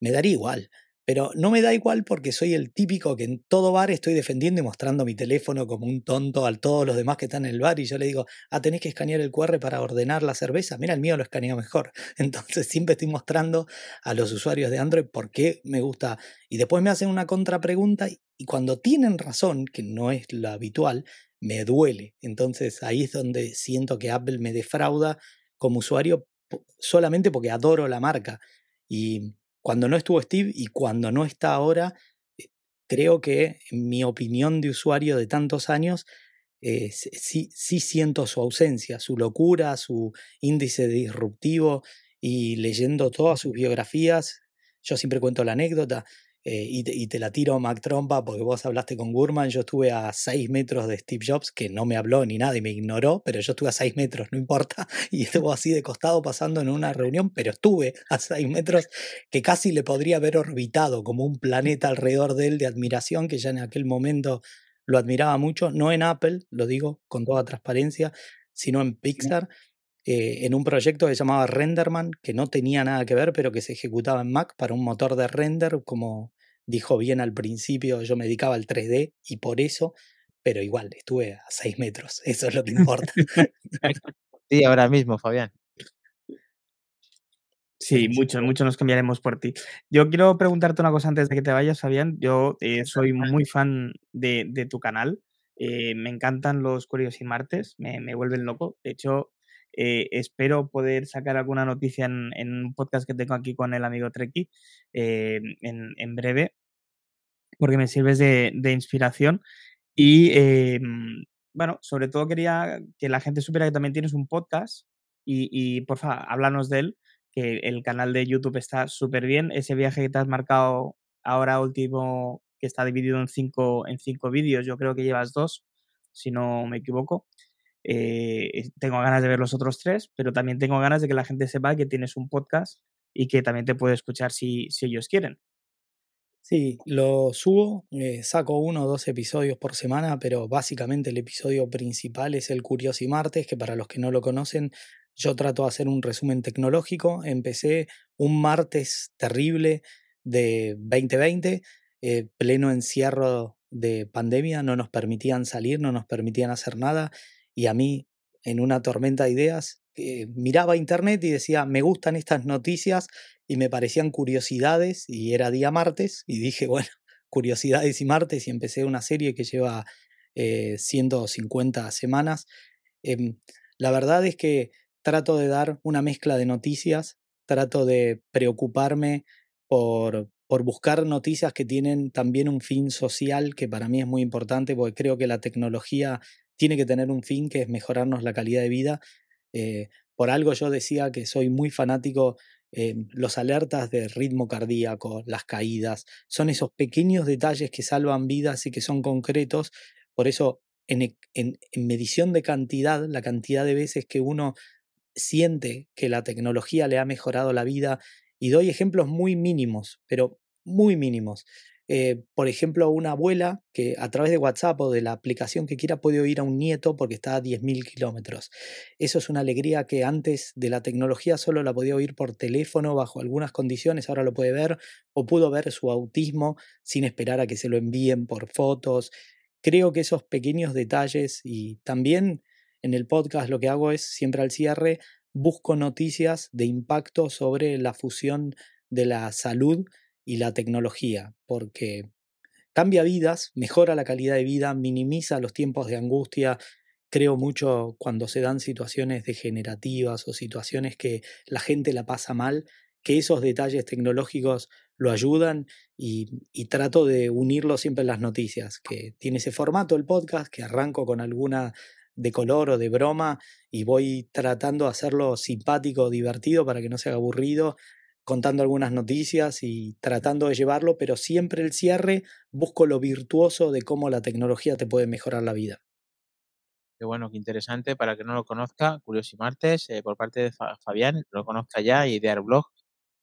me daría igual. Pero no me da igual porque soy el típico que en todo bar estoy defendiendo y mostrando mi teléfono como un tonto a todos los demás que están en el bar y yo le digo, ah, tenés que escanear el QR para ordenar la cerveza. Mira, el mío lo escanea mejor. Entonces siempre estoy mostrando a los usuarios de Android por qué me gusta. Y después me hacen una contrapregunta y cuando tienen razón, que no es lo habitual, me duele. Entonces ahí es donde siento que Apple me defrauda como usuario solamente porque adoro la marca. Y cuando no estuvo Steve y cuando no está ahora, eh, creo que en mi opinión de usuario de tantos años, eh, sí, sí siento su ausencia, su locura, su índice disruptivo y leyendo todas sus biografías, yo siempre cuento la anécdota, eh, y, te, la tiro Mac Trompa porque vos hablaste con Gurman, yo estuve a 6 metros de Steve Jobs, que no me habló ni nada y me ignoró, pero yo estuve a 6 metros, no importa, y estuvo así de costado pasando en una reunión, pero estuve a 6 metros que casi le podría haber orbitado como un planeta alrededor de él de admiración, que ya en aquel momento lo admiraba mucho, no en Apple, lo digo con toda transparencia, sino en Pixar. Eh, en un proyecto que se llamaba Renderman, que no tenía nada que ver, pero que se ejecutaba en Mac para un motor de render, como dijo bien al principio, yo me dedicaba al 3D y por eso, pero igual, estuve a 6 metros, eso es lo que importa. sí, ahora mismo, Fabián. Sí, mucho, mucho nos cambiaremos por ti. Yo quiero preguntarte una cosa antes de que te vayas, Fabián. Yo eh, soy muy fan de, de tu canal. Eh, me encantan los Curios y Martes, me, me vuelven loco. De hecho, eh, espero poder sacar alguna noticia en, un podcast que tengo aquí con el amigo Treki eh, en, breve, porque me sirves de, inspiración. Y eh, bueno, sobre todo quería que la gente supiera que también tienes un podcast y, y porfa, háblanos de él, que el canal de YouTube está súper bien. Ese viaje que te has marcado ahora último, que está dividido en cinco, en cinco vídeos, yo creo que llevas dos, si no me equivoco. Eh, tengo ganas de ver los otros tres, pero también tengo ganas de que la gente sepa que tienes un podcast y que también te puede escuchar si, si ellos quieren. Sí, lo subo, eh, saco uno o dos episodios por semana, pero básicamente el episodio principal es el Curiosi Martes, que para los que no lo conocen, yo trato de hacer un resumen tecnológico. Empecé un martes terrible de 2020, eh, pleno encierro de pandemia, no nos permitían salir, no nos permitían hacer nada y a mí, en una tormenta de ideas, eh, miraba internet y decía, me gustan estas noticias y me parecían curiosidades y era día martes y dije, bueno, curiosidades y martes y empecé una serie que lleva 150 eh, semanas. Em, la verdad es que trato de dar una mezcla de noticias, trato de preocuparme por, por buscar noticias que tienen también un fin social, que para mí es muy importante, porque creo que la tecnología tiene que tener un fin que es mejorarnos la calidad de vida. Eh, por algo yo decía que soy muy fanático, eh, los alertas de ritmo cardíaco, las caídas, son esos pequeños detalles que salvan vidas y que son concretos. Por eso, e, en medición de cantidad, la cantidad de veces que uno siente que la tecnología le ha mejorado la vida, y doy ejemplos muy mínimos, pero muy mínimos. Eh, por ejemplo, una abuela que a través de WhatsApp o de la aplicación que quiera puede oír a un nieto porque está a 10.000 kilómetros. Eso es una alegría que antes de la tecnología solo la podía oír por teléfono bajo algunas condiciones, ahora lo puede ver o pudo ver su autismo sin esperar a que se lo envíen por fotos. Creo que esos pequeños detalles y también en el podcast lo que hago es siempre al cierre busco noticias de impacto sobre la fusión de la salud y la tecnología, porque cambia vidas, mejora la calidad de vida, minimiza los tiempos de angustia. Creo mucho cuando se dan situaciones degenerativas o situaciones que la gente la pasa mal, que esos detalles tecnológicos lo ayudan y, trato de unirlo siempre en las noticias, que tiene ese formato el podcast, que arranco con alguna de color o de broma y voy tratando de hacerlo simpático, divertido para que no sea aburrido contando algunas noticias y tratando de llevarlo, pero siempre el cierre busco lo virtuoso de cómo la tecnología te puede mejorar la vida. Qué bueno, qué interesante. Para que no lo conozca, Curiosi Martes, eh, por parte de Fabián, lo conozca ya y de Arblog.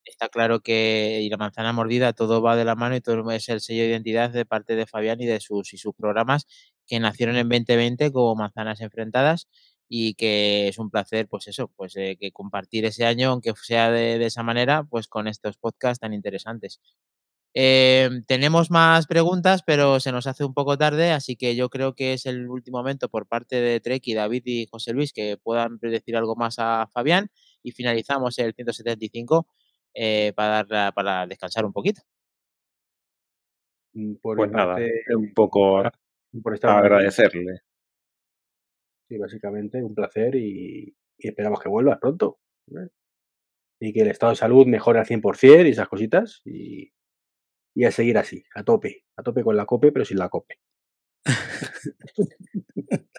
Está claro que y la manzana mordida todo va de la mano y todo es el sello de identidad de parte de Fabián y de sus y sus programas que nacieron en 2020 como Manzanas Enfrentadas y que es un placer, pues eso, pues eh, que compartir ese año, aunque sea de, esa manera, pues con estos podcasts tan interesantes. Eh, tenemos más preguntas, pero se nos hace un poco tarde, así que yo creo que es el último momento por parte de Trek y David y José Luis que puedan decir algo más a Fabián y finalizamos el 175 eh, para, dar, para descansar un poquito. Mm, Por Pues nada, parte, un poco por agradecerle. Sí, básicamente un placer y, esperamos que vuelvas pronto. ¿eh? Y que el estado de salud mejore al 100% y esas cositas. Y, y a seguir así, a tope. A tope con la cope, pero sin la cope.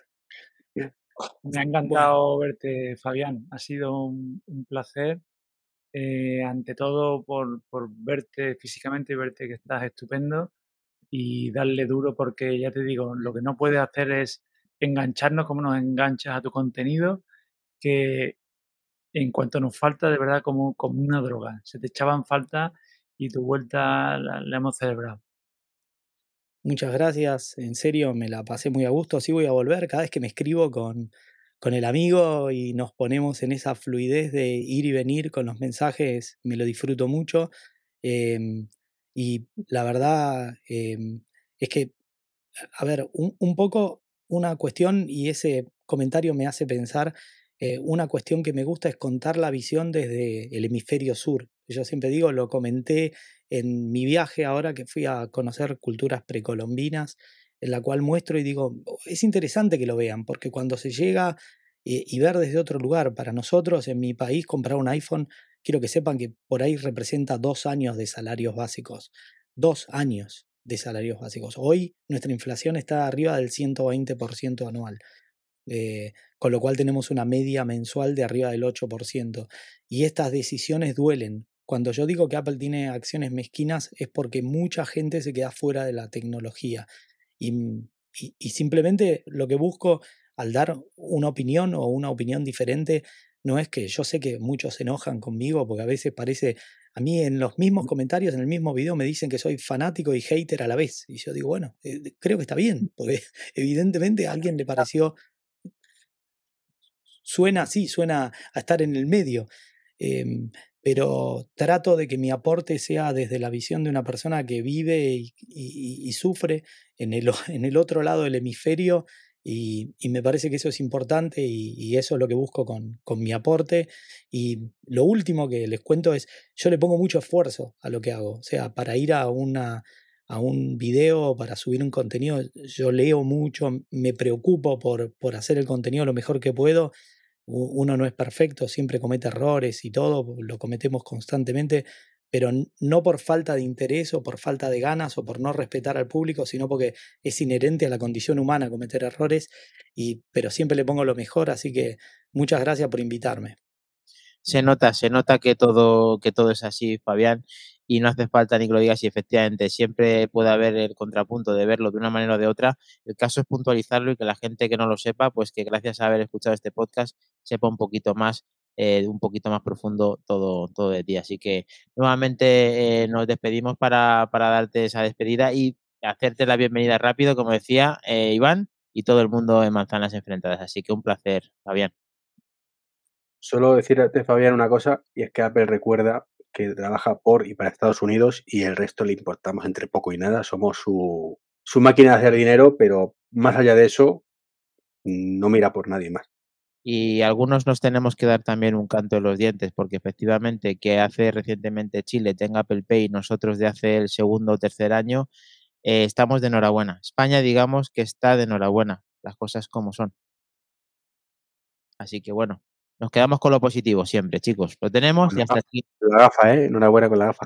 Me ha encantado verte, Fabián. Ha sido un, un placer. Eh, ante todo, por, por verte físicamente y verte que estás estupendo y darle duro, porque ya te digo, lo que no puedes hacer es engancharnos como nos enganchas a tu contenido, que en cuanto nos falta, de verdad, como, como una droga. Se te echaban falta y tu vuelta la, hemos celebrado. Muchas gracias, en serio me la pasé muy a gusto, así voy a volver cada vez que me escribo con, con el amigo y nos ponemos en esa fluidez de ir y venir con los mensajes, me lo disfruto mucho. em, y la verdad em, es que, a ver, un poco una cuestión, y ese comentario me hace pensar, eh, una cuestión que me gusta es contar la visión desde el hemisferio sur. Yo siempre digo, lo comenté en mi viaje ahora que fui a conocer culturas precolombinas, en la cual muestro y digo, "Oh, es interesante que lo vean, porque cuando se llega y ver desde otro lugar, para nosotros en mi país comprar un iPhone, quiero que sepan que por ahí representa dos años de salarios básicos, dos años de salarios básicos. Hoy nuestra inflación está arriba del 120% anual. eh, con lo cual tenemos una media mensual de arriba del 8%. Y estas decisiones duelen. Cuando yo digo que Apple tiene acciones mezquinas es porque mucha gente se queda fuera de la tecnología. Y, mm, y- y simplemente lo que busco al dar una opinión o una opinión diferente no es que yo sé que muchos se enojan conmigo porque a veces parece, a mí en los mismos comentarios, en el mismo video me dicen que soy fanático y hater a la vez. Y yo digo, bueno, eh, creo que está bien, porque evidentemente a alguien le pareció suena así, suena a estar en el medio. em, pero trato de que mi aporte sea desde la visión de una persona que vive y, y- y sufre en el, en el otro lado del hemisferio y, me parece que eso es importante y, eso es lo que busco con, con mi aporte. Y lo último que les cuento es, yo le pongo mucho esfuerzo a lo que hago, o sea, para ir a una a un video, para subir un contenido, yo leo mucho, me preocupo por, por hacer el contenido lo mejor que puedo uno no es perfecto, siempre comete errores y todo, lo cometemos constantemente, pero no por falta de interés o por falta de ganas o por no respetar al público, sino porque es inherente a la condición humana cometer errores, y, pero siempre le pongo lo mejor, así que muchas gracias por invitarme. Se nota, se nota que todo, que todo es así, Fabián, y no hace falta ni que lo digas y efectivamente siempre puede haber el contrapunto de verlo de una manera o de otra. El caso es puntualizarlo y que la gente que no lo sepa, pues que gracias a haber escuchado este podcast sepa un poquito más, eh, un poquito más profundo todo, todo de ti. Así que nuevamente eh, nos despedimos para, para darte esa despedida y hacerte la bienvenida rápido, como decía eh, Iván, y todo el mundo en Manzanas Enfrentadas. Así que un placer, Fabián. Solo decirte, Fabián, una cosa, y es que Apple recuerda que trabaja por y para Estados Unidos y el resto le importamos entre poco y nada. Somos su, su máquina de hacer dinero, pero más allá de eso, no mira por nadie más. Y algunos nos tenemos que dar también un canto en los dientes, porque efectivamente que hace recientemente Chile tenga Apple Pay y nosotros de hace el segundo o tercer año, eh, estamos de enhorabuena. España, digamos que está de enhorabuena, las cosas como son. Así que bueno, nos quedamos con lo positivo siempre, chicos. Lo tenemos y hasta aquí. La gafa, ¿eh? Enhorabuena con la gafa.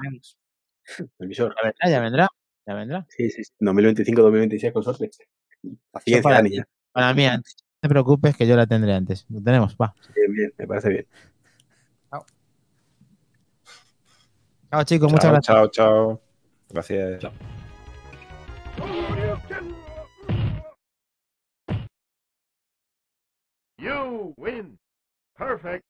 El visor. Ya vendrá, ya vendrá, ya vendrá. Sí, sí, sí. 2025-2026 con suerte. Paciencia, para. ¿eh? Para mí antes. No te preocupes que yo la tendré antes. Lo tenemos, va. Bien, bien, me parece bien. Chao, chicos, muchas Chao, gracias. chao, chao. Gracias. Chao. You win. Perfect.